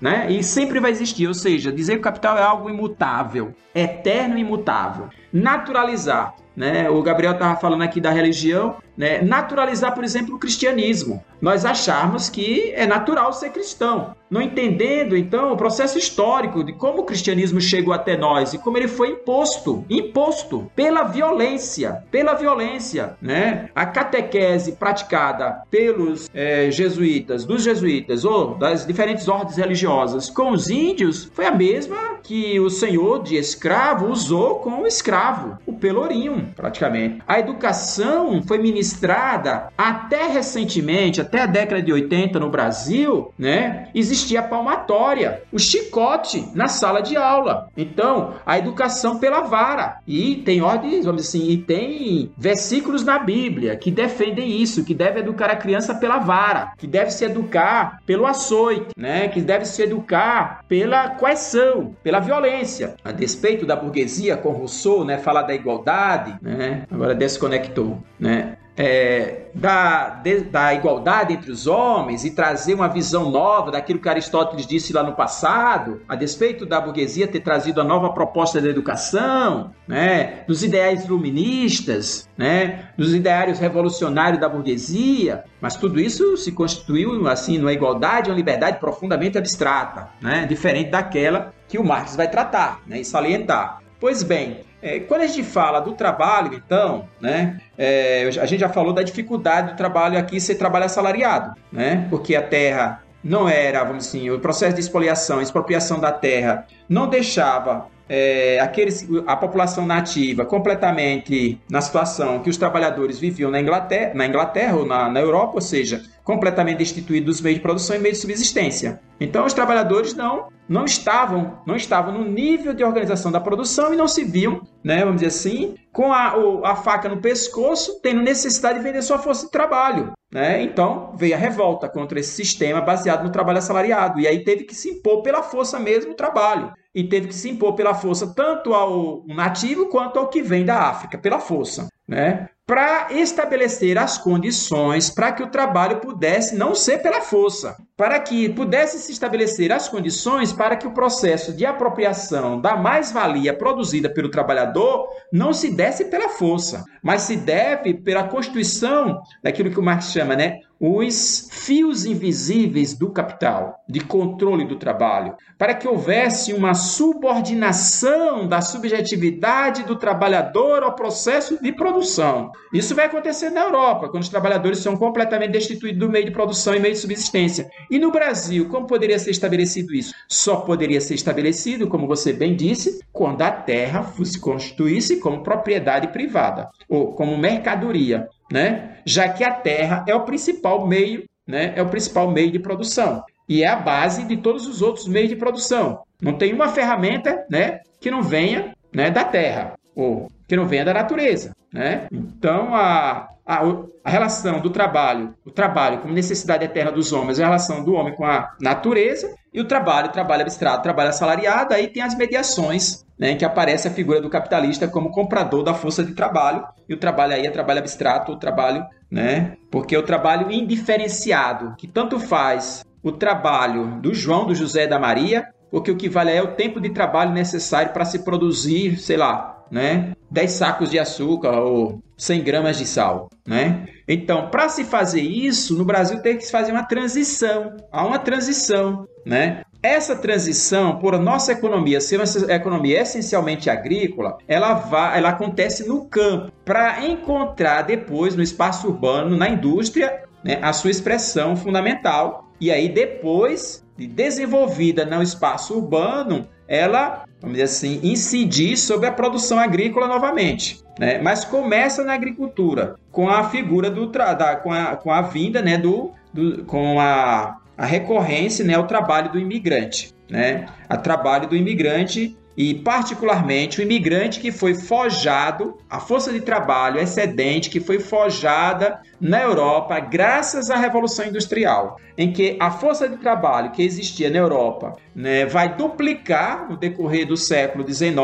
né? e sempre vai existir, ou seja, dizer que o capital é algo imutável, eterno e imutável. Naturalizar né? O Gabriel estava falando aqui da religião, né? naturalizar, por exemplo, o cristianismo. Nós acharmos que é natural ser cristão, não entendendo então o processo histórico de como o cristianismo chegou até nós e como ele foi imposto, imposto pela violência, pela violência, né? A catequese praticada pelos é, jesuítas, dos jesuítas ou das diferentes ordens religiosas com os índios foi a mesma que o senhor de escravo usou com o escravo, o pelourinho, praticamente. A educação foi ministrada administrada até recentemente, até a década de 80 no Brasil, né, existia a palmatória, o chicote na sala de aula. Então, a educação pela vara. E tem ordens, vamos dizer assim, e tem versículos na Bíblia que defendem isso, que deve educar a criança pela vara, que deve se educar pelo açoite, né, que deve se educar pela coerção, pela violência. A despeito da burguesia com Rousseau, né, fala da igualdade, né, agora desconectou, né, é, da, de, da igualdade entre os homens e trazer uma visão nova daquilo que Aristóteles disse lá no passado, a despeito da burguesia ter trazido a nova proposta da educação, né, dos ideais iluministas, né, dos ideários revolucionários da burguesia, mas tudo isso se constituiu assim numa igualdade, uma liberdade profundamente abstrata, né, diferente daquela que o Marx vai tratar né, e salientar. Pois bem, é, quando a gente fala do trabalho, então, né, é, a gente já falou da dificuldade do trabalho aqui ser trabalho assalariado, né, porque a terra não era, vamos assim, o processo de expoliação, expropriação da terra não deixava é, aqueles, a população nativa completamente na situação que os trabalhadores viviam na Inglaterra, na Inglaterra ou na, na Europa, ou seja, completamente destituídos dos meios de produção e meios de subsistência. Então os trabalhadores não não estavam não estavam no nível de organização da produção e não se viam, né, vamos dizer assim, com a, a faca no pescoço, tendo necessidade de vender sua força de trabalho. Né? Então veio a revolta contra esse sistema baseado no trabalho assalariado. E aí teve que se impor pela força mesmo o trabalho. E teve que se impor pela força tanto ao nativo quanto ao que vem da África, pela força. Né? para estabelecer as condições para que o trabalho pudesse não ser pela força, para que pudesse se estabelecer as condições para que o processo de apropriação da mais-valia produzida pelo trabalhador não se desse pela força, mas se deve pela constituição daquilo que o Marx chama, né, os fios invisíveis do capital, de controle do trabalho, para que houvesse uma subordinação da subjetividade do trabalhador ao processo de produção. Isso vai acontecer na Europa, quando os trabalhadores são completamente destituídos do meio de produção e meio de subsistência. E no Brasil, como poderia ser estabelecido isso? Só poderia ser estabelecido, como você bem disse, quando a terra se constituísse como propriedade privada ou como mercadoria né? Já que a terra é o principal meio, né? É o principal meio de produção e é a base de todos os outros meios de produção. Não tem uma ferramenta, né, que não venha, né, da terra ou que não venha da natureza, né? Então a, a, a relação do trabalho, o trabalho como necessidade eterna dos homens, a relação do homem com a natureza e o trabalho, trabalho abstrato, trabalho assalariado, aí tem as mediações né, em que aparece a figura do capitalista como comprador da força de trabalho, e o trabalho aí é trabalho abstrato, o trabalho, né, porque o trabalho indiferenciado, que tanto faz o trabalho do João, do José da Maria, porque o que vale é o tempo de trabalho necessário para se produzir, sei lá, né, 10 sacos de açúcar ou 100 gramas de sal, né? Então, para se fazer isso, no Brasil tem que se fazer uma transição, há uma transição, né? Essa transição, por nossa economia ser uma economia essencialmente agrícola, ela, vai, ela acontece no campo, para encontrar depois no espaço urbano, na indústria, né, a sua expressão fundamental. E aí, depois de desenvolvida no espaço urbano, ela, vamos dizer assim, incidir sobre a produção agrícola novamente. Né? Mas começa na agricultura, com a figura do da, com, a, com a vinda, né, do, do com a a recorrência né, ao trabalho do imigrante, né? A trabalho do imigrante e particularmente o imigrante que foi forjado, a força de trabalho excedente que foi forjada na Europa graças à Revolução Industrial, em que a força de trabalho que existia na Europa né, vai duplicar no decorrer do século XIX,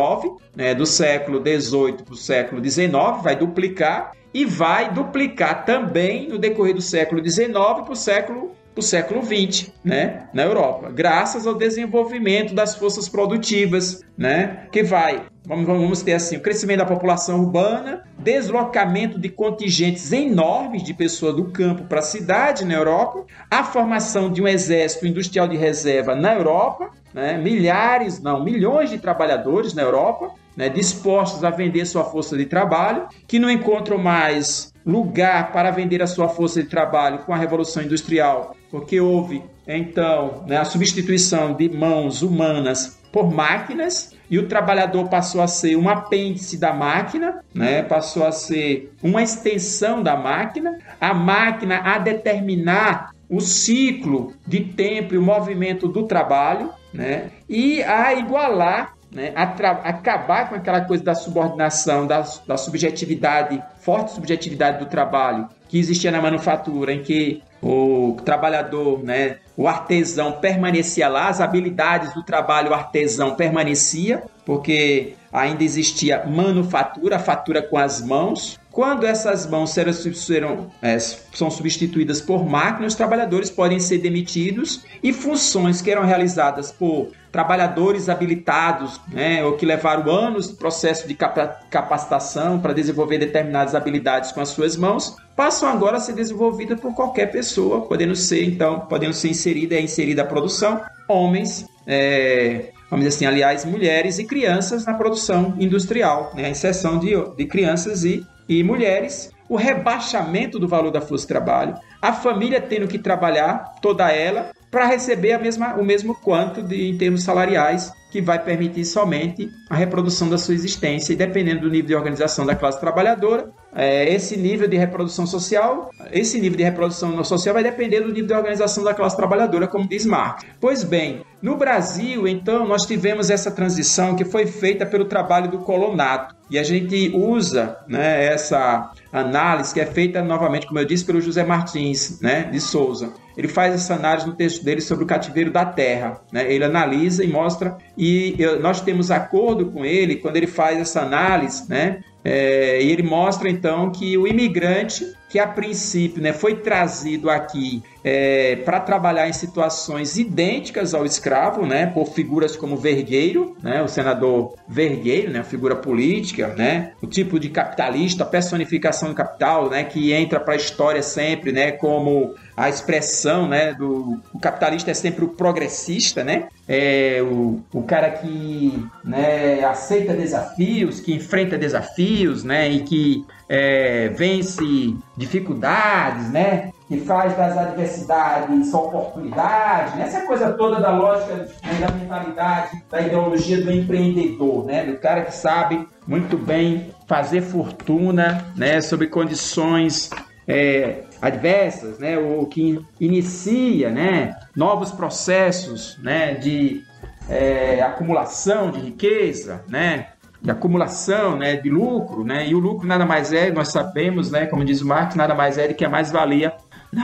né, do século XVIII para o século XIX, vai duplicar e vai duplicar também no decorrer do século XIX para o século o século XX, né, na Europa, graças ao desenvolvimento das forças produtivas, né, que vai, vamos, vamos ter assim, o crescimento da população urbana, deslocamento de contingentes enormes de pessoas do campo para a cidade na Europa, a formação de um exército industrial de reserva na Europa, né, milhares, não, milhões de trabalhadores na Europa, né, dispostos a vender sua força de trabalho, que não encontram mais lugar para vender a sua força de trabalho com a Revolução Industrial, porque houve então né, a substituição de mãos humanas por máquinas e o trabalhador passou a ser um apêndice da máquina, né? passou a ser uma extensão da máquina, a máquina a determinar o ciclo de tempo e o movimento do trabalho, né? e a igualar né, acabar com aquela coisa da subordinação, da, da subjetividade, forte subjetividade do trabalho que existia na manufatura, em que o trabalhador, né, o artesão permanecia lá, as habilidades do trabalho artesão permanecia, porque ainda existia manufatura, fatura com as mãos. Quando essas mãos serão, serão é, são substituídas por máquinas, os trabalhadores podem ser demitidos e funções que eram realizadas por trabalhadores habilitados, né, ou que levaram anos de processo de capacitação para desenvolver determinadas habilidades com as suas mãos, passam agora a ser desenvolvidas por qualquer pessoa, podendo ser então, podendo ser inserida é inserida a produção, homens, é, vamos dizer assim, aliás, mulheres e crianças na produção industrial, né, a exceção de, de crianças e, e mulheres, o rebaixamento do valor da força de trabalho, a família tendo que trabalhar, toda ela, para receber a mesma, o mesmo quanto de, em termos salariais, que vai permitir somente a reprodução da sua existência. E dependendo do nível de organização da classe trabalhadora, é, esse nível de reprodução social, esse nível de reprodução social vai depender do nível de organização da classe trabalhadora, como diz Marx. Pois bem, no Brasil, então, nós tivemos essa transição que foi feita pelo trabalho do colonato. E a gente usa né, essa análise que é feita novamente, como eu disse, pelo José Martins né, de Souza. Ele faz essa análise no texto dele sobre o cativeiro da terra. Né? Ele analisa e mostra, e nós temos acordo com ele quando ele faz essa análise, né? É, e ele mostra então que o imigrante que a princípio né, foi trazido aqui é, para trabalhar em situações idênticas ao escravo, né, por figuras como Vergueiro, né, o senador Vergueiro, né, figura política, né, o tipo de capitalista, a personificação do capital, né, que entra para a história sempre, né, como a expressão, né, do o capitalista é sempre o progressista, né, é o, o cara que, né, aceita desafios, que enfrenta desafios, né, e que é, vence dificuldades, né? Que faz das adversidades oportunidades, né? essa coisa toda da lógica, né, da mentalidade, da ideologia do empreendedor, né? Do cara que sabe muito bem fazer fortuna, né? Sob condições é, adversas, né? O que inicia, né? Novos processos, né? De é, acumulação de riqueza, né? de acumulação né, de lucro, né, e o lucro nada mais é, nós sabemos, né, como diz o Marx, nada mais é do que a mais-valia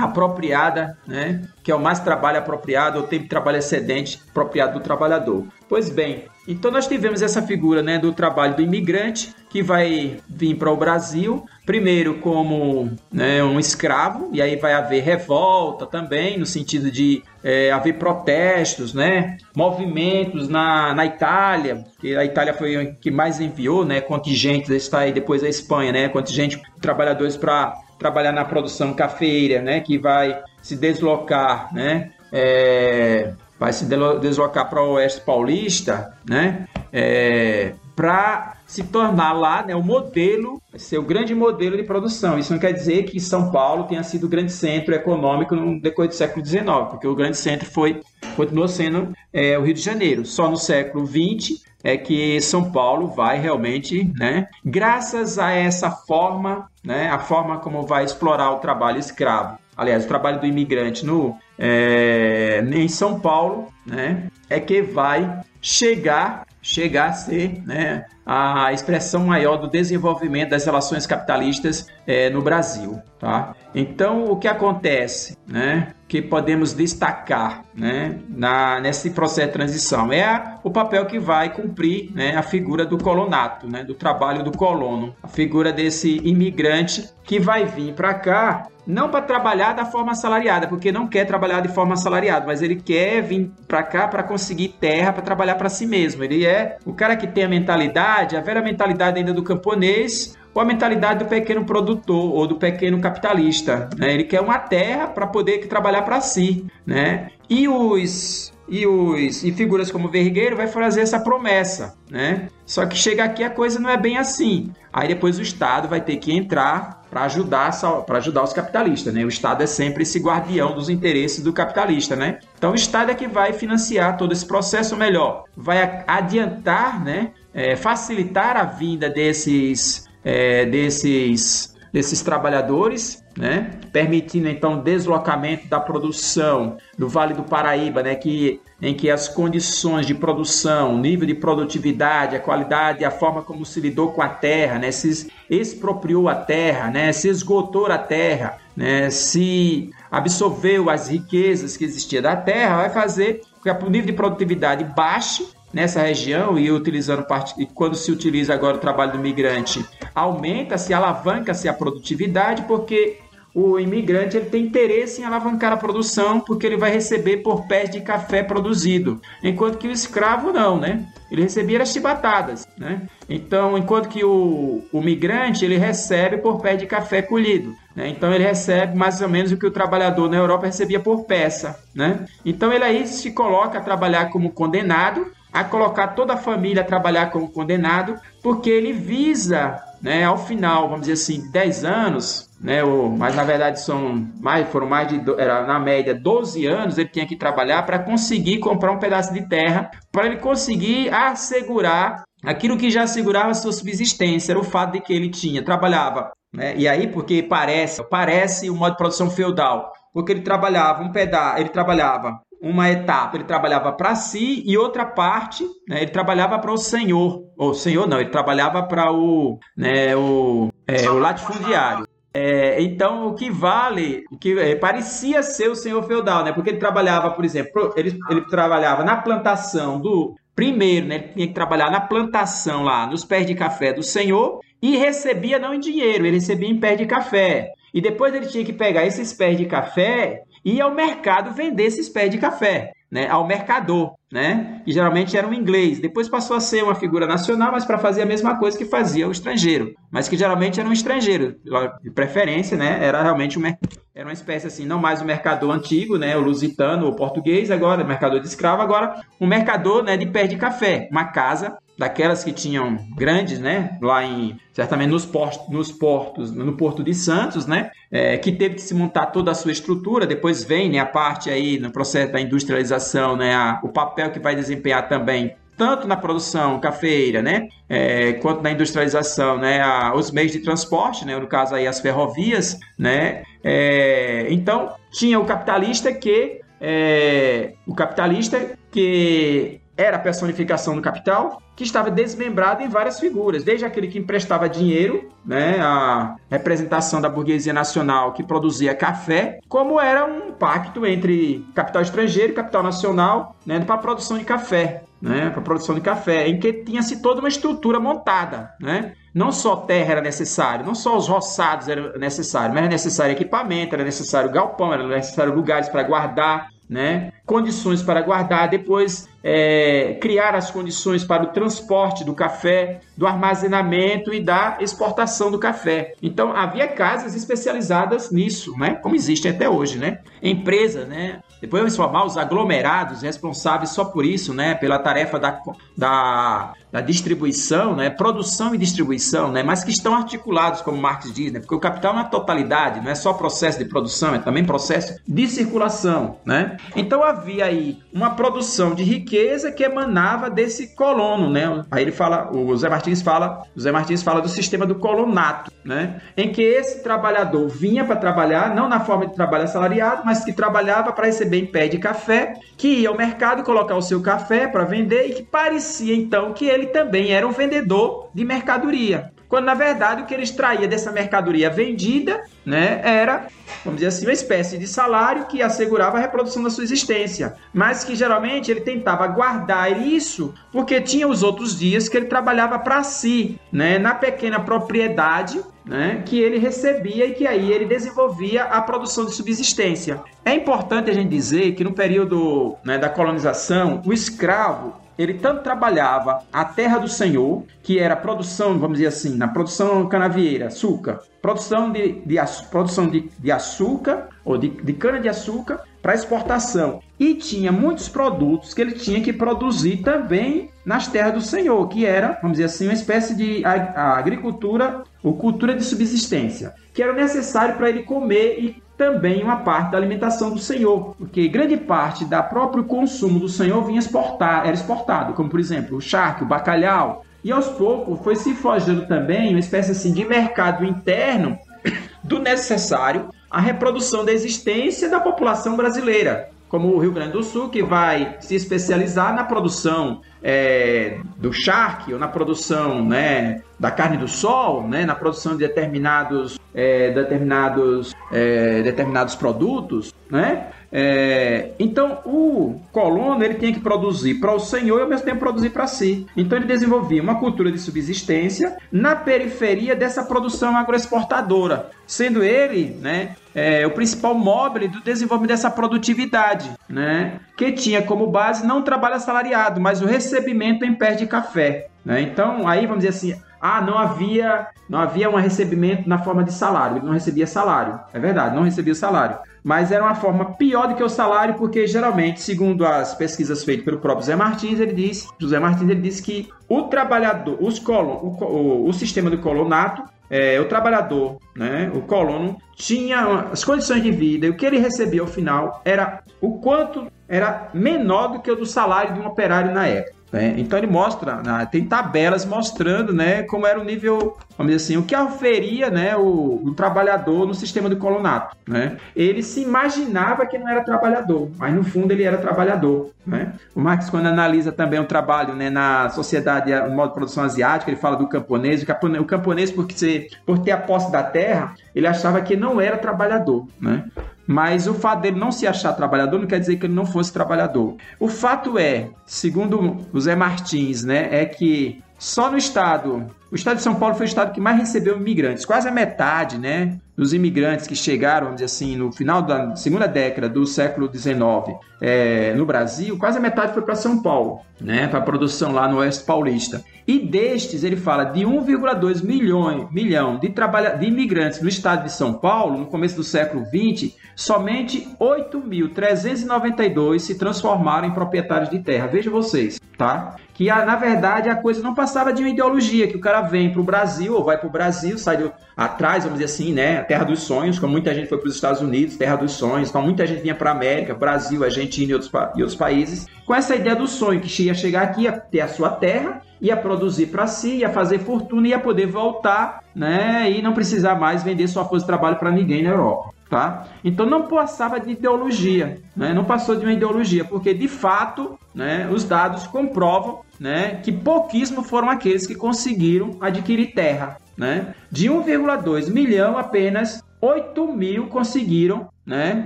apropriada, né, que é o mais trabalho apropriado, ou tempo de trabalho excedente apropriado do trabalhador. Pois bem, então nós tivemos essa figura né, do trabalho do imigrante que vai vir para o Brasil, primeiro como né, um escravo, e aí vai haver revolta também, no sentido de é, haver protestos, né, movimentos na, na Itália, que a Itália foi a que mais enviou né, contingentes, está aí depois a Espanha, né, contingente de trabalhadores para trabalhar na produção cafeira, né, que vai se deslocar, né, é, vai se deslocar para o oeste paulista, né? É, para se tornar lá né, o modelo, ser o grande modelo de produção. Isso não quer dizer que São Paulo tenha sido o grande centro econômico no decorrer do século XIX, porque o grande centro foi continuou sendo é, o Rio de Janeiro. Só no século XX é que São Paulo vai realmente, né, graças a essa forma, né, a forma como vai explorar o trabalho escravo. Aliás, o trabalho do imigrante no, é, em São Paulo, né, é que vai chegar chegar a ser né, a expressão maior do desenvolvimento das relações capitalistas é, no Brasil. Tá? Então, o que acontece, né, que podemos destacar né, na, nesse processo de transição é a, o papel que vai cumprir né, a figura do colonato, né, do trabalho do colono, a figura desse imigrante que vai vir para cá não para trabalhar da forma assalariada, porque não quer trabalhar de forma assalariada, mas ele quer vir para cá para conseguir terra para trabalhar para si mesmo. Ele é o cara que tem a mentalidade, a velha mentalidade ainda do camponês, ou a mentalidade do pequeno produtor ou do pequeno capitalista. Né? Ele quer uma terra para poder trabalhar para si. Né? E os e os e figuras como Vergueiro vai fazer essa promessa, né? Só que chega aqui a coisa não é bem assim. Aí depois o Estado vai ter que entrar para ajudar, para ajudar os capitalistas, né? O Estado é sempre esse guardião dos interesses do capitalista, né? Então o Estado é que vai financiar todo esse processo, melhor, vai adiantar, né? É, facilitar a vinda desses, é, desses, desses trabalhadores né? permitindo então deslocamento da produção do Vale do Paraíba, né? que, em que as condições de produção, nível de produtividade, a qualidade, a forma como se lidou com a terra, né? se expropriou a terra, né? se esgotou a terra, né? se absorveu as riquezas que existiam da terra, vai fazer com que o nível de produtividade baixe nessa região e utilizando parte quando se utiliza agora o trabalho do migrante aumenta-se alavanca-se a produtividade porque o imigrante ele tem interesse em alavancar a produção porque ele vai receber por pés de café produzido, enquanto que o escravo não, né? Ele recebia as chibatadas, né? Então, enquanto que o, o migrante ele recebe por pé de café colhido, né? Então ele recebe mais ou menos o que o trabalhador na Europa recebia por peça, né? Então ele aí se coloca a trabalhar como condenado, a colocar toda a família a trabalhar como condenado, porque ele visa, né, ao final, vamos dizer assim, 10 anos, né? O, mas na verdade são mais, foram mais de era na média 12 anos ele tinha que trabalhar para conseguir comprar um pedaço de terra, para ele conseguir assegurar aquilo que já assegurava a sua subsistência, era o fato de que ele tinha trabalhava, né? E aí porque parece, parece o modo de produção feudal, porque ele trabalhava um pedaço, ele trabalhava uma etapa ele trabalhava para si e outra parte né, ele trabalhava para o senhor ou senhor não ele trabalhava para o né, o, é, o latifundiário é, então, o que vale, o que é, parecia ser o senhor feudal, né? Porque ele trabalhava, por exemplo, ele, ele trabalhava na plantação do. Primeiro, né? Ele tinha que trabalhar na plantação lá, nos pés de café do senhor, e recebia não em dinheiro, ele recebia em pés de café. E depois ele tinha que pegar esses pés de café ir ao mercado vender esses pés de café né, ao mercador, né, que geralmente era um inglês. Depois passou a ser uma figura nacional, mas para fazer a mesma coisa que fazia o estrangeiro, mas que geralmente era um estrangeiro, de preferência, né, era realmente um, era uma espécie assim, não mais o mercador antigo, né, o lusitano, o português, agora mercador de escravo, agora um mercador, né, de pé de café, uma casa daquelas que tinham grandes, né, lá em certamente nos portos, nos portos, no Porto de Santos, né, é, que teve que se montar toda a sua estrutura. Depois vem, né, a parte aí no processo da industrialização, né, a, o papel que vai desempenhar também tanto na produção cafeira, né, é, quanto na industrialização, né, a, os meios de transporte, né, no caso aí as ferrovias, né, é, então tinha o capitalista que é, o capitalista que era a personificação do capital, que estava desmembrado em várias figuras, desde aquele que emprestava dinheiro, né, a representação da burguesia nacional que produzia café, como era um pacto entre capital estrangeiro e capital nacional né, para a produção de café. Né, para a produção de café, em que tinha-se toda uma estrutura montada. Né? Não só terra era necessário, não só os roçados eram necessários, mas era necessário equipamento, era necessário galpão, era necessário lugares para guardar, né? condições para guardar, depois é, criar as condições para o transporte do café, do armazenamento e da exportação do café. Então havia casas especializadas nisso, né? como existem até hoje. Né? Empresas, né? depois vamos formar os aglomerados responsáveis só por isso, né? pela tarefa da, da, da distribuição, né? produção e distribuição, né? mas que estão articulados, como Marx diz, né? porque o capital é totalidade, não é só processo de produção, é também processo de circulação. Né? Então havia aí uma produção de riqueza que emanava desse colono, né? Aí ele fala, o Zé Martins fala, o Zé Martins fala do sistema do colonato, né? Em que esse trabalhador vinha para trabalhar, não na forma de trabalho assalariado, mas que trabalhava para receber em pé de café, que ia ao mercado colocar o seu café para vender e que parecia então que ele também era um vendedor de mercadoria quando na verdade o que ele extraía dessa mercadoria vendida né, era, vamos dizer assim, uma espécie de salário que assegurava a reprodução da sua existência, mas que geralmente ele tentava guardar isso porque tinha os outros dias que ele trabalhava para si, né, na pequena propriedade né, que ele recebia e que aí ele desenvolvia a produção de subsistência. É importante a gente dizer que no período né, da colonização, o escravo ele tanto trabalhava a terra do Senhor, que era produção, vamos dizer assim, na produção canavieira, açúcar, produção de, de, produção de, de açúcar, ou de, de cana-de-açúcar para exportação. E tinha muitos produtos que ele tinha que produzir também nas terras do Senhor, que era, vamos dizer assim, uma espécie de agricultura ou cultura de subsistência, que era necessário para ele comer e também uma parte da alimentação do Senhor, porque grande parte da próprio consumo do Senhor vinha exportar, era exportado, como por exemplo o charque, o bacalhau, e aos poucos foi se forjando também uma espécie assim de mercado interno do necessário à reprodução da existência da população brasileira, como o Rio Grande do Sul, que vai se especializar na produção é, do charque ou na produção né, da carne do sol, né, na produção de determinados, é, determinados, é, determinados produtos, né? É, então o colono ele tinha que produzir para o Senhor e ao mesmo tempo produzir para si. Então ele desenvolvia uma cultura de subsistência na periferia dessa produção agroexportadora, sendo ele, né, é, o principal móvel do desenvolvimento dessa produtividade, né, que tinha como base não o trabalho assalariado, mas o recebimento em pé de café. Né? Então aí vamos dizer assim ah, não havia, não havia um recebimento na forma de salário, ele não recebia salário. É verdade, não recebia salário. Mas era uma forma pior do que o salário, porque geralmente, segundo as pesquisas feitas pelo próprio Zé Martins, ele disse, José Martins ele disse que o trabalhador, os colon, o, o, o sistema do colonato, é, o trabalhador, né, o colono, tinha as condições de vida e o que ele recebia ao final era o quanto era menor do que o do salário de um operário na época. Né? Então ele mostra, né, tem tabelas mostrando né, como era o nível, vamos dizer assim, o que oferia né, o, o, trabalhador no sistema do colonato. Né? Ele se imaginava que não era trabalhador, mas no fundo ele era trabalhador. Né? O Marx, quando analisa também o trabalho né, na sociedade, no modo de produção asiática, ele fala do camponês. O camponês, por, ser, por ter a posse da terra, ele achava que não era trabalhador. Né? Mas o fato dele não se achar trabalhador não quer dizer que ele não fosse trabalhador. O fato é, segundo o Zé Martins, né, é que só no estado, o estado de São Paulo foi o estado que mais recebeu imigrantes, quase a metade, né, dos imigrantes que chegaram, vamos dizer assim, no final da segunda década do século XIX é, no Brasil, quase a metade foi para São Paulo, né, para a produção lá no Oeste Paulista. E destes, ele fala de 1,2 milhão, milhão de, trabalha, de imigrantes no estado de São Paulo, no começo do século XX, somente 8.392 se transformaram em proprietários de terra. Veja vocês, tá? Que na verdade a coisa não passava de uma ideologia, que o cara vem para o Brasil ou vai para o Brasil, sai do, atrás, vamos dizer assim, né? Terra dos sonhos, como muita gente foi para os Estados Unidos, terra dos sonhos, então muita gente vinha para a América, Brasil, Argentina e outros, e outros países, com essa ideia do sonho, que ia chegar aqui, ia ter a sua terra, ia produzir para si, ia fazer fortuna, ia poder voltar, né? E não precisar mais vender sua força de trabalho para ninguém na Europa. Tá? Então não passava de ideologia, né? não passou de uma ideologia, porque de fato né, os dados comprovam né, que pouquíssimo foram aqueles que conseguiram adquirir terra. Né? De 1,2 milhão, apenas 8 mil conseguiram né,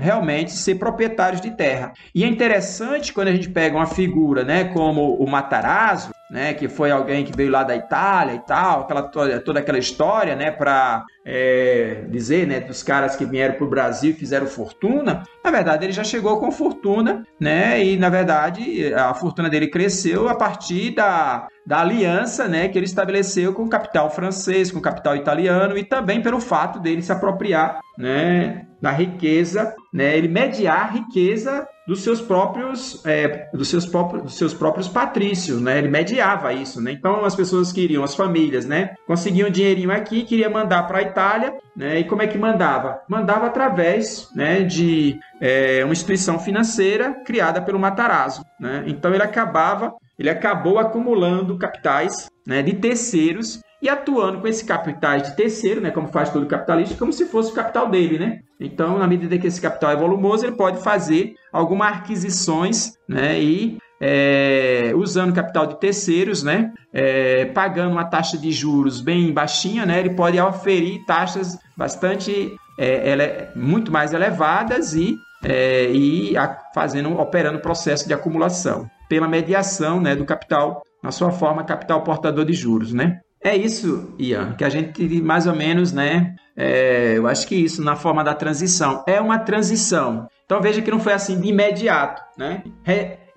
realmente ser proprietários de terra. E é interessante quando a gente pega uma figura né, como o Matarazzo, né, que foi alguém que veio lá da Itália e tal, aquela, toda aquela história, né, para é, dizer, né, dos caras que vieram para o Brasil e fizeram fortuna. Na verdade, ele já chegou com fortuna, né, e na verdade a fortuna dele cresceu a partir da, da aliança, né, que ele estabeleceu com o capital francês, com o capital italiano e também pelo fato dele se apropriar, né, da riqueza, né, ele mediar a riqueza dos seus próprios, é, dos seus próprios, dos seus próprios patrícios, né? Ele mediava isso, né? Então as pessoas queriam, as famílias, né? Conseguiam um dinheirinho aqui, queria mandar para a Itália, né? E como é que mandava? Mandava através, né? De é, uma instituição financeira criada pelo Matarazzo, né? Então ele acabava, ele acabou acumulando capitais, né? De terceiros e atuando com esse capitais de terceiro, né, como faz todo capitalista, como se fosse o capital dele, né? Então, na medida que esse capital é volumoso, ele pode fazer algumas aquisições, né, e é, usando capital de terceiros, né, é, pagando uma taxa de juros bem baixinha, né, ele pode oferir taxas bastante, é, ele, muito mais elevadas e, é, e a, fazendo, operando o processo de acumulação pela mediação, né, do capital na sua forma capital portador de juros, né? É isso, Ian, que a gente mais ou menos, né? É, eu acho que isso na forma da transição. É uma transição. Então veja que não foi assim de imediato, né?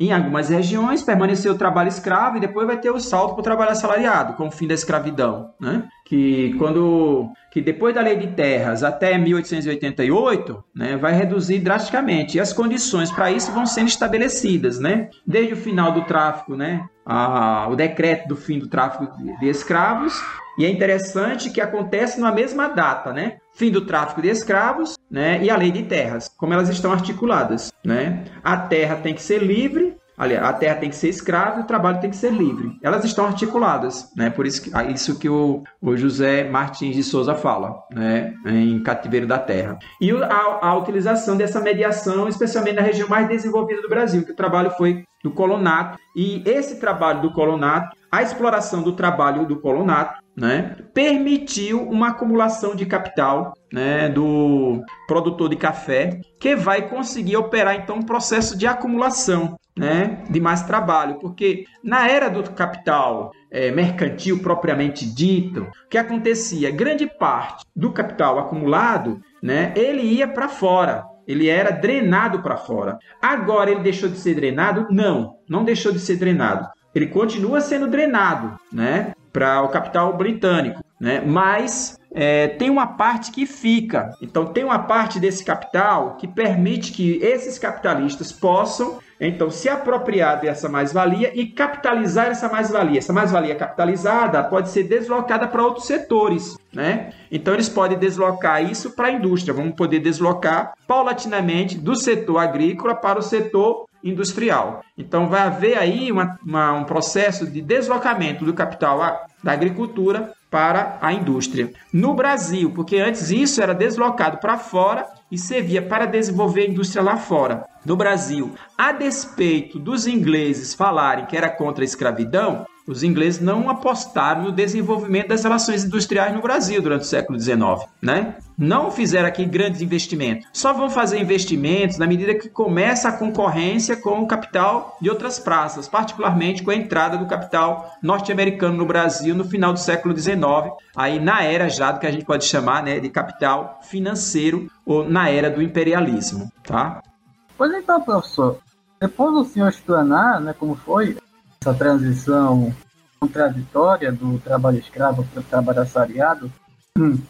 Em algumas regiões permaneceu o trabalho escravo e depois vai ter o salto para o trabalho assalariado, com o fim da escravidão, né? Que quando que depois da lei de terras até 1888, né, vai reduzir drasticamente. E as condições para isso vão sendo estabelecidas, né? Desde o final do tráfico, né, a, o decreto do fim do tráfico de, de escravos e é interessante que acontece na mesma data, né? Fim do tráfico de escravos, né? E a lei de terras, como elas estão articuladas, né? A terra tem que ser livre, aliás, a terra tem que ser escrava o trabalho tem que ser livre. Elas estão articuladas, né? Por isso que, ah, isso que o, o José Martins de Souza fala, né? Em Cativeiro da Terra. E a, a utilização dessa mediação, especialmente na região mais desenvolvida do Brasil, que o trabalho foi do colonato. E esse trabalho do colonato, a exploração do trabalho do colonato, né, permitiu uma acumulação de capital né, do produtor de café, que vai conseguir operar então um processo de acumulação né, de mais trabalho, porque na era do capital é, mercantil propriamente dito, o que acontecia? Grande parte do capital acumulado, né, ele ia para fora, ele era drenado para fora. Agora ele deixou de ser drenado? Não, não deixou de ser drenado. Ele continua sendo drenado, né? para o capital britânico, né? Mas é, tem uma parte que fica. Então tem uma parte desse capital que permite que esses capitalistas possam então se apropriar dessa mais-valia e capitalizar essa mais-valia. Essa mais-valia capitalizada pode ser deslocada para outros setores, né? Então eles podem deslocar isso para a indústria. Vamos poder deslocar paulatinamente do setor agrícola para o setor industrial. Então vai haver aí uma, uma, um processo de deslocamento do capital da agricultura para a indústria. No Brasil, porque antes isso era deslocado para fora e servia para desenvolver a indústria lá fora. No Brasil, a despeito dos ingleses falarem que era contra a escravidão, os ingleses não apostaram no desenvolvimento das relações industriais no Brasil durante o século XIX, né? Não fizeram aqui grandes investimentos. Só vão fazer investimentos na medida que começa a concorrência com o capital de outras praças, particularmente com a entrada do capital norte-americano no Brasil no final do século XIX, aí na era já do que a gente pode chamar né, de capital financeiro ou na era do imperialismo, tá? Pois então, professor, depois do senhor explanar né, como foi essa transição contraditória do trabalho escravo para o trabalho assalariado,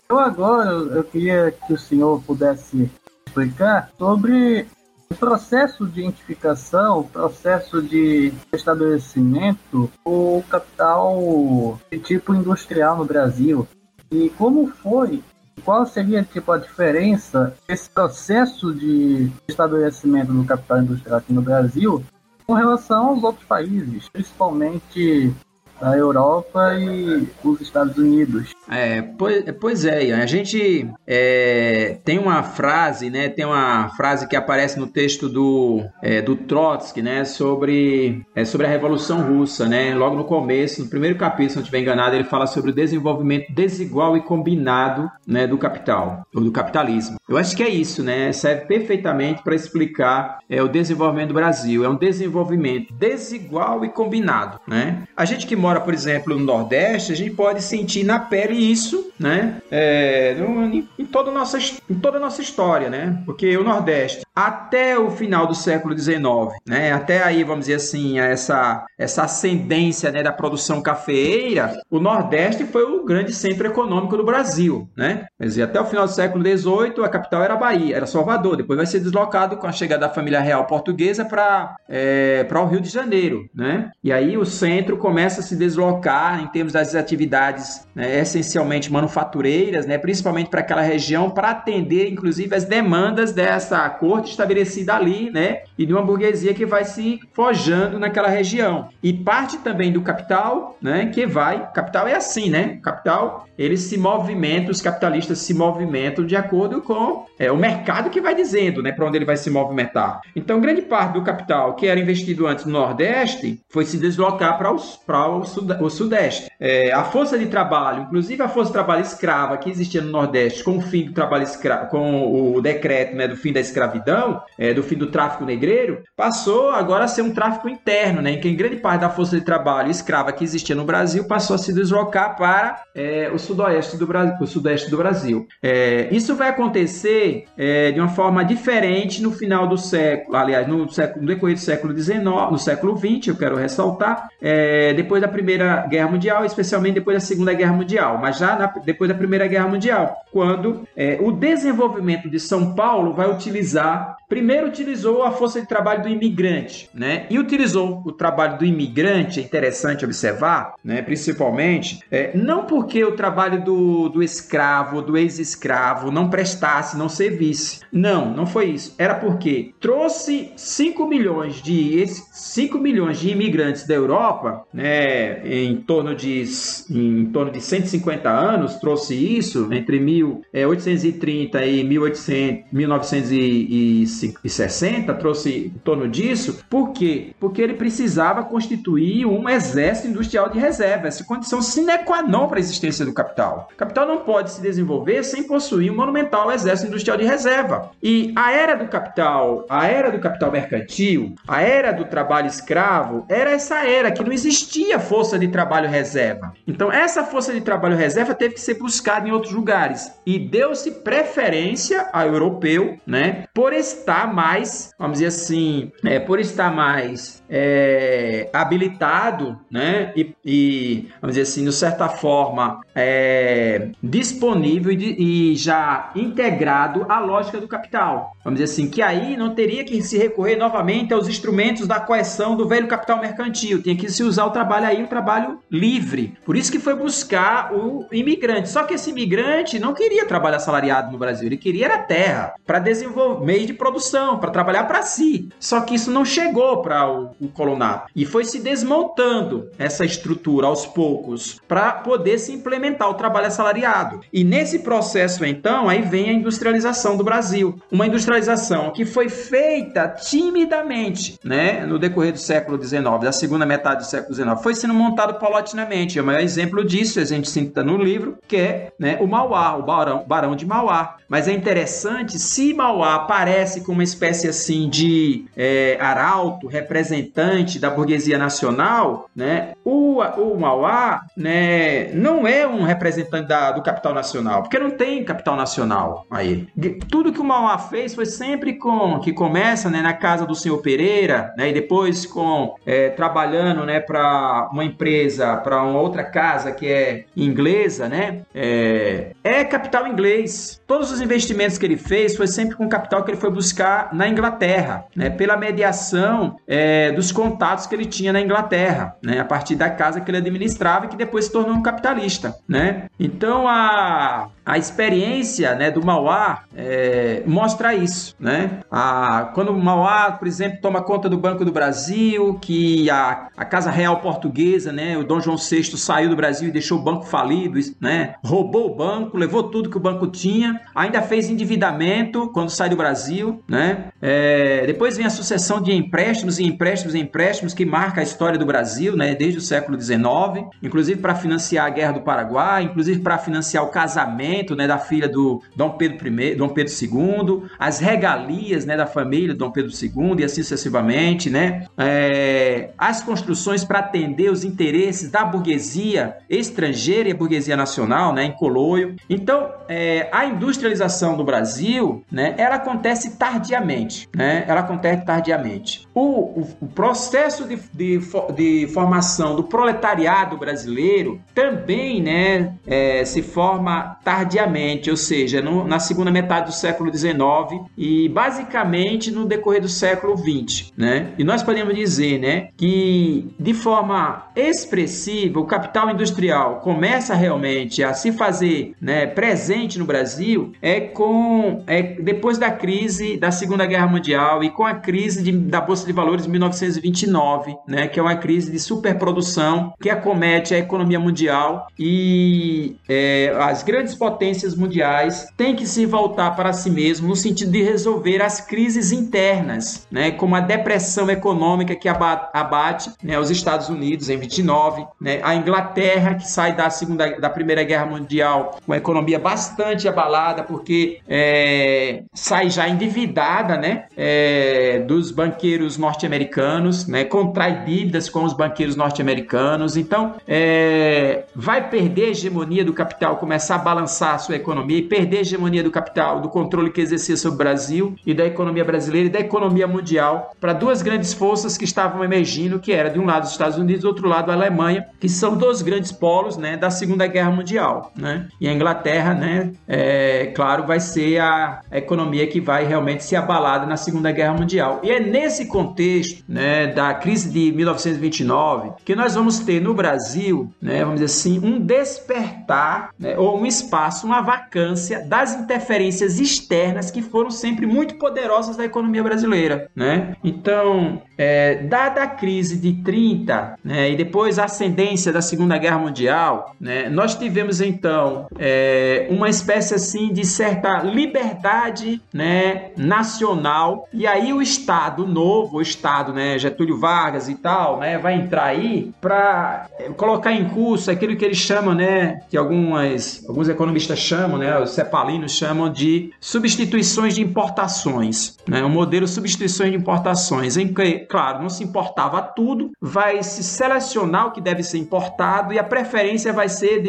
eu agora eu queria que o senhor pudesse explicar sobre o processo de identificação, o processo de estabelecimento do capital de tipo industrial no Brasil. E como foi, qual seria tipo a diferença desse processo de estabelecimento do capital industrial aqui no Brasil com relação aos outros países, principalmente a Europa e os Estados Unidos. É, pois, pois é, a gente é, tem uma frase, né? Tem uma frase que aparece no texto do, é, do Trotsky, né? Sobre, é, sobre a Revolução Russa, né? Logo no começo, no primeiro capítulo, se não estiver enganado, ele fala sobre o desenvolvimento desigual e combinado né, do capital, ou do capitalismo. Eu acho que é isso, né? Serve perfeitamente para explicar é, o desenvolvimento do Brasil. É um desenvolvimento desigual e combinado, né? A gente que mora mora, por exemplo, no Nordeste, a gente pode sentir na pele isso, né? É, em, toda a nossa, em toda a nossa história, né? Porque o Nordeste, até o final do século XIX, né? Até aí, vamos dizer assim, essa, essa ascendência né, da produção cafeeira, o Nordeste foi o grande centro econômico do Brasil, né? Quer dizer, até o final do século XVIII, a capital era Bahia, era Salvador. Depois vai ser deslocado com a chegada da família real portuguesa para é, o Rio de Janeiro, né? E aí o centro começa a se deslocar em termos das atividades né, essencialmente manufatureiras, né, principalmente para aquela região, para atender inclusive as demandas dessa corte estabelecida ali, né, e de uma burguesia que vai se forjando naquela região. E parte também do capital, né, que vai, capital é assim, né, capital eles se movimentam, os capitalistas se movimentam de acordo com é, o mercado que vai dizendo, né, para onde ele vai se movimentar. Então, grande parte do capital que era investido antes no Nordeste foi se deslocar para o, o Sudeste. É, a força de trabalho, inclusive a força de trabalho escrava que existia no Nordeste, com fim do trabalho escravo, com o decreto né, do fim da escravidão, é, do fim do tráfico negreiro, passou agora a ser um tráfico interno, né, em que grande parte da força de trabalho escrava que existia no Brasil passou a se deslocar para é, o sudoeste do Brasil. O sudeste do Brasil. É, isso vai acontecer é, de uma forma diferente no final do século, aliás, no, século, no decorrer do século XIX, no século XX, eu quero ressaltar, é, depois da Primeira Guerra Mundial, especialmente depois da Segunda Guerra Mundial, mas já na, depois da Primeira Guerra Mundial, quando é, o desenvolvimento de São Paulo vai utilizar, primeiro utilizou a força de trabalho do imigrante, né? E utilizou o trabalho do imigrante, é interessante observar, né? Principalmente, é, não porque o trabalho do, do escravo, do ex-escravo não prestasse, não servisse. Não, não foi isso. Era porque trouxe 5 milhões de 5 milhões de imigrantes da Europa, né, em torno de em torno de 150 anos, trouxe isso entre 1830 é, e 1800, 1960, trouxe em torno disso. Por quê? Porque ele precisava constituir um exército industrial de reserva, essa condição sine qua non para a existência do capital. O capital não pode se desenvolver sem possuir um monumental exército industrial de reserva. E a era do capital, a era do capital mercantil, a era do trabalho escravo, era essa era que não existia força de trabalho reserva. Então essa força de trabalho reserva teve que ser buscada em outros lugares e deu-se preferência ao europeu, né, por estar mais, vamos dizer assim, é, por estar mais é, habilitado, né, e, e, vamos dizer assim, de certa forma é, disponível e, e já integrado à lógica do capital. Vamos dizer assim, que aí não teria que se recorrer novamente aos instrumentos da coerção do velho capital mercantil, tinha que se usar o trabalho aí, o trabalho livre. Por isso que foi buscar o imigrante. Só que esse imigrante não queria trabalhar salariado no Brasil, ele queria era terra para desenvolver meio de produção, para trabalhar para si. Só que isso não chegou para o, o colonato e foi se desmontando essa estrutura aos poucos para poder se implementar o trabalho assalariado. E nesse processo então, aí vem a industrialização do Brasil, uma industrialização que foi feita timidamente, né, no decorrer do século XIX, da segunda metade do século XIX, foi sendo montado paulatinamente. O maior exemplo disso, a gente cita no livro, que é né, o Mauá, o Barão, Barão de Mauá. Mas é interessante, se Mauá aparece uma espécie assim de é, arauto, representante da burguesia nacional, né, o, o Mauá né, não é um representante da, do capital nacional, porque não tem capital nacional aí. Tudo que o Mauá fez foi sempre com que começa né, na casa do senhor Pereira, né, e depois com é, trabalhando né, para uma empresa, para uma outra casa que é inglesa, né, é, é capital inglês. Todos os investimentos que ele fez foi sempre com capital que ele foi buscar na Inglaterra, né, pela mediação é, dos contatos que ele tinha na Inglaterra, né, a partir da casa que ele administrava e que depois se tornou um capitalista, né. Então a a experiência né, do Mauá é, mostra isso. Né? A, quando o Mauá, por exemplo, toma conta do Banco do Brasil, que a, a Casa Real Portuguesa, né, o Dom João VI saiu do Brasil e deixou o banco falido, né, roubou o banco, levou tudo que o banco tinha, ainda fez endividamento quando sai do Brasil. Né? É, depois vem a sucessão de empréstimos e empréstimos e empréstimos que marca a história do Brasil né, desde o século XIX, inclusive para financiar a Guerra do Paraguai, inclusive para financiar o casamento né, da filha do Dom Pedro I, Dom Pedro II, as regalias né, da família Dom Pedro II e assim sucessivamente, né, é, as construções para atender os interesses da burguesia estrangeira e burguesia nacional, né, em Coloio. Então, é, a industrialização do Brasil, né, ela acontece tardiamente, né, ela acontece tardiamente. O, o, o processo de, de, de, formação do proletariado brasileiro também, né, é, se forma tardiamente tardiamente, ou seja, no, na segunda metade do século XIX e basicamente no decorrer do século XX, né? E nós podemos dizer, né, que de forma expressiva o capital industrial começa realmente a se fazer, né, presente no Brasil é com é depois da crise da Segunda Guerra Mundial e com a crise de, da bolsa de valores de 1929, né, que é uma crise de superprodução que acomete a economia mundial e é, as grandes potências potências mundiais têm que se voltar para si mesmo no sentido de resolver as crises internas, né, como a depressão econômica que abate né, os Estados Unidos em 29, né, a Inglaterra que sai da segunda, da primeira guerra mundial com a economia bastante abalada porque é, sai já endividada, né, é, dos banqueiros norte-americanos, né, contrai dívidas com os banqueiros norte-americanos, então é, vai perder a hegemonia do capital, começar a balançar a sua economia e perder a hegemonia do capital, do controle que exercia sobre o Brasil e da economia brasileira e da economia mundial para duas grandes forças que estavam emergindo, que era de um lado os Estados Unidos, do outro lado a Alemanha, que são dois grandes polos, né, da Segunda Guerra Mundial, né? E a Inglaterra, né, é, claro, vai ser a economia que vai realmente ser abalada na Segunda Guerra Mundial. E é nesse contexto, né, da crise de 1929 que nós vamos ter no Brasil, né, vamos dizer assim, um despertar, né, ou um espaço, uma vacância das interferências externas que foram sempre muito poderosas da economia brasileira, né? Então, é, dada a crise de 30 né, e depois a ascendência da Segunda Guerra Mundial, né, nós tivemos então é, uma espécie assim de certa liberdade né, nacional e aí o Estado novo, o Estado né, Getúlio Vargas e tal, né, vai entrar aí para é, colocar em curso aquilo que eles chamam, né, que algumas, alguns economistas chamam, né, os cepalinos chamam de substituições de importações, né, um modelo substituições de importações em que claro, não se importava tudo, vai se selecionar o que deve ser importado e a preferência vai ser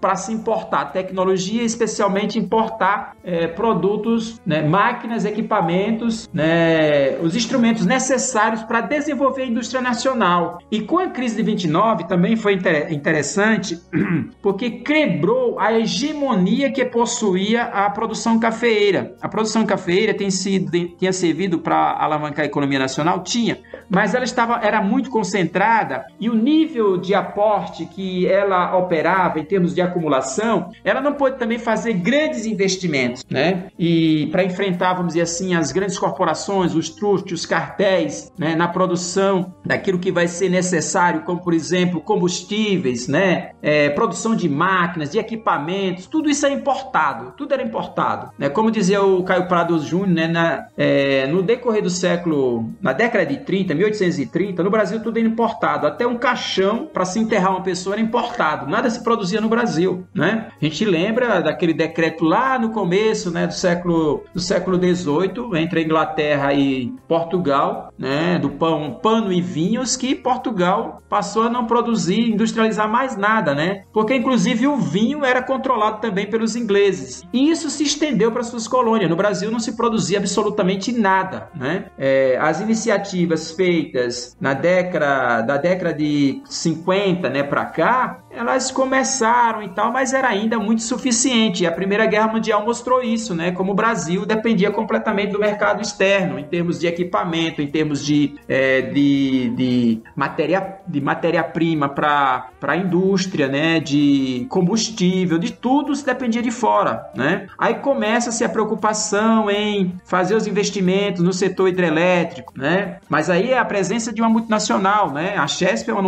para se importar tecnologia, especialmente importar é, produtos, né, máquinas, equipamentos, né, os instrumentos necessários para desenvolver a indústria nacional. E com a crise de 29 também foi inter interessante porque quebrou a hegemonia que possuía a produção cafeeira. A produção cafeeira tem sido, tinha servido para alavancar a economia nacional? Tinha, mas ela estava era muito concentrada e o nível de aporte que ela operava em termos de acumulação, ela não pôde também fazer grandes investimentos, né? E para enfrentar, vamos dizer assim, as grandes corporações, os trustes, os cartéis, né, na produção daquilo que vai ser necessário, como por exemplo combustíveis, né, é, produção de máquinas, de equipamentos, tudo isso é importado, tudo era importado, né? Como dizia o Caio Prado Júnior, né, na, é, no decorrer do século, na década de 30, 1830, no Brasil tudo era importado. Até um caixão para se enterrar uma pessoa era importado. Nada se produzia no Brasil, né? A gente lembra daquele decreto lá no começo, né, do século do século 18, entre a Inglaterra e Portugal, né, do pão, pano e vinhos, que Portugal passou a não produzir, industrializar mais nada, né? Porque inclusive o vinho era controlado também pelos ingleses. E isso se estendeu para suas colônias. No Brasil não se produzia absolutamente nada, né? É, as iniciativas feitas na década da década de 50, né, para cá, elas começaram e tal, mas era ainda muito suficiente. A Primeira Guerra Mundial mostrou isso, né? Como o Brasil dependia completamente do mercado externo, em termos de equipamento, em termos de, é, de, de matéria de matéria-prima para a indústria, né? De combustível, de tudo se dependia de fora, né? Aí começa-se a preocupação em fazer os investimentos no setor hidrelétrico, né? Mas aí é a presença de uma multinacional, né? A Chesp é uma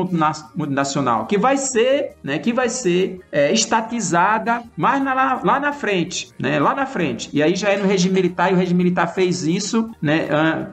multinacional que vai ser, né? Que vai ser é, estatizada mais na, lá na frente, né? Lá na frente. E aí já é no regime militar e o regime militar fez isso, né?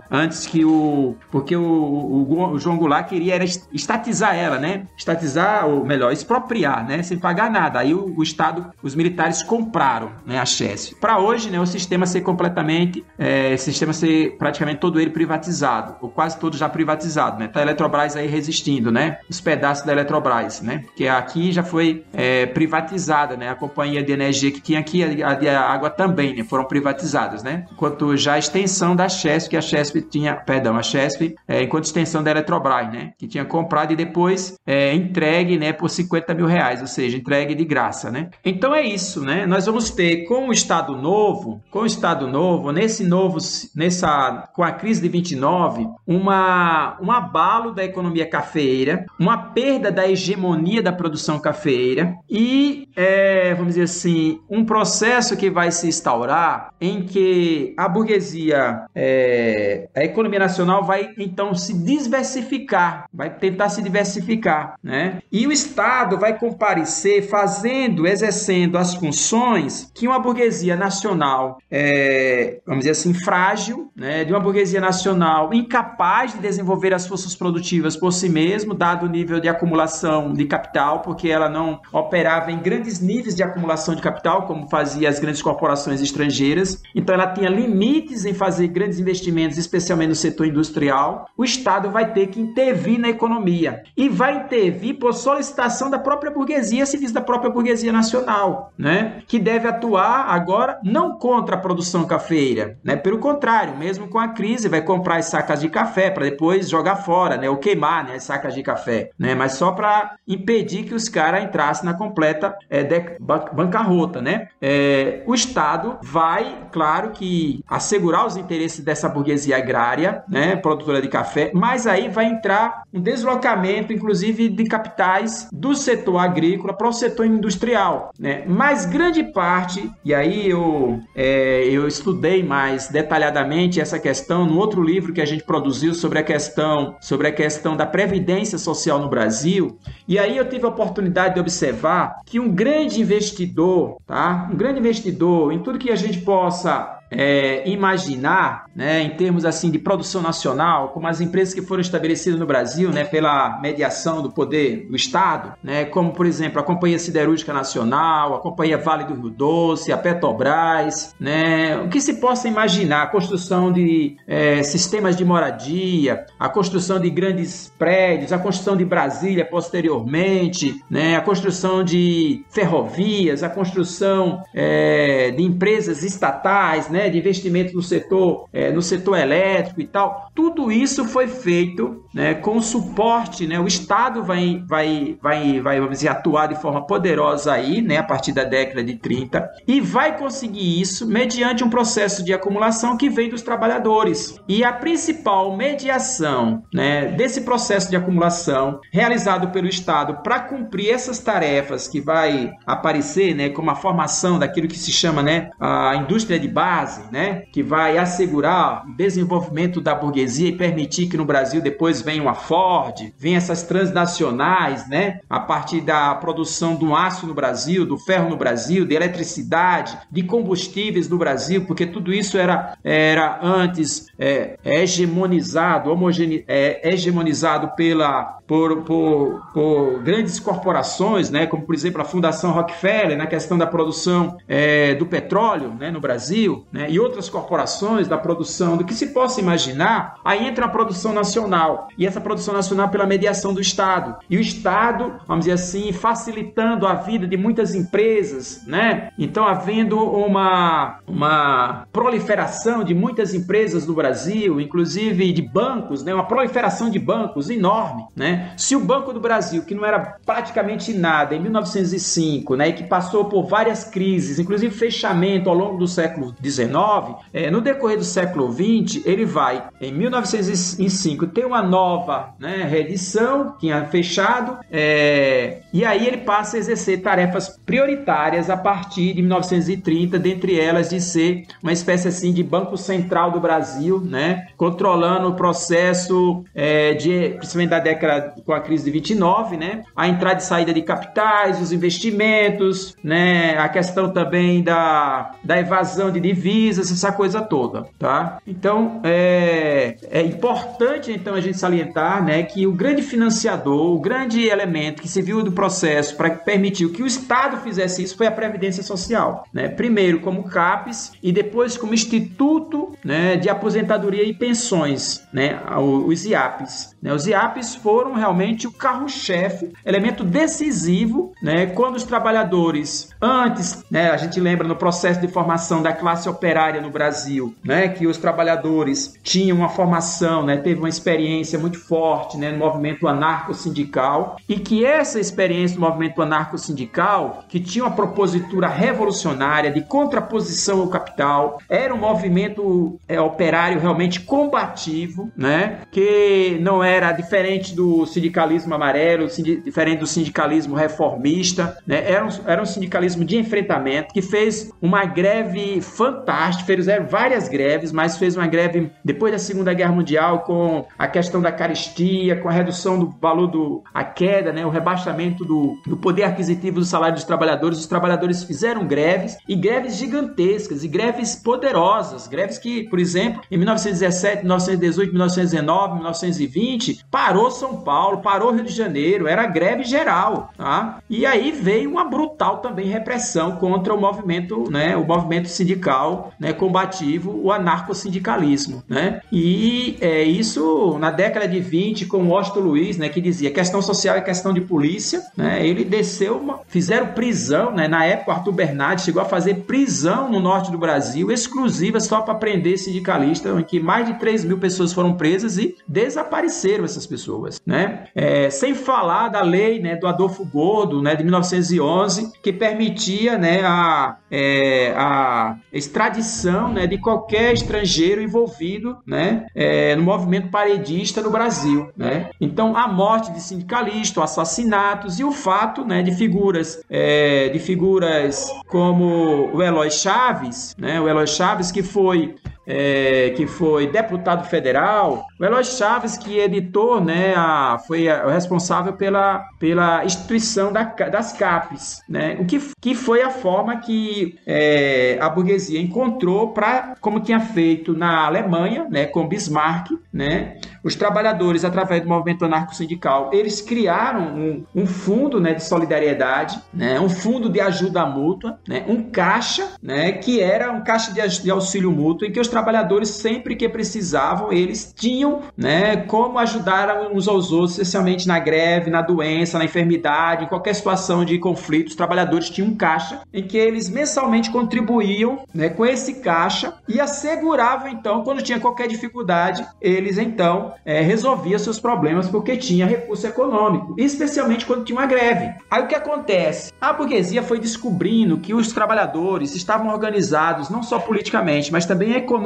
Antes que o, porque o, o, o João Goulart queria era estatizar ela, né? Estatizar ou melhor, expropriar, né? Sem pagar nada. Aí o, o Estado, os militares compraram, né? A Chesp. Para hoje, né? O sistema ser completamente, é, sistema ser praticamente todo ele privatizado, ou quase todo já privatizado, né? Tá a Eletrobras aí resistindo, né? Os pedaços da Eletrobras, né? Porque aqui já foi é, privatizada, né? A companhia de energia que tinha aqui, a de água também, né? Foram privatizadas, né? Enquanto já a extensão da Chesp, que a Chesp tinha, perdão, a Chesp, é, enquanto extensão da Eletrobras, né? Que tinha comprado e depois é, entregue, né? Por 50 mil reais, ou seja, entregue de graça, né? Então é isso, né? Nós vamos ter com o Estado Novo, com o Estado Novo, nesse novo, nessa, com a crise de 29, uma, um abalo da economia cafeeira, uma perda da hegemonia da produção cafeeira e, é, vamos dizer assim, um processo que vai se instaurar em que a burguesia, é, a economia nacional vai então se diversificar, vai tentar se diversificar, né? E o Estado vai comparecer fazendo, exercendo as funções que uma burguesia nacional, é, vamos dizer assim, frágil, né? De uma burguesia nacional incapaz de desenvolver as forças produtivas por si mesmo, dado o nível de acumulação de capital, porque ela não operava em grandes níveis de acumulação de capital, como fazia as grandes corporações estrangeiras. Então ela tinha limites em fazer grandes investimentos, especialmente no setor industrial. O Estado vai ter que intervir na economia e vai intervir por solicitação da própria burguesia, se diz da própria burguesia nacional, né? Que deve atuar agora não contra a produção cafeira, né? Pelo contrário, mesmo com a crise, vai comprar as sacas de café para depois jogar fora, né? Ou queimar, né? As sacas de café, né? Mas só para impedir que os caras entrassem na completa é, bancarrota, né? É, o Estado vai, claro que assegurar os interesses dessa burguesia agrária, né? Produtora de café, mas aí vai entrar um deslocamento, inclusive, de capitais do setor agrícola para o setor industrial, né? Mas grande parte, e aí eu, é, eu estudei mais detalhadamente essa questão no outro livro que a gente produziu sobre a questão sobre a questão da previdência social no Brasil, e aí eu tive a oportunidade de observar que um grande investidor, tá? Um grande investidor em tudo que a gente possa é, imaginar, né, em termos assim de produção nacional, como as empresas que foram estabelecidas no Brasil, né, pela mediação do poder do Estado, né, como por exemplo a Companhia Siderúrgica Nacional, a Companhia Vale do Rio Doce, a Petrobras, né, o que se possa imaginar, a construção de é, sistemas de moradia, a construção de grandes prédios, a construção de Brasília posteriormente, né, a construção de ferrovias, a construção é, de empresas estatais, né, né, de investimento no setor, é, no setor elétrico e tal, tudo isso foi feito né, com suporte, né, o Estado vai, vai, vai, vai vamos dizer, atuar de forma poderosa aí, né, a partir da década de 30, e vai conseguir isso mediante um processo de acumulação que vem dos trabalhadores. E a principal mediação né, desse processo de acumulação realizado pelo Estado para cumprir essas tarefas que vai aparecer, né, como a formação daquilo que se chama né, a indústria de base, base, né, que vai assegurar o desenvolvimento da burguesia e permitir que no Brasil depois venha uma Ford, venha essas transnacionais, né, a partir da produção do aço no Brasil, do ferro no Brasil, de eletricidade, de combustíveis no Brasil, porque tudo isso era, era antes é, hegemonizado, homogene, é, hegemonizado pela, por, por, por, grandes corporações, né, como por exemplo a Fundação Rockefeller, na questão da produção é, do petróleo né, no Brasil, né, e outras corporações da produção, do que se possa imaginar, aí entra a produção nacional. E essa produção nacional pela mediação do Estado. E o Estado, vamos dizer assim, facilitando a vida de muitas empresas, né? Então, havendo uma, uma proliferação de muitas empresas no Brasil, inclusive de bancos, né? Uma proliferação de bancos enorme, né? Se o Banco do Brasil, que não era praticamente nada em 1905, né? E que passou por várias crises, inclusive fechamento ao longo do século XIX, é, no decorrer do século XX, ele vai, em 1905, ter uma nova né, reedição, tinha fechado, é, e aí ele passa a exercer tarefas prioritárias a partir de 1930, dentre elas de ser uma espécie assim de banco central do Brasil, né, controlando o processo é, de, principalmente da década com a crise de 29, né, a entrada e saída de capitais, os investimentos, né, a questão também da, da evasão de divisas essa coisa toda, tá? Então, é, é importante então a gente salientar, né, que o grande financiador, o grande elemento que se viu do processo para permitir que o Estado fizesse isso foi a Previdência Social, né? Primeiro como CAPES e depois como Instituto, né, de Aposentadoria e Pensões, né, os IAPs. Né? Os IAPs foram realmente o carro-chefe, elemento decisivo, né, quando os trabalhadores antes, né, a gente lembra no processo de formação da classe operária no Brasil, né, que os trabalhadores tinham uma formação, né, teve uma experiência muito forte, né, no movimento anarco-sindical e que essa experiência do movimento anarco-sindical, que tinha uma propositura revolucionária de contraposição ao capital, era um movimento é, operário realmente combativo, né? Que não era diferente do sindicalismo amarelo, diferente do sindicalismo reformista, né? Era um, era um sindicalismo de enfrentamento que fez uma greve fantástica, fez várias greves, mas fez uma greve depois da Segunda Guerra Mundial com a questão da caristia, com a redução do valor do a queda, né? O rebaixamento do, do poder aquisitivo do salário dos trabalhadores. Os trabalhadores fizeram greves e greves gigantescas e greves poderosas, greves que, por exemplo, em 1917, 1918, 1919, 1920, parou São Paulo, parou Rio de Janeiro, era greve geral, tá? E aí veio uma brutal também repressão contra o movimento, né, o movimento sindical, né, combativo, o anarcossindicalismo, né? E é isso na década de 20 com Washington Luiz, né, que dizia questão social é questão de polícia, né? Ele desceu, uma, fizeram prisão, né? Na época Arthur Bernardi chegou a fazer prisão no norte do Brasil, exclusiva só para prender sindicalista, em que mais de 3 mil pessoas foram presas e desapareceram essas pessoas, né? É, sem falar da lei, né, do Adolfo Gordo, né, de 1911, que permitia, né, a, é, a extradição, né, de qualquer estrangeiro envolvido, né, é, no movimento paredista no Brasil, né? Então, a morte de sindicalistas, assassinatos e o fato, né, de figuras, é, de figuras como o Eloy Chaves, né, o Eloy Chaves que foi é, que foi deputado federal, o Eloy Chaves, que editou, né, a, foi a, o responsável pela, pela instituição da, das CAPES, né, o que, que foi a forma que é, a burguesia encontrou para, como tinha feito na Alemanha, né, com Bismarck, né, os trabalhadores, através do movimento anarco-sindical, eles criaram um, um fundo né, de solidariedade, né, um fundo de ajuda mútua, né, um caixa, né, que era um caixa de, de auxílio mútuo, em que os trabalhadores, sempre que precisavam, eles tinham né, como ajudar uns aos outros, especialmente na greve, na doença, na enfermidade, em qualquer situação de conflito. Os trabalhadores tinham um caixa em que eles mensalmente contribuíam né, com esse caixa e asseguravam, então, quando tinha qualquer dificuldade, eles então é, resolvia seus problemas porque tinha recurso econômico, especialmente quando tinha uma greve. Aí o que acontece? A burguesia foi descobrindo que os trabalhadores estavam organizados não só politicamente, mas também economicamente,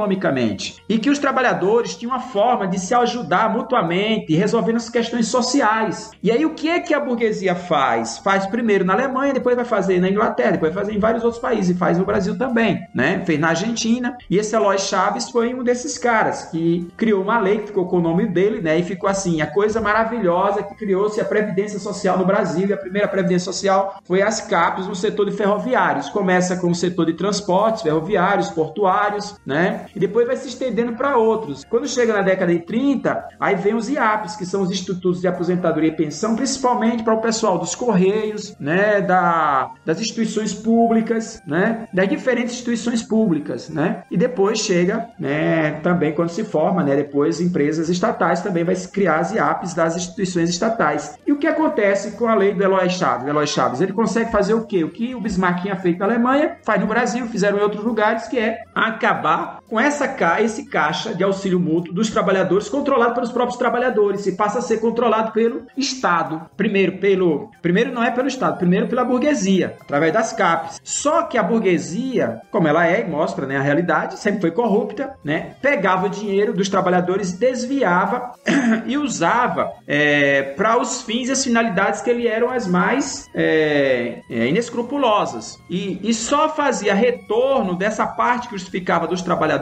e que os trabalhadores tinham uma forma de se ajudar mutuamente, resolvendo as questões sociais. E aí o que é que a burguesia faz? Faz primeiro na Alemanha, depois vai fazer na Inglaterra, depois vai fazer em vários outros países, e faz no Brasil também, né? Fez na Argentina, e esse Eloy Chaves foi um desses caras que criou uma lei que ficou com o nome dele, né? E ficou assim, a coisa maravilhosa que criou-se a Previdência Social no Brasil. E a primeira Previdência Social foi as CAPES no setor de ferroviários. Começa com o setor de transportes, ferroviários, portuários, né? E depois vai se estendendo para outros. Quando chega na década de 30, aí vem os IAPs, que são os Institutos de Aposentadoria e Pensão, principalmente para o pessoal dos Correios, né? Da, das instituições públicas, né? Das diferentes instituições públicas, né? E depois chega, né? Também quando se forma, né? Depois empresas estatais também vai se criar as IAPs das instituições estatais. E o que acontece com a lei do Eloy Chaves? Eloy Chaves, ele consegue fazer o quê? O que o Bismarck tinha feito na Alemanha, faz no Brasil, fizeram em outros lugares, que é acabar com essa esse caixa de auxílio mútuo dos trabalhadores controlado pelos próprios trabalhadores e passa a ser controlado pelo Estado. Primeiro pelo, primeiro não é pelo Estado, primeiro pela burguesia, através das CAPs. Só que a burguesia, como ela é e mostra, né, a realidade, sempre foi corrupta, né? Pegava o dinheiro dos trabalhadores desviava e usava é, para os fins e as finalidades que ele eram as mais é, é, inescrupulosas. E, e só fazia retorno dessa parte que justificava dos trabalhadores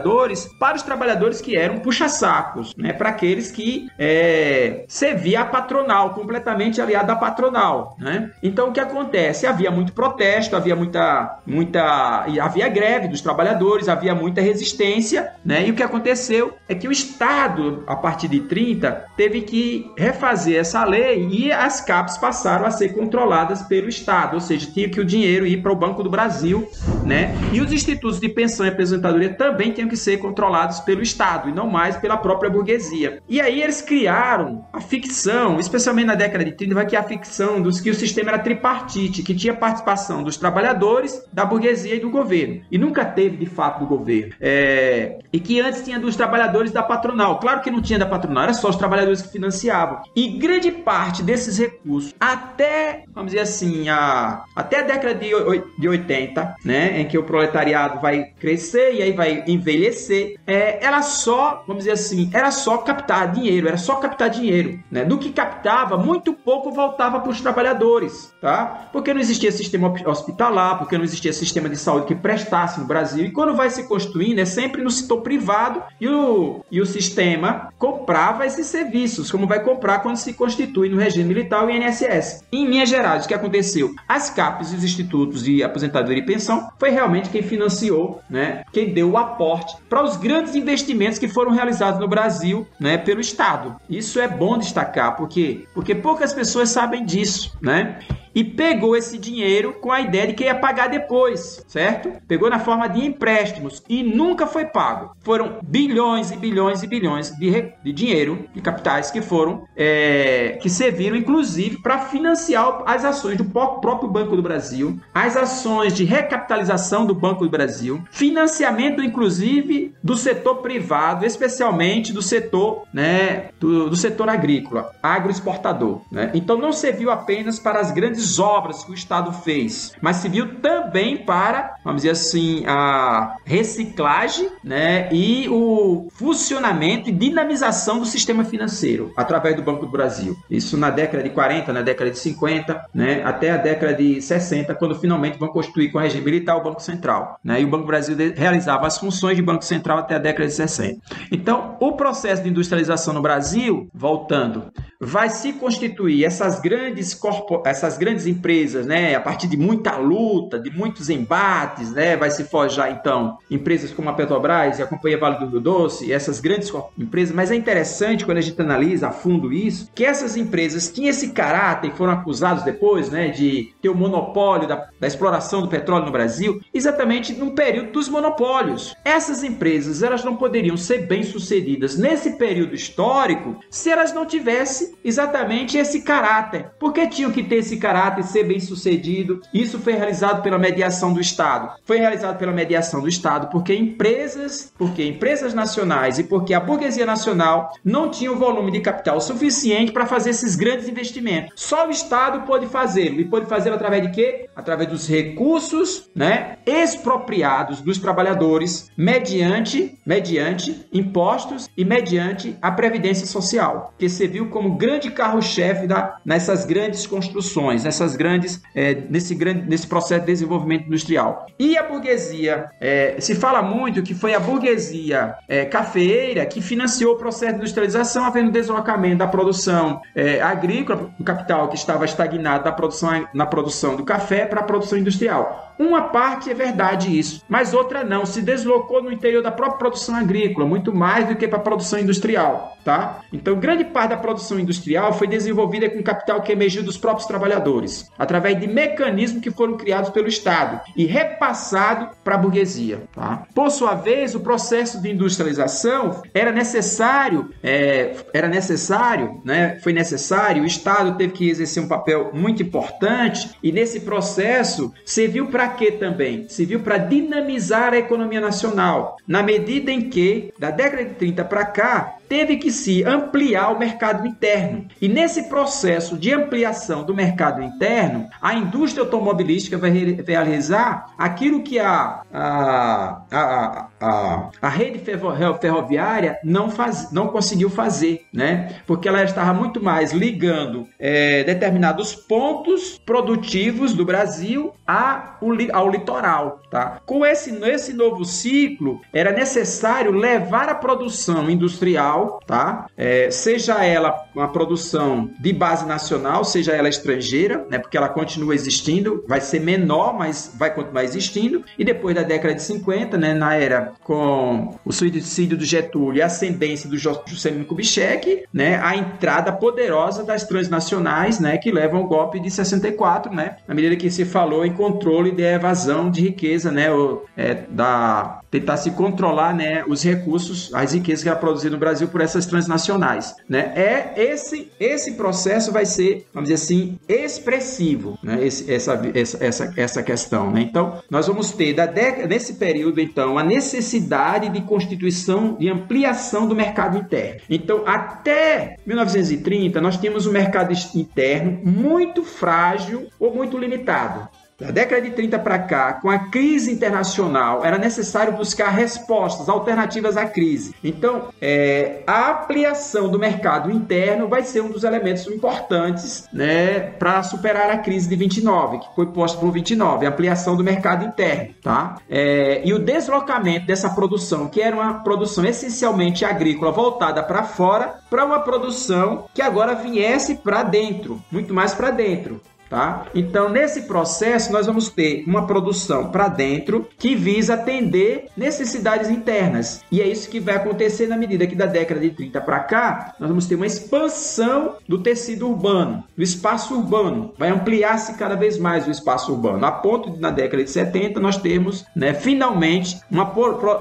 para os trabalhadores que eram puxa-sacos, né? para aqueles que é, servia a patronal, completamente aliado à patronal. Né? Então o que acontece? Havia muito protesto, havia muita, muita. havia greve dos trabalhadores, havia muita resistência, né? e o que aconteceu é que o Estado, a partir partir de 30, teve que refazer essa lei e as CAPs passaram a ser controladas pelo Estado, ou seja, tinha que o dinheiro ir para o Banco do Brasil, né? E os institutos de pensão e aposentadoria também tinham que ser controlados pelo Estado e não mais pela própria burguesia. E aí eles criaram a ficção, especialmente na década de 30, vai que a ficção dos que o sistema era tripartite, que tinha participação dos trabalhadores, da burguesia e do governo. E nunca teve de fato do governo. É... E que antes tinha dos trabalhadores da patronal. Claro que não tinha da patronal, era só os trabalhadores que financiavam. E grande parte desses recursos, até, vamos dizer assim, a, até a década de, de 80, né, em que o proletariado vai crescer e aí vai, envelhecer, é, ela só, vamos dizer assim, era só captar dinheiro, era só captar dinheiro. Né? Do que captava, muito pouco voltava para os trabalhadores, tá? Porque não existia sistema hospitalar, porque não existia sistema de saúde que prestasse no Brasil. E quando vai se construindo, é sempre no setor privado e o, e o sistema comprava esses serviços, como vai comprar quando se constitui no regime militar o INSS. Em Minas Gerais, o que aconteceu? As CAPES e os institutos de aposentadoria e pensão foi realmente quem financiou, né, quem deu o aporte para os grandes investimentos que foram realizados no Brasil né, pelo Estado. Isso é bom destacar, porque, porque poucas pessoas sabem disso. Né? E pegou esse dinheiro com a ideia de que ia pagar depois, certo? Pegou na forma de empréstimos e nunca foi pago. Foram bilhões e bilhões e bilhões de, de dinheiro, de capitais que foram, é, que serviram inclusive para financiar as ações do próprio Banco do Brasil, as ações de recapitalização do Banco do Brasil, financiamento inclusive do setor privado, especialmente do setor, né, do, do setor agrícola, agroexportador. Né? Então não serviu apenas para as grandes grandes obras que o Estado fez, mas se viu também para, vamos dizer assim, a reciclagem né, e o funcionamento e dinamização do sistema financeiro através do Banco do Brasil. Isso na década de 40, na década de 50, né, até a década de 60, quando finalmente vão construir com o regime militar o Banco Central. Né, e o Banco do Brasil realizava as funções de Banco Central até a década de 60. Então, o processo de industrialização no Brasil, voltando, vai se constituir essas grandes, corpo, essas grandes empresas, né, a partir de muita luta, de muitos embates, né, vai se forjar então empresas como a Petrobras e a Companhia Vale do Rio Doce, essas grandes empresas, mas é interessante quando a gente analisa a fundo isso, que essas empresas tinham esse caráter e foram acusados depois, né, de ter o monopólio da, da exploração do petróleo no Brasil, exatamente no período dos monopólios. Essas empresas, elas não poderiam ser bem-sucedidas nesse período histórico se elas não tivessem exatamente esse caráter. Porque tinham que ter esse caráter, ser bem sucedido. Isso foi realizado pela mediação do Estado. Foi realizado pela mediação do Estado porque empresas, porque empresas nacionais e porque a burguesia nacional não tinha o volume de capital suficiente para fazer esses grandes investimentos. Só o Estado pode fazê-lo. E pode fazê-lo através de quê? Através dos recursos, né, expropriados dos trabalhadores mediante, mediante impostos e mediante a previdência social, que serviu como grande carro-chefe nessas grandes construções, nessas grandes, é, nesse, grande, nesse processo de desenvolvimento industrial. E a burguesia, é, se fala muito que foi a burguesia é, cafeeira que financiou o processo de industrialização, havendo deslocamento da produção é, agrícola, do capital que estava estagnado da produção, na produção do café para a produção industrial. Uma parte é verdade isso, mas outra não. Se deslocou no interior da própria produção agrícola, muito mais do que para a produção industrial, tá? Então, grande parte da produção industrial foi desenvolvida com capital que emergiu dos próprios trabalhadores, através de mecanismos que foram criados pelo Estado e repassado para a burguesia, tá? Por sua vez, o processo de industrialização era necessário, é, era necessário, né? Foi necessário. O Estado teve que exercer um papel muito importante e nesse processo serviu para quê também? Serviu para dinamizar a economia nacional, na medida em que, da década de 30 para cá, teve que se ampliar o mercado interno. E nesse processo de ampliação do mercado interno, a indústria automobilística vai realizar aquilo que a, a, a, a, a rede ferroviária não, faz, não conseguiu fazer, né? Porque ela estava muito mais ligando é, determinados pontos produtivos do Brasil a, ao litoral. Tá? Com esse, esse novo ciclo, era necessário levar a produção industrial tá? É, seja ela uma produção de base nacional, seja ela estrangeira, né? Porque ela continua existindo, vai ser menor, mas vai continuar existindo. E depois da década de 50, né? Na era com o suicídio do Getúlio e a ascendência do Juscelino Kubitschek, né? A entrada poderosa das transnacionais, né? Que levam o golpe de 64, né? Na medida que se falou em controle de evasão de riqueza, né? O, é, da tentar se controlar, né? Os recursos, as riquezas que era produzido no Brasil por essas transnacionais, né? É esse esse processo vai ser, vamos dizer assim, expressivo, né? Esse, essa, essa, essa, essa questão, né? Então, nós vamos ter da década, nesse período, então, a necessidade de constituição, de ampliação do mercado interno. Então, até 1930, nós tínhamos um mercado interno muito frágil ou muito limitado. Da década de 30 para cá, com a crise internacional, era necessário buscar respostas alternativas à crise. Então, é, a ampliação do mercado interno vai ser um dos elementos importantes né, para superar a crise de 29, que foi posta por 29, a ampliação do mercado interno. Tá? É, e o deslocamento dessa produção, que era uma produção essencialmente agrícola voltada para fora, para uma produção que agora viesse para dentro, muito mais para dentro. Tá? Então, nesse processo, nós vamos ter uma produção para dentro que visa atender necessidades internas. E é isso que vai acontecer na medida que da década de 30 para cá, nós vamos ter uma expansão do tecido urbano, do espaço urbano. Vai ampliar-se cada vez mais o espaço urbano, a ponto de na década de 70 nós temos, né, finalmente, uma,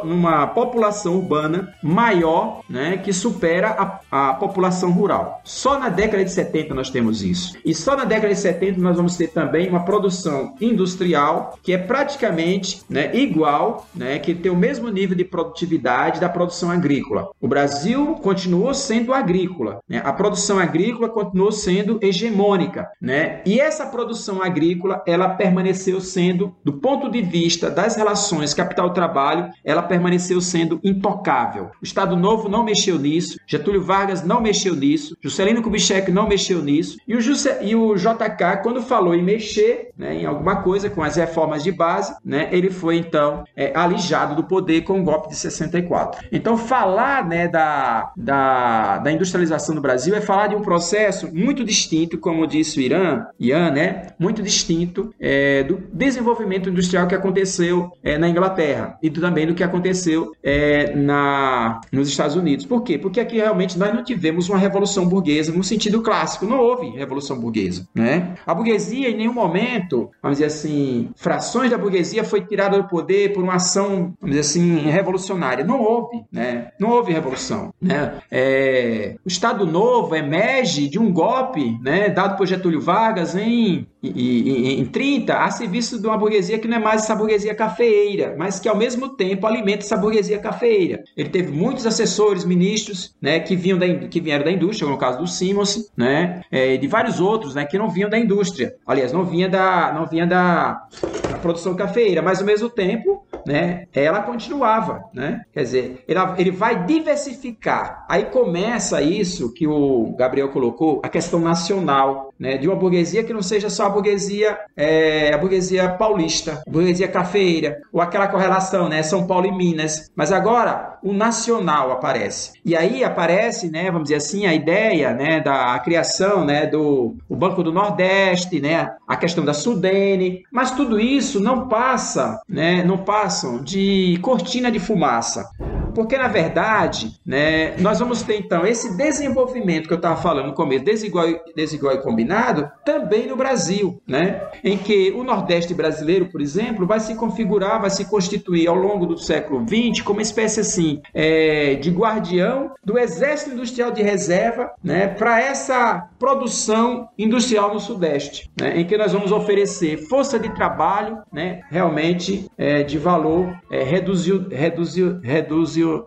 uma população urbana maior né, que supera a, a população rural. Só na década de 70 nós temos isso. E só na década de 70 nós vamos ter também uma produção industrial que é praticamente né, igual, né, que tem o mesmo nível de produtividade da produção agrícola. O Brasil continuou sendo agrícola, né? a produção agrícola continuou sendo hegemônica, né? E essa produção agrícola ela permaneceu sendo, do ponto de vista das relações capital-trabalho, ela permaneceu sendo intocável. O Estado Novo não mexeu nisso, Getúlio Vargas não mexeu nisso, Juscelino Kubitschek não mexeu nisso, e o, Juse, e o JK, quando falou em mexer né, em alguma coisa com as reformas de base, né, ele foi então é, alijado do poder com o golpe de 64. Então, falar né, da, da, da industrialização do Brasil é falar de um processo muito distinto, como disse o Irã, Ian, né, muito distinto é, do desenvolvimento industrial que aconteceu é, na Inglaterra e também do que aconteceu é, na, nos Estados Unidos. Por quê? Porque aqui realmente nós não tivemos uma revolução burguesa no sentido clássico, não houve revolução burguesa. Né? A burguesia, em nenhum momento, vamos dizer assim, frações da burguesia foi tirada do poder por uma ação, vamos dizer assim, revolucionária. Não houve, né? Não houve revolução, né? É, o Estado Novo emerge de um golpe, né, dado por Getúlio Vargas em, em, em 30, a serviço de uma burguesia que não é mais essa burguesia cafeeira, mas que ao mesmo tempo alimenta essa burguesia cafeeira. Ele teve muitos assessores, ministros, né, que vinham da, que vieram da indústria, no caso do Simons, né, é, de vários outros, né, que não vinham da indústria. Aliás, não vinha da, não vinha da, da produção cafeeira, mas ao mesmo tempo, né, ela continuava, né? Quer dizer, ele, ele vai diversificar. Aí começa isso que o Gabriel colocou, a questão nacional, né, de uma burguesia que não seja só a burguesia, é, a burguesia paulista, a burguesia cafeeira, ou aquela correlação, né, São Paulo e Minas. Mas agora o nacional aparece. E aí aparece, né, vamos dizer assim, a ideia, né, da criação, né, do o Banco do Nordeste, né, a questão da Sudene, mas tudo isso não passa, né, não passam de cortina de fumaça. Porque, na verdade, né, nós vamos ter, então, esse desenvolvimento que eu estava falando no começo, desigual, desigual e combinado, também no Brasil, né, em que o Nordeste brasileiro, por exemplo, vai se configurar, vai se constituir ao longo do século XX como uma espécie, assim, é, de guardião do Exército Industrial de Reserva né, para essa produção industrial no Sudeste, né, em que nós vamos oferecer força de trabalho né, realmente é, de valor é, reduziu, reduziu,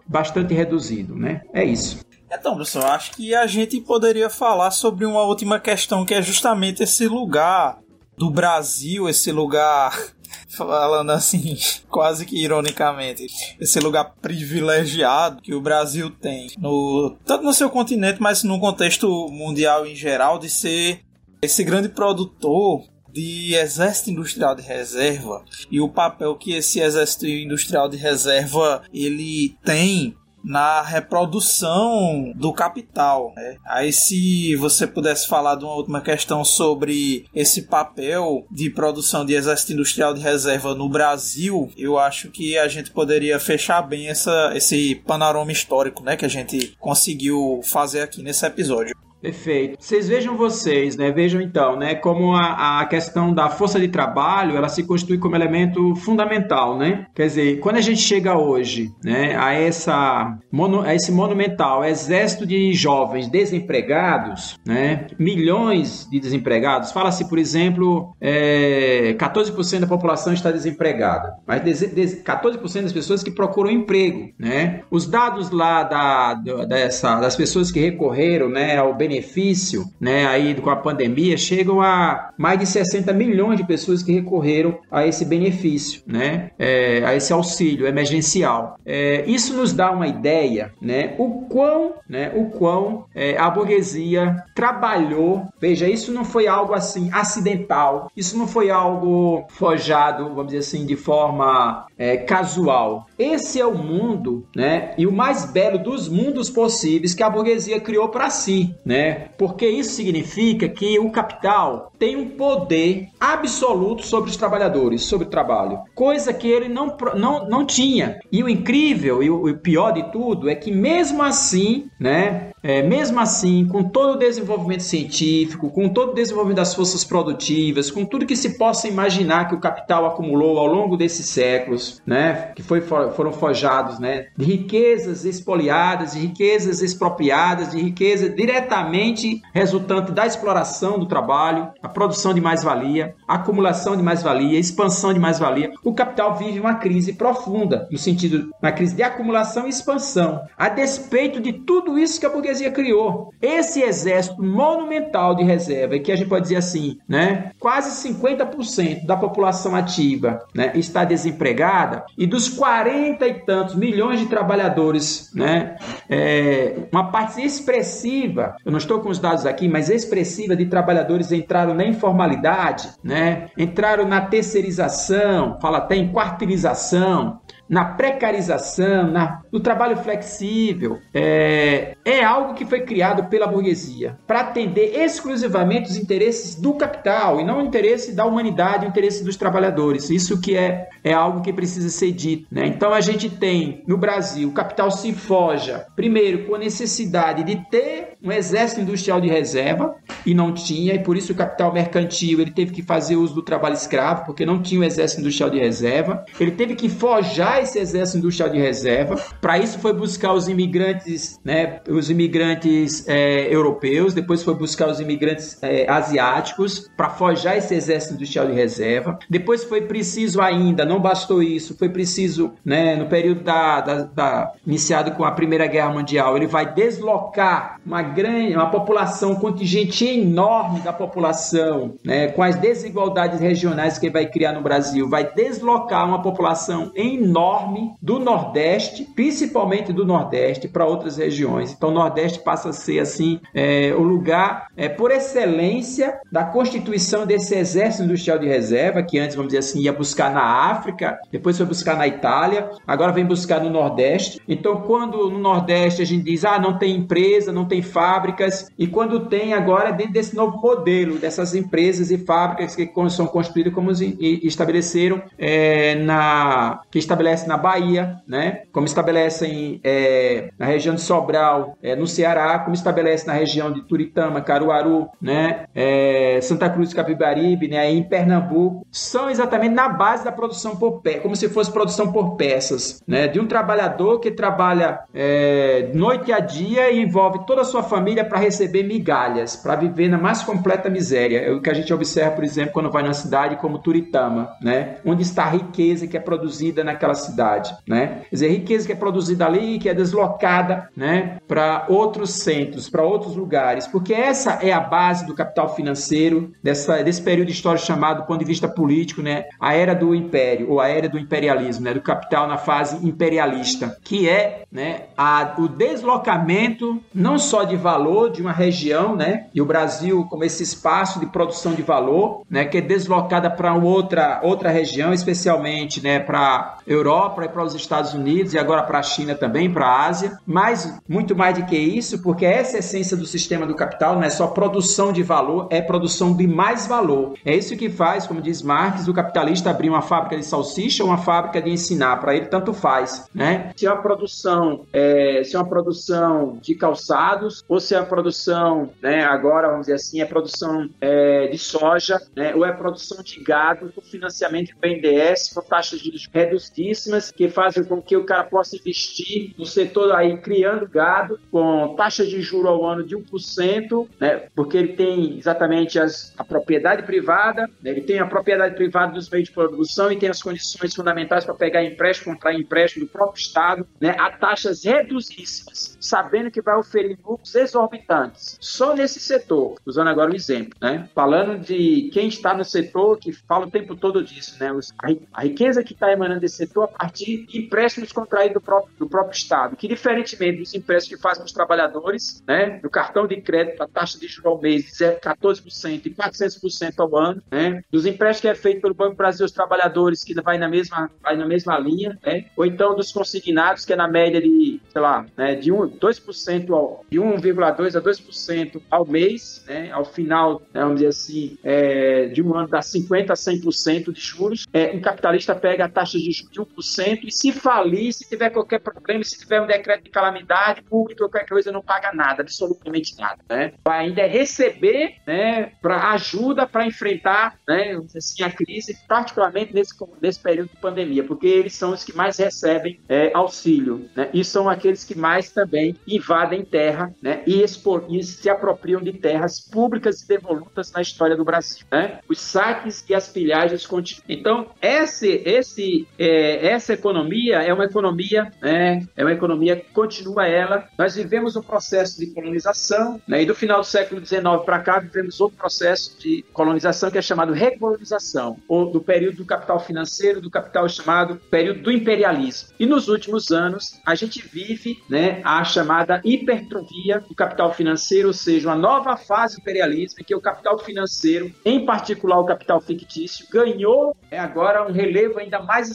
bastante reduzido, né? É isso. Então, professor, acho que a gente poderia falar sobre uma última questão que é justamente esse lugar do Brasil, esse lugar falando assim, quase que ironicamente, esse lugar privilegiado que o Brasil tem, no, tanto no seu continente, mas no contexto mundial em geral, de ser esse grande produtor de exército industrial de reserva e o papel que esse exército industrial de reserva ele tem na reprodução do capital. Né? Aí, se você pudesse falar de uma última questão sobre esse papel de produção de exército industrial de reserva no Brasil, eu acho que a gente poderia fechar bem essa, esse panorama histórico né, que a gente conseguiu fazer aqui nesse episódio. Perfeito. Vocês vejam vocês, né? Vejam então, né? Como a, a questão da força de trabalho, ela se constitui como elemento fundamental, né? Quer dizer, quando a gente chega hoje, né? A essa a esse monumental exército de jovens desempregados, né? Milhões de desempregados. Fala-se, por exemplo, é, 14% da população está desempregada, mas 14% das pessoas que procuram emprego, né? Os dados lá da, dessa, das pessoas que recorreram, né? Ao bem benefício, né, aí com a pandemia, chegam a mais de 60 milhões de pessoas que recorreram a esse benefício, né, é, a esse auxílio emergencial. É, isso nos dá uma ideia, né, o quão, né, o quão é, a burguesia trabalhou. Veja, isso não foi algo assim acidental, isso não foi algo forjado, vamos dizer assim, de forma é, casual. Esse é o mundo, né, e o mais belo dos mundos possíveis que a burguesia criou para si, né? Porque isso significa que o capital tem um poder absoluto sobre os trabalhadores, sobre o trabalho, coisa que ele não, não, não tinha. E o incrível e o, pior de tudo é que mesmo assim, né, é, mesmo assim, com todo o desenvolvimento científico, com todo o desenvolvimento das forças produtivas, com tudo que se possa imaginar que o capital acumulou ao longo desses séculos, né, que foi, foram forjados, né, de riquezas expoliadas, de riquezas expropriadas, de riqueza diretamente resultante da exploração do trabalho, a produção de mais-valia, acumulação de mais-valia, expansão de mais-valia. O capital vive uma crise profunda, no sentido, uma crise de acumulação e expansão, a despeito de tudo isso que a burguesia criou. Esse exército monumental de reserva, que a gente pode dizer assim, né, quase 50% da população ativa né, está desempregada, e dos 40 e tantos milhões de trabalhadores, né, é, uma parte expressiva, eu não estou com os dados aqui, mas expressiva de trabalhadores entraram na informalidade, né? entraram na terceirização, fala até em quarteirização, na precarização, na, no trabalho flexível, é, é algo que foi criado pela burguesia para atender exclusivamente os interesses do capital e não o interesse da humanidade, o interesse dos trabalhadores. Isso que é, é algo que precisa ser dito. Né? Então a gente tem no Brasil o capital se forja, primeiro, com a necessidade de ter um exército industrial de reserva e não tinha, e por isso o capital mercantil ele teve que fazer uso do trabalho escravo, porque não tinha um exército industrial de reserva. Ele teve que forjar esse exército industrial de reserva. Para isso foi buscar os imigrantes, né, os imigrantes é, europeus, depois foi buscar os imigrantes é, asiáticos para forjar esse exército industrial de reserva. Depois foi preciso ainda, não bastou isso, foi preciso, né, no período da, da, da iniciado com a Primeira Guerra Mundial, ele vai deslocar uma grande, uma população, um contingente enorme da população, né, com as desigualdades regionais que ele vai criar no Brasil, vai deslocar uma população enorme enorme do Nordeste, principalmente do Nordeste, para outras regiões. Então, o Nordeste passa a ser assim é, o lugar é, por excelência da constituição desse exército industrial de reserva, que antes, vamos dizer assim, ia buscar na África, depois foi buscar na Itália, agora vem buscar no Nordeste. Então, quando no Nordeste a gente diz, ah, não tem empresa, não tem fábricas, e quando tem agora, dentro desse novo modelo, dessas empresas e fábricas que são construídas como estabeleceram é, na que estabelece estabelece na Bahia, né? como estabelecem é, na região de Sobral, é, no Ceará, como estabelece na região de Turitama, Caruaru, né? É, Santa Cruz Capibaribe, né? em Pernambuco, são exatamente na base da produção por pé, como se fosse produção por peças, né? de um trabalhador que trabalha é, noite a dia e envolve toda a sua família para receber migalhas, para viver na mais completa miséria. É o que a gente observa, por exemplo, quando vai numa cidade como Turitama, né? onde está a riqueza que é produzida naquela cidade, né? Quer dizer, riqueza que é produzida ali, que é deslocada, né, para outros centros, para outros lugares, porque essa é a base do capital financeiro dessa, desse período histórico chamado, do ponto de vista político, né, a era do império ou a era do imperialismo, né, do capital na fase imperialista, que é, né, a, o deslocamento não só de valor de uma região, né, e o Brasil como esse espaço de produção de valor, né, que é deslocada para outra outra região, especialmente, né, para Europa e para os Estados Unidos e agora para a China também, para a Ásia. Mas muito mais do que isso, porque essa essência do sistema do capital não é só produção de valor, é produção de mais valor. É isso que faz, como diz Marx, o capitalista abrir uma fábrica de salsicha ou uma fábrica de ensinar. Para ele tanto faz, né? Se é uma produção, é, se é uma produção de calçados ou se é uma produção, né? Agora vamos dizer assim, é produção é, de soja, né? Ou é produção de gado com financiamento do BNDES com taxas de juros que fazem com que o cara possa investir no setor aí criando gado com taxa de juro ao ano de 1%, né, porque ele tem exatamente as, a propriedade privada, né, ele tem a propriedade privada dos meios de produção e tem as condições fundamentais para pegar empréstimo, comprar empréstimo do próprio Estado, né, a taxas reduzíssimas, sabendo que vai oferir lucros exorbitantes. Só nesse setor, usando agora um exemplo, né, falando de quem está no setor, que fala o tempo todo disso, né, a riqueza que está emanando desse setor a partir de empréstimos contraídos do próprio, do próprio Estado, que diferentemente dos empréstimos que fazem os trabalhadores, né, no cartão de crédito, a taxa de juros ao mês é 14% e 400% ao ano, né, dos empréstimos que é feito pelo Banco Brasil aos trabalhadores, que vai na mesma, vai na mesma linha, né, ou então dos consignados, que é na média de, sei lá, né, de 1, 2% ao, de 1,2% a 2% ao mês, né, ao final, né, vamos dizer assim, é, de um ano dá 50% a 100% de juros, é, um capitalista pega a taxa de juros de 1% e se falir, se tiver qualquer problema, se tiver um decreto de calamidade pública, qualquer coisa, não paga nada, absolutamente nada, né? Vai ainda receber, né, para ajuda para enfrentar, né, assim, a crise, particularmente nesse, nesse período de pandemia, porque eles são os que mais recebem é, auxílio, né? E são aqueles que mais também invadem terra, né? E, expor, e se apropriam de terras públicas e devolutas na história do Brasil, né? Os saques e as pilhagens continuam. Então, esse, esse, é, essa economia é uma economia, né? É uma economia que continua ela. Nós vivemos um processo de colonização, né? E do final do século XIX para cá vivemos outro processo de colonização que é chamado recolonização, ou do período do capital financeiro, do capital chamado período do imperialismo. E nos últimos anos a gente vive, né? A chamada hipertrofia do capital financeiro, ou seja, uma nova fase do imperialismo em que o capital financeiro, em particular o capital fictício, ganhou é, agora um relevo ainda mais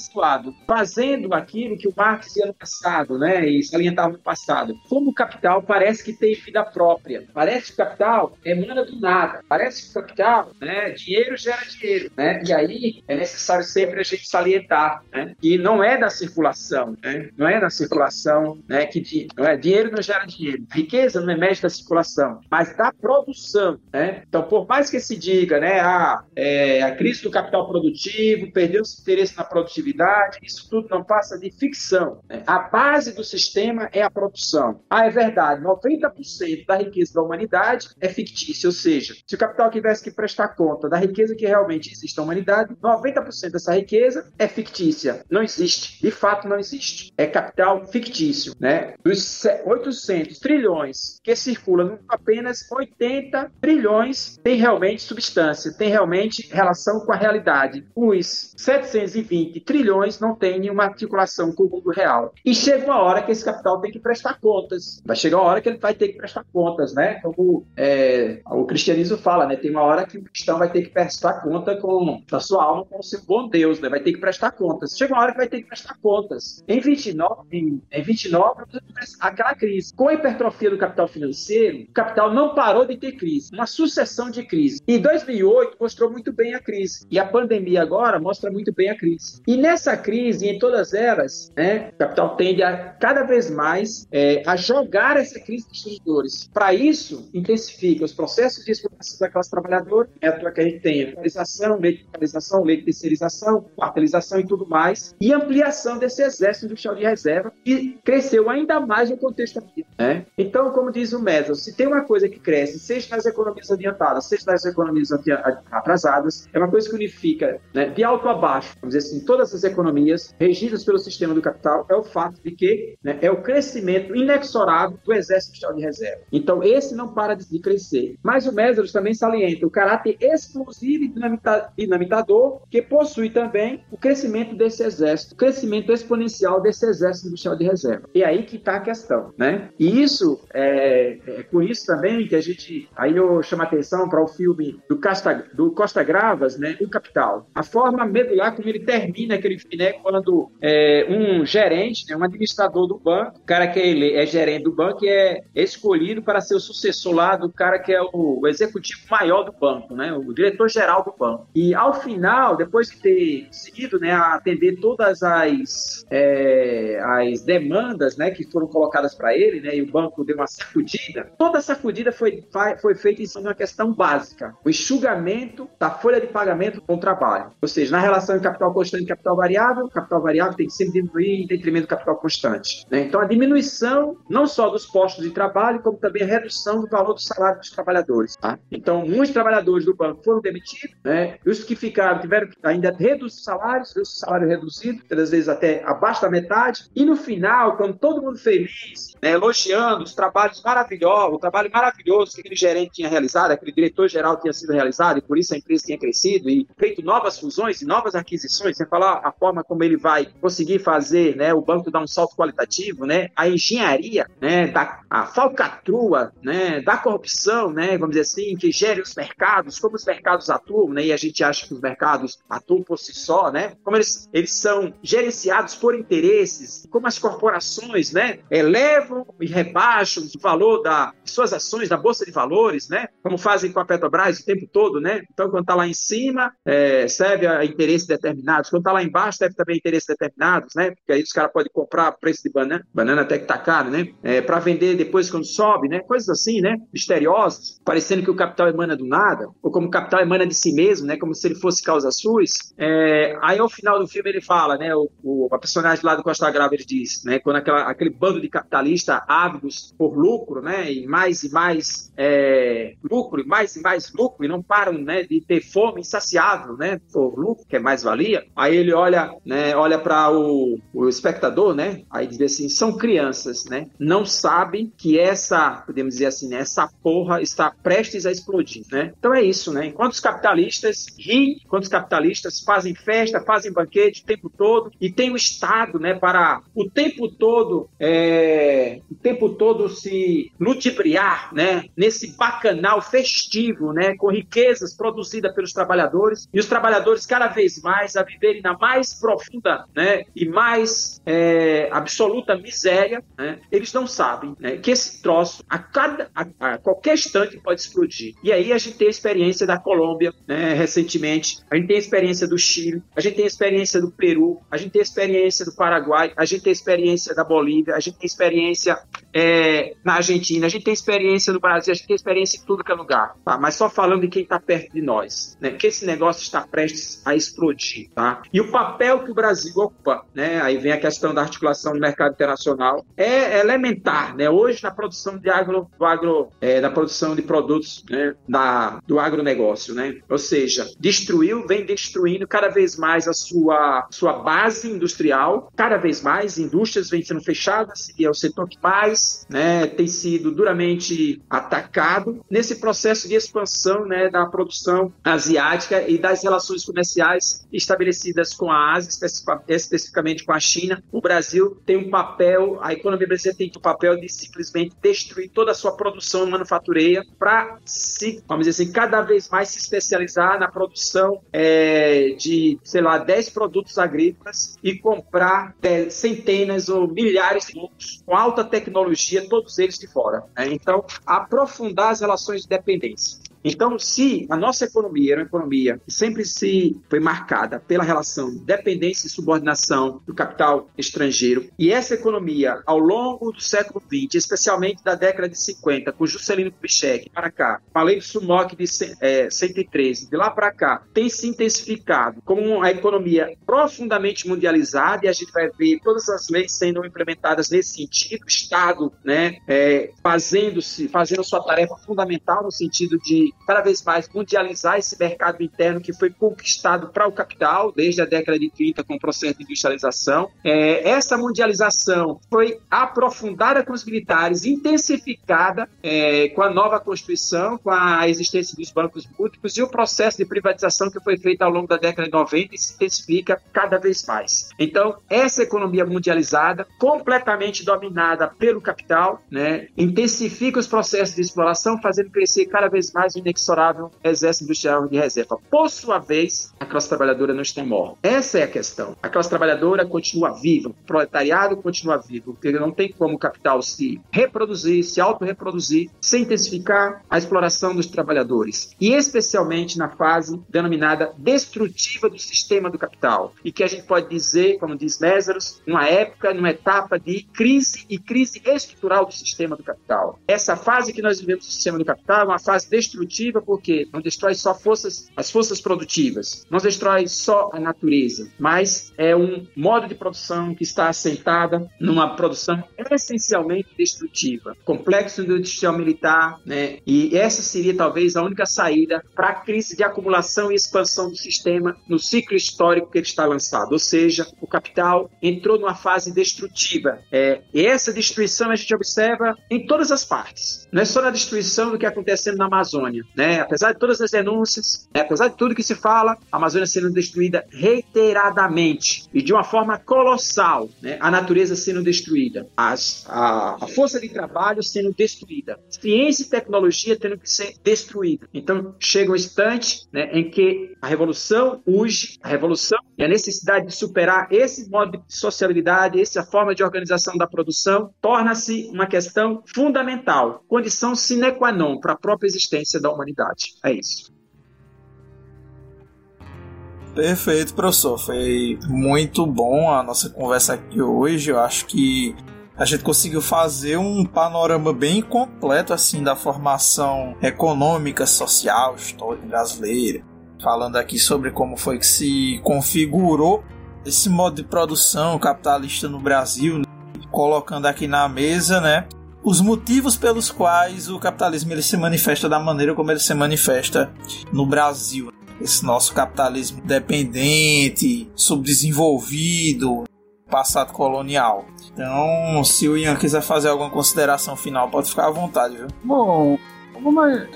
fazendo aquilo que o Marx ia no passado, né, e salientava no passado. Como o capital parece que tem vida própria, parece que o capital emana do nada, parece que o capital, né, dinheiro gera dinheiro, né, e aí é necessário sempre a gente salientar, né, que não é da circulação, né, não é da circulação, né, que não é, dinheiro não gera dinheiro, riqueza não emerge da circulação, mas da produção, né, então por mais que se diga, né, a, é, a crise do capital produtivo, perdeu o interesse na produtividade, isso tudo não passa de ficção. Né? A base do sistema é a produção. Ah, é verdade, 90% da riqueza da humanidade é fictícia, ou seja, se o capital tivesse que prestar conta da riqueza que realmente existe na humanidade, 90% dessa riqueza é fictícia, não existe, de fato não existe. É capital fictício, né? Dos 800 trilhões que circulam, apenas 80 trilhões tem realmente substância, tem realmente relação com a realidade. Os 720 trilhões não têm nenhuma articulação com o mundo real. E chega uma hora que esse capital tem que prestar contas. Vai chegar uma hora que ele vai ter que prestar contas, né? Como é, o cristianismo fala, né? Tem uma hora que o cristão vai ter que prestar conta com a sua alma com o seu bom Deus, né? Vai ter que prestar contas. Chega uma hora que vai ter que prestar contas. Em 29, em, em 29 aquela crise. Com a hipertrofia do capital financeiro, o capital não parou de ter crise. Uma sucessão de crises. E 2008 mostrou muito bem a crise. E a pandemia agora mostra muito bem a crise. E nessa crise, em todas elas, né, o capital tende a cada vez mais é, a jogar essa crise dos servidores. Para isso, intensifica os processos de exploração da classe trabalhadora, é a que a gente tem atualização, lei de atualização, lei de terceirização, quartelização e tudo mais, e ampliação desse exército industrial de reserva, que cresceu ainda mais no contexto aqui. Né? Então, como diz o Mesel, se tem uma coisa que cresce, seja nas economias adiantadas, seja nas economias atrasadas, é uma coisa que unifica né, de alto a baixo, vamos dizer assim, todas as economias regidas pelo sistema do capital, é o fato de que né, é o crescimento inexorável do exército industrial de reserva. Então, esse não para de crescer. Mas o Mesros também salienta o caráter explosivo e dinamitador que possui também o crescimento desse exército, o crescimento exponencial desse exército industrial de reserva. E aí que está a questão, né? E isso, é, é por isso também que a gente, aí eu chamo a atenção para o filme do Costa, do Costa Gravas, né, O Capital. A forma medular como ele termina aquele filme, né, quando é, um gerente, né, um administrador do banco, o cara que é, é gerente do banco é escolhido para ser o sucessor lá do cara que é o, o executivo maior do banco, né, o diretor-geral do banco. E ao final, depois de ter conseguido né, atender todas as, é, as demandas né, que foram colocadas para ele, né, e o banco deu uma sacudida, toda a sacudida foi, foi feita em cima de uma questão básica: o enxugamento da folha de pagamento com o trabalho. Ou seja, na relação de capital constante e capital variável, o capital variável tem que sempre diminuir em detrimento do capital constante. Né? Então, a diminuição não só dos postos de trabalho, como também a redução do valor do salário dos trabalhadores. Tá? Então, muitos trabalhadores do banco foram demitidos, né? e os que ficaram tiveram que ainda reduzir os salários, o salário reduzido, às vezes até abaixo da metade, e no final, quando todo mundo feliz, né, elogiando os trabalhos maravilhosos, o trabalho maravilhoso que aquele gerente tinha realizado, aquele diretor-geral tinha sido realizado, e por isso a empresa tinha crescido e feito novas fusões e novas aquisições, sem falar a forma como ele vai conseguir fazer né, o banco dar um salto qualitativo, né, a engenharia, né, da, a falcatrua, né, da corrupção, né, vamos dizer assim, que gere os mercados, como os mercados atuam, né, e a gente acha que os mercados atuam por si só, né, como eles, eles são gerenciados por interesses, como as corporações, né, elevam e rebaixam o valor das suas ações da bolsa de valores, né, como fazem com a Petrobras o tempo todo, né. Então, quando está lá em cima, é, serve a interesses determinados. Quando está lá embaixo, serve também interesses determinados, né? Porque aí os caras podem comprar preço de banana, banana até que tá caro, né? É, para vender depois quando sobe, né? Coisas assim, né? Misteriosas, parecendo que o capital emana do nada, ou como o capital emana de si mesmo, né? Como se ele fosse causa SUS. É, aí ao final do filme ele fala, né? O, o a personagem lá do Costa Grava ele diz, né? Quando aquela, aquele bando de capitalistas ávidos por lucro, né? E mais e mais é, lucro, e mais e mais lucro, e não param, né? De ter fome insaciável, né? Por lucro, que é mais valia. Aí ele olha, né? Olha para o, o espectador, né? Aí diz assim, são crianças, né? Não sabem que essa, podemos dizer assim, né? Essa porra está prestes a explodir, né? Então é isso, né? Enquanto os capitalistas riem, enquanto os capitalistas fazem festa, fazem banquete o tempo todo e tem o Estado, né? Para o tempo todo, é, o tempo todo se ludibriar, né? Nesse bacanal festivo, né? Com riquezas produzidas pelos trabalhadores e os trabalhadores cada vez mais a viverem na mais profunda, né? E mais é, absoluta miséria, né? Eles não sabem, né? Que esse troço a cada a, a qualquer instante pode explodir. E aí a gente tem a experiência da Colômbia, né? Recentemente, a gente tem a experiência do Chile, a gente tem a experiência do Peru, a gente tem a experiência do Paraguai, a gente tem a experiência da Bolívia, a gente tem a experiência é, na Argentina, a gente tem experiência no Brasil, a gente tem experiência em tudo que é lugar, tá? Mas só falando de quem está perto de nós, né? Que esse negócio está prestes a explodir, tá? E o papel que o Brasil ocupa, né? Aí vem a questão da articulação do mercado internacional, é elementar, né? Hoje na produção de agro, do agro, é, da produção de produtos, né? Da, do agronegócio, né? Ou seja, destruiu, vem destruindo cada vez mais a sua, sua base industrial, cada vez mais indústrias vêm sendo fechadas e é o setor que mais, né? Tem sido duramente atacado nesse processo de expansão, né? Da produção asiática e das relações comerciais estabelecidas com a Ásia, especificamente com a China. O Brasil tem um papel, a economia brasileira tem o papel de simplesmente destruir toda a sua produção manufatureira para se, vamos dizer assim, cada vez mais se especializar na produção é, de, sei lá, 10 produtos agrícolas e comprar é, centenas ou milhares de produtos com alta tecnologia, todos eles de fora. Né? Então, aprofundar as relações de dependência. Então, se a nossa economia era uma economia que sempre se foi marcada pela relação de dependência e subordinação do capital estrangeiro, e essa economia, ao longo do século XX, especialmente da década de 50, com Juscelino Kubitschek para cá, com a lei do Sumoc de é, 113, de lá para cá, tem se intensificado como uma economia profundamente mundializada, e a gente vai ver todas as leis sendo implementadas nesse sentido, o Estado né, é, fazendo-se, fazendo sua tarefa fundamental no sentido de cada vez mais mundializar esse mercado interno que foi conquistado para o capital desde a década de 30 com o processo de industrialização. É, essa mundialização foi aprofundada com os militares, intensificada é, com a nova Constituição, com a existência dos bancos múltiplos e o processo de privatização que foi feito ao longo da década de 90 e se intensifica cada vez mais. Então, essa economia mundializada, completamente dominada pelo capital, né, intensifica os processos de exploração, fazendo crescer cada vez mais inexorável exército industrial de reserva. Por sua vez, a classe trabalhadora não está morta. Essa é a questão. A classe trabalhadora continua viva, o proletariado continua vivo, porque não tem como o capital se reproduzir, se autorreproduzir, sem intensificar a exploração dos trabalhadores. E especialmente na fase denominada destrutiva do sistema do capital. E que a gente pode dizer, como diz Mésaros, numa época, numa etapa de crise e crise estrutural do sistema do capital. Essa fase que nós vivemos do sistema do capital é uma fase destrutiva porque não destrói só forças, as forças produtivas, não destrói só a natureza, mas é um modo de produção que está assentada numa produção essencialmente destrutiva, complexo industrial militar, né? E essa seria talvez a única saída para a crise de acumulação e expansão do sistema no ciclo histórico que ele está lançado, ou seja, o capital entrou numa fase destrutiva. É, e essa destruição a gente observa em todas as partes. Não é só na destruição do que acontecendo na Amazônia, né? Apesar de todas as denúncias, né? apesar de tudo que se fala, a Amazônia sendo destruída reiteradamente e de uma forma colossal, né? A natureza sendo destruída, as, a, a força de trabalho sendo destruída, ciência e tecnologia tendo que ser destruída. Então chega um instante, né? Em que a revolução urge, a revolução e a necessidade de superar esse modo de sociabilidade, essa forma de organização da produção, torna-se uma questão fundamental, condição sine qua non para a própria existência da humanidade. É isso. Perfeito, professor. Foi muito bom a nossa conversa aqui hoje. Eu acho que a gente conseguiu fazer um panorama bem completo assim da formação econômica, social, histórica brasileira, falando aqui sobre como foi que se configurou esse modo de produção capitalista no Brasil, colocando aqui na mesa, né, os motivos pelos quais o capitalismo ele se manifesta da maneira como ele se manifesta no Brasil. Esse nosso capitalismo dependente, subdesenvolvido, passado colonial. Então, se o Ian quiser fazer alguma consideração final, pode ficar à vontade, viu? Bom,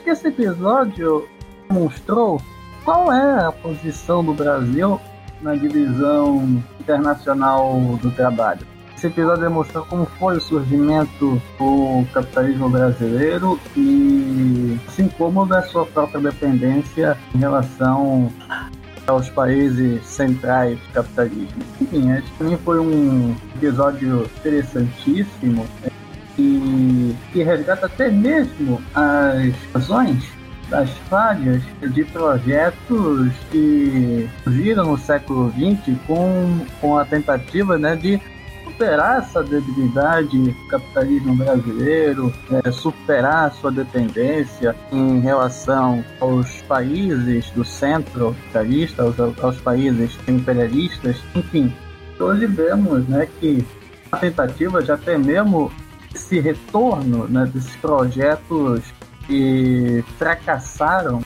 que esse episódio mostrou qual é a posição do Brasil na divisão internacional do trabalho. Esse episódio demonstrou como foi o surgimento do capitalismo brasileiro e assim como da sua própria dependência em relação aos países centrais do capitalismo. Enfim, acho que também foi um episódio interessantíssimo e que resgata até mesmo as razões das falhas de projetos que surgiram no século XX com, com a tentativa né, de superar essa debilidade do capitalismo brasileiro, é, superar sua dependência em relação aos países do centro capitalista, aos, aos países imperialistas, enfim. Hoje vemos né, que a tentativa de até mesmo esse retorno né, desses projetos que fracassaram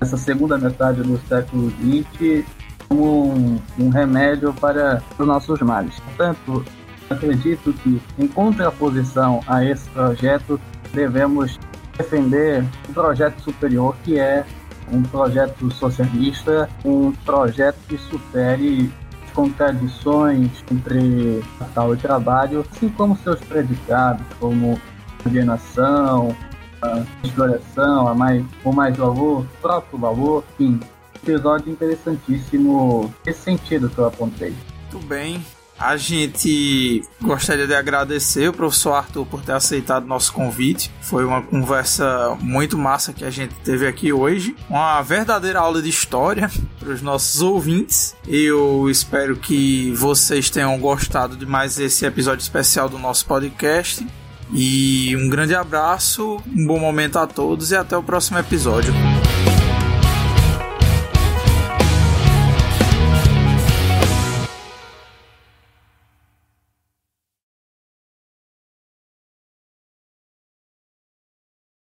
nessa segunda metade do século XX como um, um remédio para os nossos males. Portanto, acredito que, em contraposição a esse projeto, devemos defender um projeto superior que é um projeto socialista, um projeto que supere contradições entre capital e trabalho, assim como seus predicados, como alienação, a exploração, a mais, o mais valor, próprio valor, enfim. Episódio interessantíssimo nesse sentido que eu apontei. Muito bem. A gente gostaria de agradecer o professor Arthur por ter aceitado nosso convite. Foi uma conversa muito massa que a gente teve aqui hoje. Uma verdadeira aula de história para os nossos ouvintes. Eu espero que vocês tenham gostado de mais esse episódio especial do nosso podcast. E um grande abraço, um bom momento a todos e até o próximo episódio.